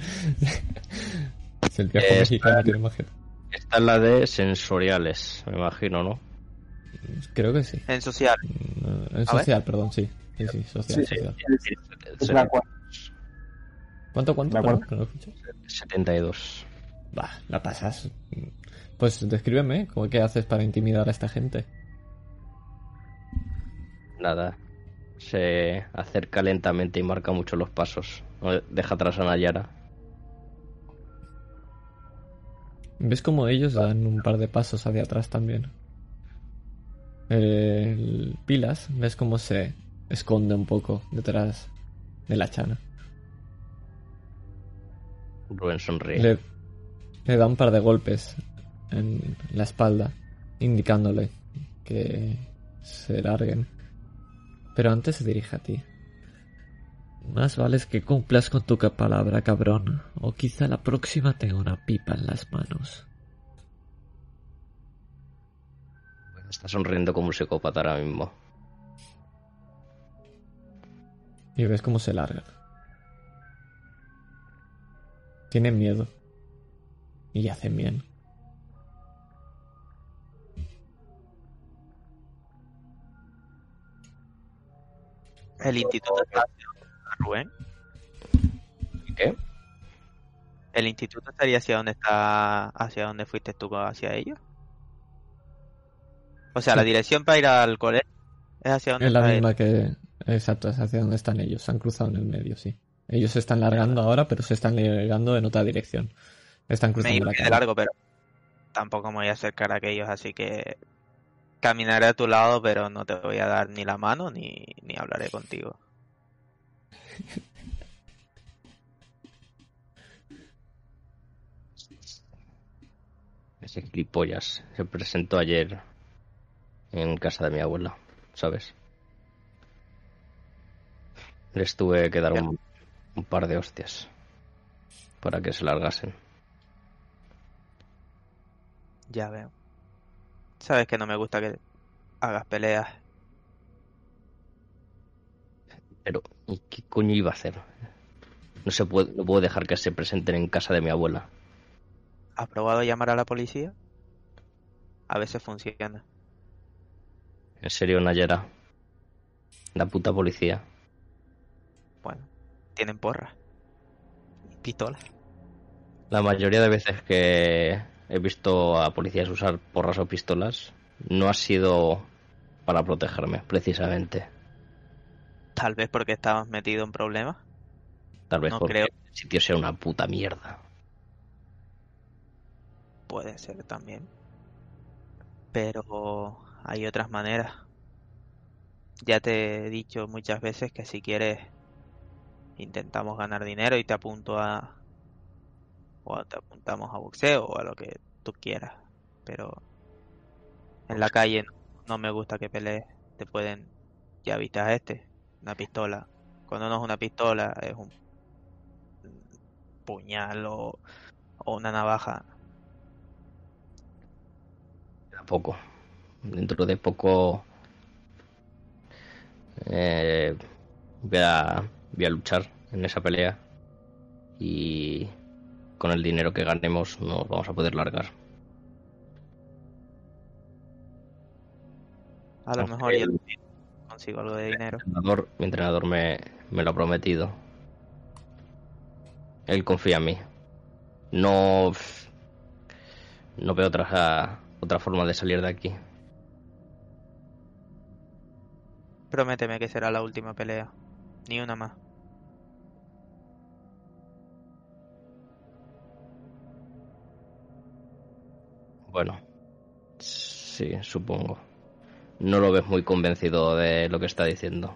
Speaker 1: si el viejo mexicano tiene más gente.
Speaker 3: Esta es la de sensoriales, me imagino, ¿no?
Speaker 1: Creo que sí.
Speaker 2: En social.
Speaker 1: Mm, En social, perdón, sí. Sí, sí, social,
Speaker 4: Sí,
Speaker 1: social.
Speaker 4: Es la cual-
Speaker 1: ¿Cuánto, cuánto? Perdón, que no lo escucho.
Speaker 3: 72.
Speaker 1: Va, la pasas. Pues descríbeme, ¿cómo qué haces para intimidar a esta gente?
Speaker 3: Nada. Se acerca lentamente y marca mucho los pasos. No Deja atrás a Nayara.
Speaker 1: ¿Ves cómo ellos dan un par de pasos hacia atrás también? El Pilas, ves cómo se esconde un poco detrás de la chana.
Speaker 3: Rubén sonríe.
Speaker 1: Le, le da un par de golpes en la espalda, indicándole que se larguen. Pero antes se dirige a ti. Más vale que cumplas con tu palabra, cabrón, o quizá la próxima tenga una pipa en las manos.
Speaker 3: Está sonriendo como un psicópata ahora mismo.
Speaker 1: Y ves cómo se largan. Tienen miedo. Y hacen bien.
Speaker 2: El instituto está hacia Rubén.
Speaker 3: ¿Qué?
Speaker 2: El instituto estaría hacia donde está, hacia donde fuiste tú hacia ellos. O sea, la dirección para ir al colegio es hacia donde
Speaker 1: Es la misma que... Exacto, es hacia donde están ellos. Se han cruzado en el medio, sí. Ellos se están largando ahora, pero se están largando en otra dirección. Están
Speaker 2: Me
Speaker 1: cruzando
Speaker 2: iba
Speaker 1: la
Speaker 2: de
Speaker 1: calle.
Speaker 2: largo, pero tampoco me voy a acercar a aquellos, así que caminaré a tu lado, pero no te voy a dar ni la mano ni, ni hablaré contigo.
Speaker 3: Ese gilipollas se presentó ayer en casa de mi abuela, ¿sabes? Les tuve que dar un, un par de hostias para que se largasen.
Speaker 2: Ya veo. Sabes que no me gusta que hagas peleas.
Speaker 3: Pero, ¿y ¿qué coño iba a hacer? No se puede, no puedo dejar que se presenten en casa de mi abuela.
Speaker 2: ¿Has probado llamar a la policía? A veces funciona.
Speaker 3: En serio, Nayera. La puta policía.
Speaker 2: Bueno, tienen porras. Y pistolas.
Speaker 3: La mayoría de veces que he visto a policías usar porras o pistolas no ha sido para protegerme, precisamente.
Speaker 2: Tal vez porque estabas metido en problemas.
Speaker 3: Tal vez
Speaker 2: No
Speaker 3: porque
Speaker 2: creo.
Speaker 3: el sitio sea una puta mierda.
Speaker 2: Puede ser también. Pero hay otras maneras. Ya te he dicho muchas veces que si quieres intentamos ganar dinero y te apunto a o te apuntamos a boxeo o a lo que tú quieras. Pero en la calle no, no me gusta que pelees. Te pueden ya viste a este, una pistola. Cuando no es una pistola es un puñal o, o una navaja.
Speaker 3: Poco. Dentro de poco eh, voy, a, voy a luchar en esa pelea y con el dinero que ganemos nos vamos a poder largar.
Speaker 2: A lo
Speaker 3: Aunque
Speaker 2: mejor yo consigo algo de dinero.
Speaker 3: entrenador- mi entrenador me, me lo ha prometido. Él confía en mí. No, no veo otra, otra forma de salir de aquí.
Speaker 2: Prométeme que será la última pelea. Ni una más.
Speaker 3: Bueno, sí, supongo. No lo ves muy convencido de lo que está diciendo.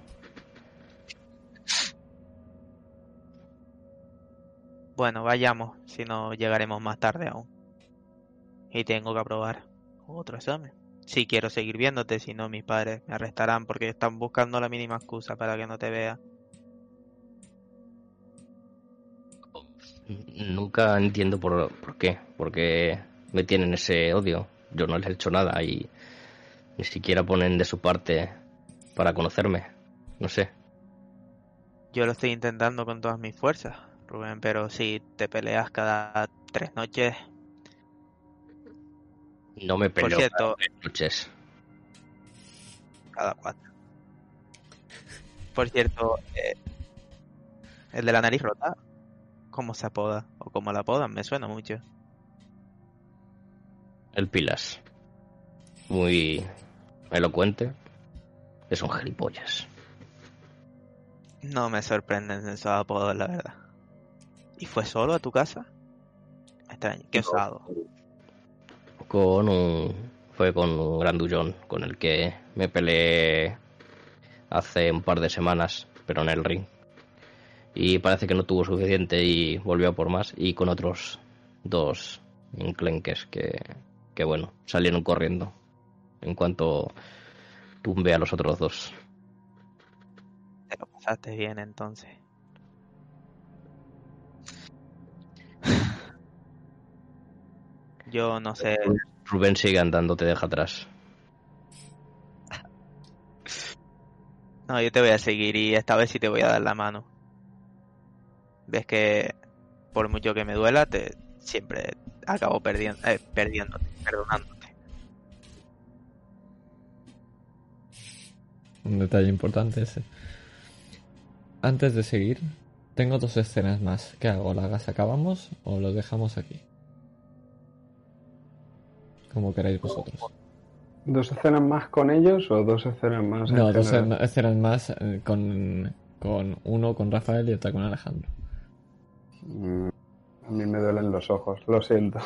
Speaker 2: Bueno, vayamos, si no llegaremos más tarde aún. Y tengo que aprobar otro examen. Si quiero seguir viéndote, si no mis padres me arrestarán porque están buscando la mínima excusa para que no te vea.
Speaker 3: Nunca entiendo por, por qué. Porque me tienen ese odio. Yo no les he hecho nada y ni siquiera ponen de su parte para conocerme. No sé.
Speaker 2: Yo lo estoy intentando con todas mis fuerzas, Rubén, pero si te peleas cada tres noches,
Speaker 3: No me
Speaker 2: por
Speaker 3: peleo
Speaker 2: cierto,
Speaker 3: cada tres noches.
Speaker 2: cada cuatro. Por cierto, eh, el de la nariz rota, ¿cómo se apoda? O cómo la apodan, me suena mucho.
Speaker 3: El Pilas. Muy elocuente. Es un gilipollas.
Speaker 2: No me sorprenden esos apodos, la verdad. ¿Y fue solo a tu casa? Me extraña, qué osado.
Speaker 3: Con un. Fue con un grandullón con el que me peleé hace un par de semanas, pero en el ring. Y parece que no tuvo suficiente y volvió a por más. Y con otros dos enclenques que, que bueno, salieron corriendo. En cuanto tumbe a los otros dos.
Speaker 2: Te lo pasaste bien entonces. Yo no sé.
Speaker 3: Rubén sigue andando, te deja atrás.
Speaker 2: No, yo te voy a seguir y esta vez sí te voy a dar la mano. Ves que por mucho que me duela, te siempre acabo perdiendo, eh, perdiéndote, perdonándote.
Speaker 1: Un detalle importante ese. Antes de seguir, tengo dos escenas más. ¿Qué hago? ¿Las acabamos o lo dejamos aquí? Como queráis vosotros.
Speaker 4: ¿Dos escenas más con ellos o dos escenas más?
Speaker 1: No, dos
Speaker 4: general?
Speaker 1: escenas más eh, con, con uno con Rafael y otra con Alejandro.
Speaker 4: A mí me duelen los ojos, lo siento.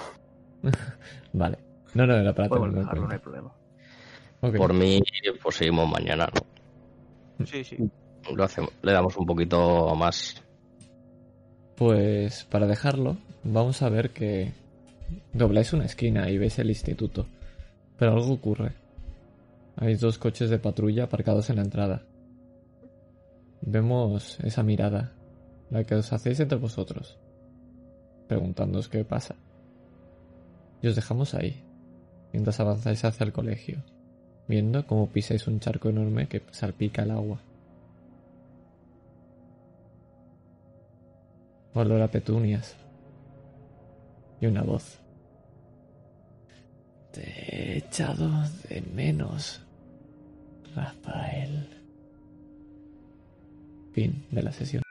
Speaker 1: Vale. No, no, era para
Speaker 5: dejarlo, no hay problema.
Speaker 3: Por mí, pues seguimos mañana, ¿no?
Speaker 2: Sí, sí.
Speaker 3: Lo hacemos, le damos un poquito más.
Speaker 1: Pues para dejarlo, vamos a ver que dobláis una esquina y veis el instituto. Pero algo ocurre. Hay dos coches de patrulla aparcados en la entrada. Vemos esa mirada, la que os hacéis entre vosotros, preguntándoos qué pasa. Y os dejamos ahí, mientras avanzáis hacia el colegio, viendo cómo pisáis un charco enorme que salpica el agua. olor a petunias y una voz. Te he echado de menos, Rafael. Fin de la sesión.